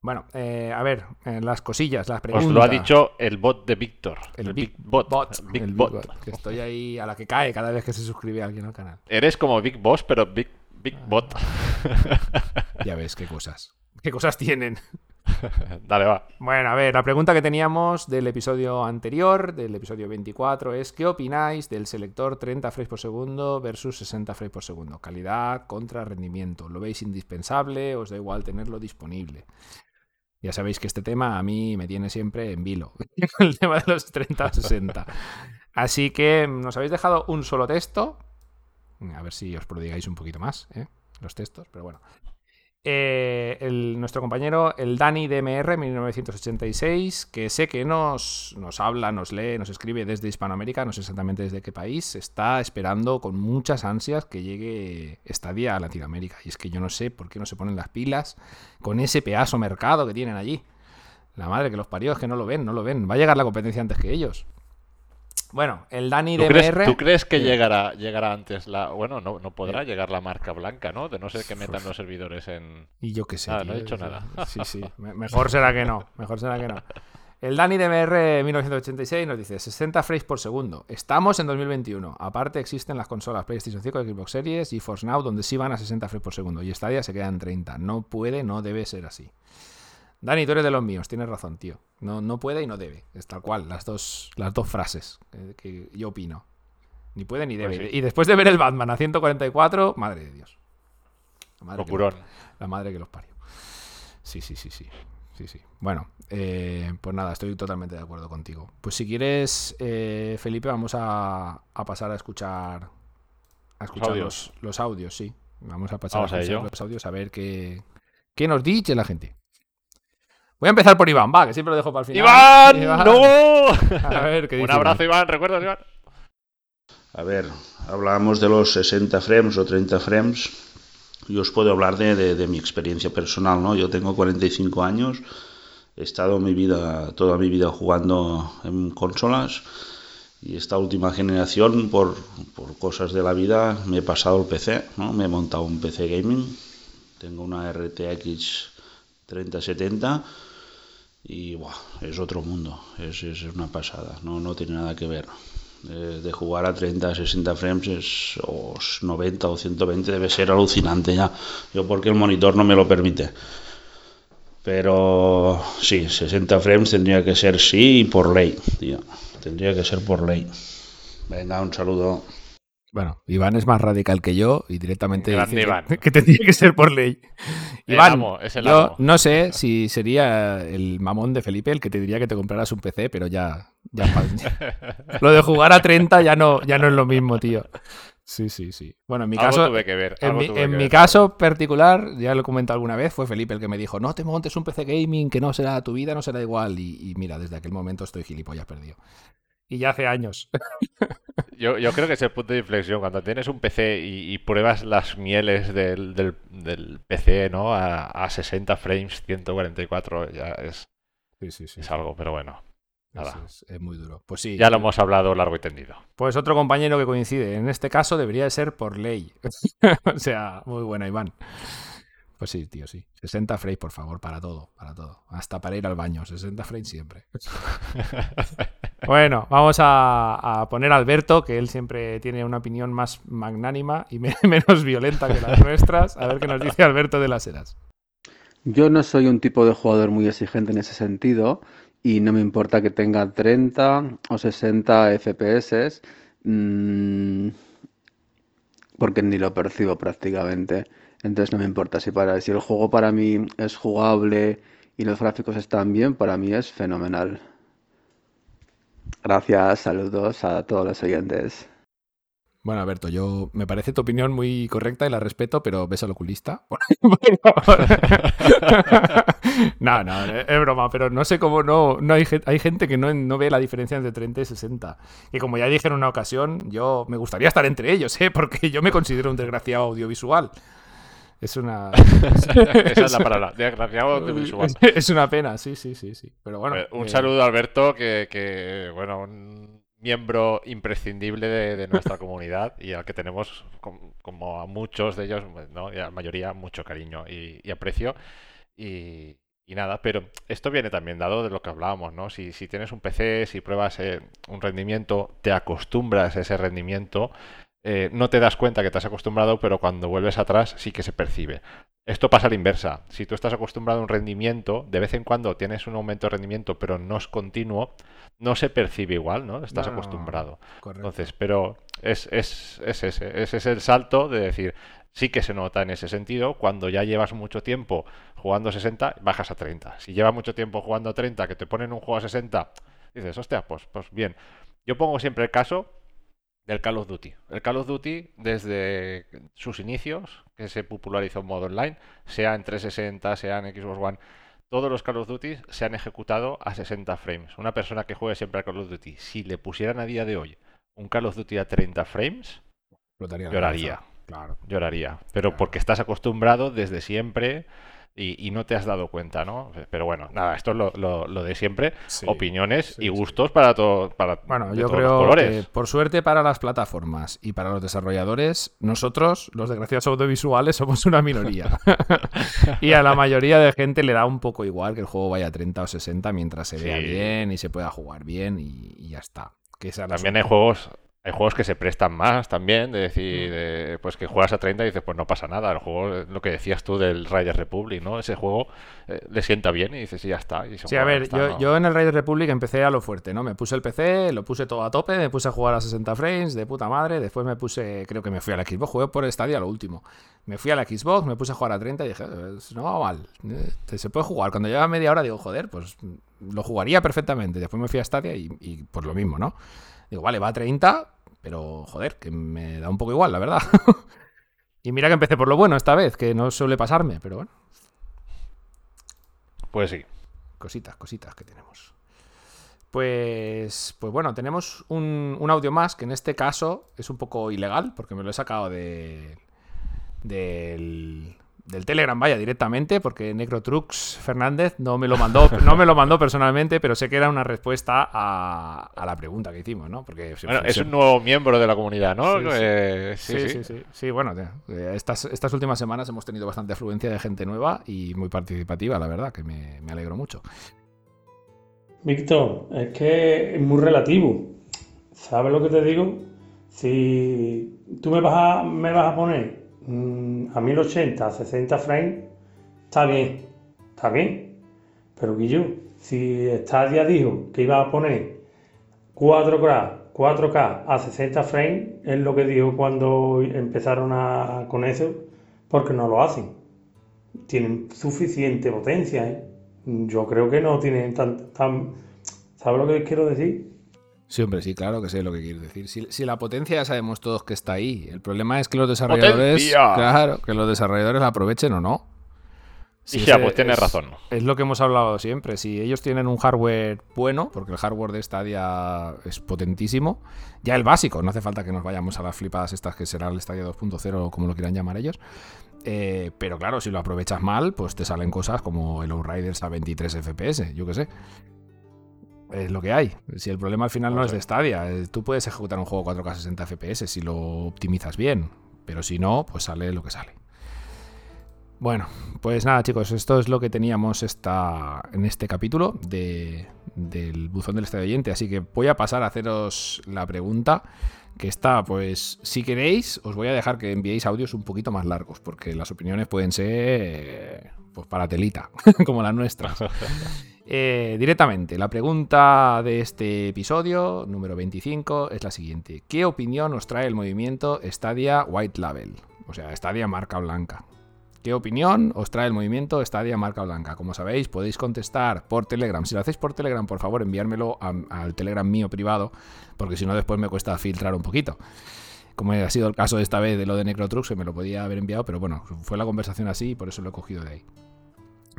Bueno, eh, a ver, eh, las cosillas, las preguntas. Os lo ha dicho el bot de Víctor. El, Big, Bot. Big bot. Que estoy ahí a la que cae cada vez que se suscribe alguien al canal. Eres como Big Boss, pero Big, Big Bot. ya ves qué cosas. ¿Qué cosas tienen? Dale, va. Bueno, a ver, la pregunta que teníamos del episodio anterior, del episodio 24, es ¿qué opináis del selector 30 frames por segundo versus 60 frames por segundo? Calidad contra rendimiento. ¿Lo veis indispensable? ¿Os da igual tenerlo disponible? Ya sabéis que este tema a mí me tiene siempre en vilo, el tema de los 30-60. Así que nos habéis dejado un solo texto. A ver si os prodigáis un poquito más, ¿eh? los textos, pero bueno. Eh, nuestro compañero, el Dani DMR 1986, que sé que nos, nos habla, nos lee, nos escribe desde Hispanoamérica, no sé exactamente desde qué país, está esperando con muchas ansias que llegue esta día a Latinoamérica. Y es que yo no sé por qué no se ponen las pilas con ese pedazo mercado que tienen allí. La madre que los parió es que no lo ven, no lo ven. Va a llegar la competencia antes que ellos. Bueno, el Dani de crees, ¿Tú crees que llegará, llegará antes la. Bueno, no, no podrá llegar la marca blanca, ¿no? De no ser que metan los servidores en. Y yo qué sé. Ah, no he dicho nada. Sí, sí. Mejor será que no. Mejor será que no. El Dani DMR 1986 nos dice 60 frames por segundo. Estamos en 2021. Aparte existen las consolas PlayStation 5, Xbox Series y Force Now donde sí van a 60 frames por segundo y Stadia se queda en 30. No puede, no debe ser así. Dani, tú eres de los míos, tienes razón, tío. No, no puede y no debe. Es tal cual, las dos, las dos frases que, yo opino. Ni puede ni debe. Pues y después de ver el Batman a 144, madre de Dios. La madre, que, la madre que los parió. Sí, sí, sí, sí. Sí, sí. Bueno, eh, pues nada, estoy totalmente de acuerdo contigo. Pues si quieres, eh, Felipe, vamos a, pasar a escuchar, a escuchar los, los, audios, sí. Vamos a pasar a, escuchar los audios a ver qué, qué nos dice la gente. Voy a empezar por Iván, va, que siempre lo dejo para el final. ¡Iván! ¡No! A ver, ¿qué dice Un abrazo, Iván. ¿Recuerdas, Iván? A ver, hablábamos de los 60 frames o 30 frames. Yo os puedo hablar de, mi experiencia personal, ¿no? Yo tengo 45 años, he estado mi vida, toda mi vida jugando en consolas y esta última generación, por, por cosas de la vida, me he pasado el PC, ¿no? Me he montado un PC gaming, tengo una RTX 3070 y es otro mundo, es, es, una pasada, no, no tiene nada que ver. De, jugar a 30, 60 frames o 90 o 120 debe ser alucinante ya. Yo porque el monitor no me lo permite. Pero sí, 60 frames tendría que ser sí por ley, Tendría que ser por ley. Venga, un saludo. Bueno, Iván es más radical que yo y directamente dice Que, tendría que ser por ley. Iván, yo no sé si sería el mamón de Felipe el que te diría que te compraras un PC, pero ya, ya lo de jugar a 30 ya no, ya no es lo mismo, tío. Sí, sí, sí. Bueno, en mi caso, tuve que ver, en mi, caso particular, ya lo he comentado alguna vez, fue Felipe el que me dijo, no te montes un PC gaming, que no será tu vida, no será igual. Y, y mira, desde aquel momento estoy gilipollas perdido. Y ya hace años. Yo, yo, creo que es el punto de inflexión. Cuando tienes un PC y, pruebas las mieles del, del, PC, ¿no? A, a, 60 frames, 144, ya es, es algo, pero bueno. Nada. Es, muy duro. Pues sí. Ya lo hemos hablado largo y tendido. Pues otro compañero que coincide. En este caso debería ser por ley. o sea, muy buena, Iván. Pues sí, tío, sí. 60 frames, por favor, para todo, para todo. Hasta para ir al baño, 60 frames siempre. bueno, vamos a, poner a Alberto, que él siempre tiene una opinión más magnánima y menos violenta que las nuestras. A ver qué nos dice Alberto de las Eras. Yo no soy un tipo de jugador muy exigente en ese sentido y no me importa que tenga 30 o 60 FPS mmm, porque ni lo percibo prácticamente. Entonces no me importa si para si el juego para mí es jugable y los gráficos están bien, para mí es fenomenal. Gracias, saludos a todos los oyentes. Bueno, Alberto, yo me parece tu opinión muy correcta y la respeto, pero ves al oculista. no, no, es broma, pero no sé cómo no, no hay, hay gente que no, no, ve la diferencia entre 30 y 60. Y como ya dije en una ocasión, yo me gustaría estar entre ellos, ¿eh? porque yo me considero un desgraciado audiovisual. Es una. Esa es la palabra, desgraciado audiovisual. Es una pena, sí, sí, sí, sí. Pero bueno. Eh, un saludo a Alberto, que, que bueno, un miembro imprescindible de, nuestra comunidad y al que tenemos, como, a muchos de ellos, ¿no? y a la mayoría, mucho cariño y, aprecio. Y, nada, pero esto viene también dado de lo que hablábamos, ¿no? Si, si tienes un PC, si pruebas eh, un rendimiento, te acostumbras a ese rendimiento, eh, no te das cuenta que te has acostumbrado, pero cuando vuelves atrás sí que se percibe. Esto pasa a la inversa. Si tú estás acostumbrado a un rendimiento, de vez en cuando tienes un aumento de rendimiento, pero no es continuo, no se percibe igual, ¿no? Estás acostumbrado. Entonces, pero es, es, es ese, ese es el salto de decir, sí que se nota en ese sentido. Cuando ya llevas mucho tiempo jugando a 60, bajas a 30. Si llevas mucho tiempo jugando a 30, que te ponen un juego a 60, dices, hostia, pues, pues bien. Yo pongo siempre el caso del Call of Duty. El Call of Duty, desde sus inicios, que se popularizó en modo online, sea en 360, sea en Xbox One, todos los Call of Duty se han ejecutado a 60 frames. Una persona que juegue siempre a Call of Duty, si le pusieran a día de hoy un Call of Duty a 30 frames, lloraría. Claro. Lloraría. Pero porque estás acostumbrado desde siempre y, no te has dado cuenta, ¿no? Pero bueno, nada, esto es lo, de siempre. Opiniones y gustos para, todo, para bueno, yo creo Que, por suerte para las plataformas y para los desarrolladores, nosotros, los desgraciados audiovisuales, somos una minoría. y a la mayoría de gente le da un poco igual que el juego vaya a 30 o 60 mientras se vea bien y se pueda jugar bien y, ya está. Que También hay juegos hay juegos que se prestan más también, de decir, pues que juegas a 30 y dices, pues no pasa nada. El juego, lo que decías tú del Riders Republic, ¿no? Ese juego eh, le sienta bien y dices, y ya está. sí, a ver, yo, en el Riders Republic empecé a lo fuerte, ¿no? Me puse el PC, lo puse todo a tope, me puse a jugar a 60 frames, de puta madre. Después me puse, creo que me fui a la Xbox, jugué por Stadia lo último. Me fui a la Xbox, me puse a jugar a 30 y dije, no va mal, eh, se puede jugar. Cuando lleva media hora digo, joder, pues lo jugaría perfectamente. Después me fui a Stadia y, y por lo mismo, ¿no? Digo, vale, va a 30 pero, joder, que me da un poco igual, la verdad. y mira que empecé por lo bueno esta vez, que no suele pasarme, pero bueno. Pues sí. Cositas, cositas que tenemos. Pues, pues bueno, tenemos un, un, audio más que en este caso es un poco ilegal, porque me lo he sacado de, del, del Telegram, vaya, directamente, porque Necrotrux Fernández no me lo mandó, no me lo mandó personalmente, pero sé que era una respuesta a, la pregunta que hicimos, ¿no? Porque bueno, es un nuevo miembro de la comunidad, ¿no? Sí, eh, sí, sí, sí, bueno, eh, estas, estas últimas semanas hemos tenido bastante afluencia de gente nueva y muy participativa, la verdad, que me, me alegro mucho. Víctor, es que es muy relativo. ¿Sabes lo que te digo? Si tú me vas a, me vas a poner a 1080, a 60 frames, está bien, está bien. Pero Guillo, si Stadia dijo que iba a poner 4K, 4K a 60 frames, es lo que dijo cuando empezaron a, con eso, porque no lo hacen. Tienen suficiente potencia, ¿eh? Yo creo que no tienen tan, tan... ¿Sabes lo que quiero decir? Sí, hombre, sí, claro que sé lo que quieres decir. Si, la potencia ya sabemos todos que está ahí. El problema es que los desarrolladores. Claro, que los desarrolladores la aprovechen o no. Sí, ya, pues tienes razón. Es lo que hemos hablado siempre. Si ellos tienen un hardware bueno, porque el hardware de Stadia es potentísimo, ya el básico, no hace falta que nos vayamos a las flipadas estas que será el Stadia 2.0 o como lo quieran llamar ellos. Eh, pero claro, si lo aprovechas mal, pues te salen cosas como el Outriders a 23 FPS, yo qué sé es lo que hay. Si el problema al final no es de Stadia, eh, tú puedes ejecutar un juego 4K 60 FPS si lo optimizas bien, pero si no, pues sale lo que sale. Bueno, pues nada chicos, esto es lo que teníamos esta, en este capítulo de, del buzón del estadio oyente, así que voy a pasar a haceros la pregunta que está, pues si queréis, os voy a dejar que enviéis audios un poquito más largos, porque las opiniones pueden ser pues para telita, como las nuestras. Eh, directamente, la pregunta de este episodio, número 25, es la siguiente. ¿Qué opinión os trae el movimiento Stadia White Label? O sea, Stadia marca blanca. ¿Qué opinión os trae el movimiento Stadia marca blanca? Como sabéis, podéis contestar por Telegram. Si lo hacéis por Telegram, por favor, enviármelo al Telegram mío privado, porque si no después me cuesta filtrar un poquito. como ha sido el caso esta vez de lo de Necrotrux, se me lo podía haber enviado, pero bueno, fue la conversación así y por eso lo he cogido de ahí.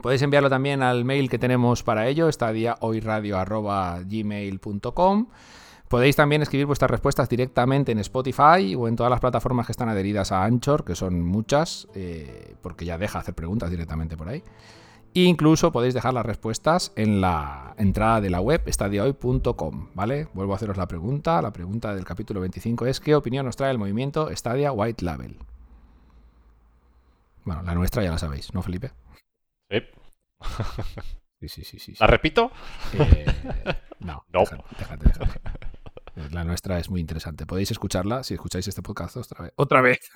Podéis enviarlo también al mail que tenemos para ello, estadiahoyradio.gmail.com. Podéis también escribir vuestras respuestas directamente en Spotify o en todas las plataformas que están adheridas a Anchor, que son muchas, eh, porque ya deja hacer preguntas directamente por ahí. E incluso podéis dejar las respuestas en la entrada de la web estadiahoy.com, ¿vale? Vuelvo a haceros la pregunta. La pregunta del capítulo 25 es ¿qué opinión nos trae el movimiento Stadia White Label? Bueno, la nuestra ya la sabéis, ¿no, Felipe? Sí. sí, sí, sí, ¿La repito? Eh, no, no. déjate, déjate. La nuestra es muy interesante. Podéis escucharla si escucháis este podcast otra vez. Otra vez.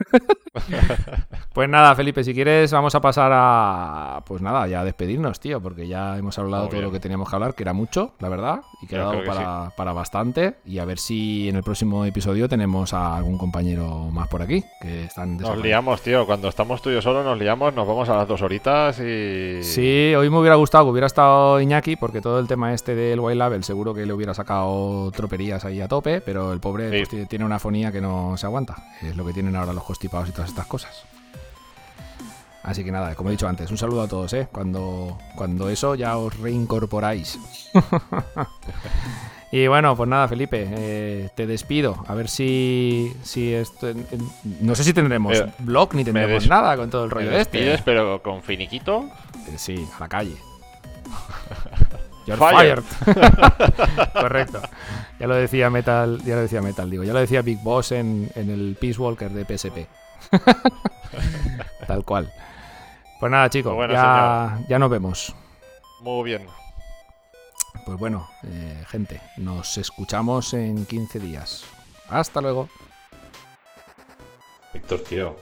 pues nada, Felipe, si quieres vamos a pasar a... Pues nada, ya a despedirnos, tío, porque ya hemos hablado todo lo que teníamos que hablar, que era mucho, la verdad, y que ha dado para, para, bastante. Y a ver si en el próximo episodio tenemos a algún compañero más por aquí, que están... Nos liamos, tío. Cuando estamos tú y yo solo nos liamos, nos vamos a las dos horitas y... Sí, hoy me hubiera gustado que hubiera estado Iñaki, porque todo el tema este del Wild Label seguro que le hubiera sacado troperías ahí a tope, pero el pobre pues, tiene una fonía que no se aguanta. Es lo que tienen ahora los constipados y todas estas cosas. Así que nada, como he dicho antes, un saludo a todos, ¿eh? Cuando, cuando eso ya os reincorporáis. y bueno, pues nada, Felipe, eh, te despido. A ver si, si esto, no sé si tendremos blog ni tendremos nada con todo el rollo de este. pero con finiquito. Eh, sí, a la calle. You're fired. Correcto. Ya lo decía Metal, ya lo decía Metal, digo, ya lo decía Big Boss en, el Peace Walker de PSP. Tal cual. Pues nada, chicos, ya, ya, nos vemos. Muy bien. Pues bueno, eh, gente, nos escuchamos en 15 días. Hasta luego. Víctor, tío,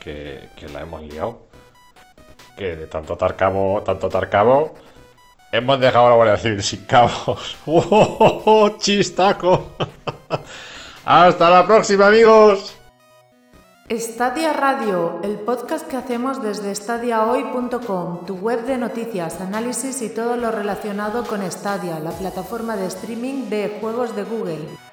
que, que la hemos liado. Que de tanto atar cabo, tanto atar cabo Hemos dejado la Guardia Civil sin cabos. ¡Oh, chistaco! ¡Hasta la próxima, amigos! Stadia Radio, el podcast que hacemos desde stadiahoy.com, tu web de noticias, análisis y todo lo relacionado con Stadia, la plataforma de streaming de juegos de Google.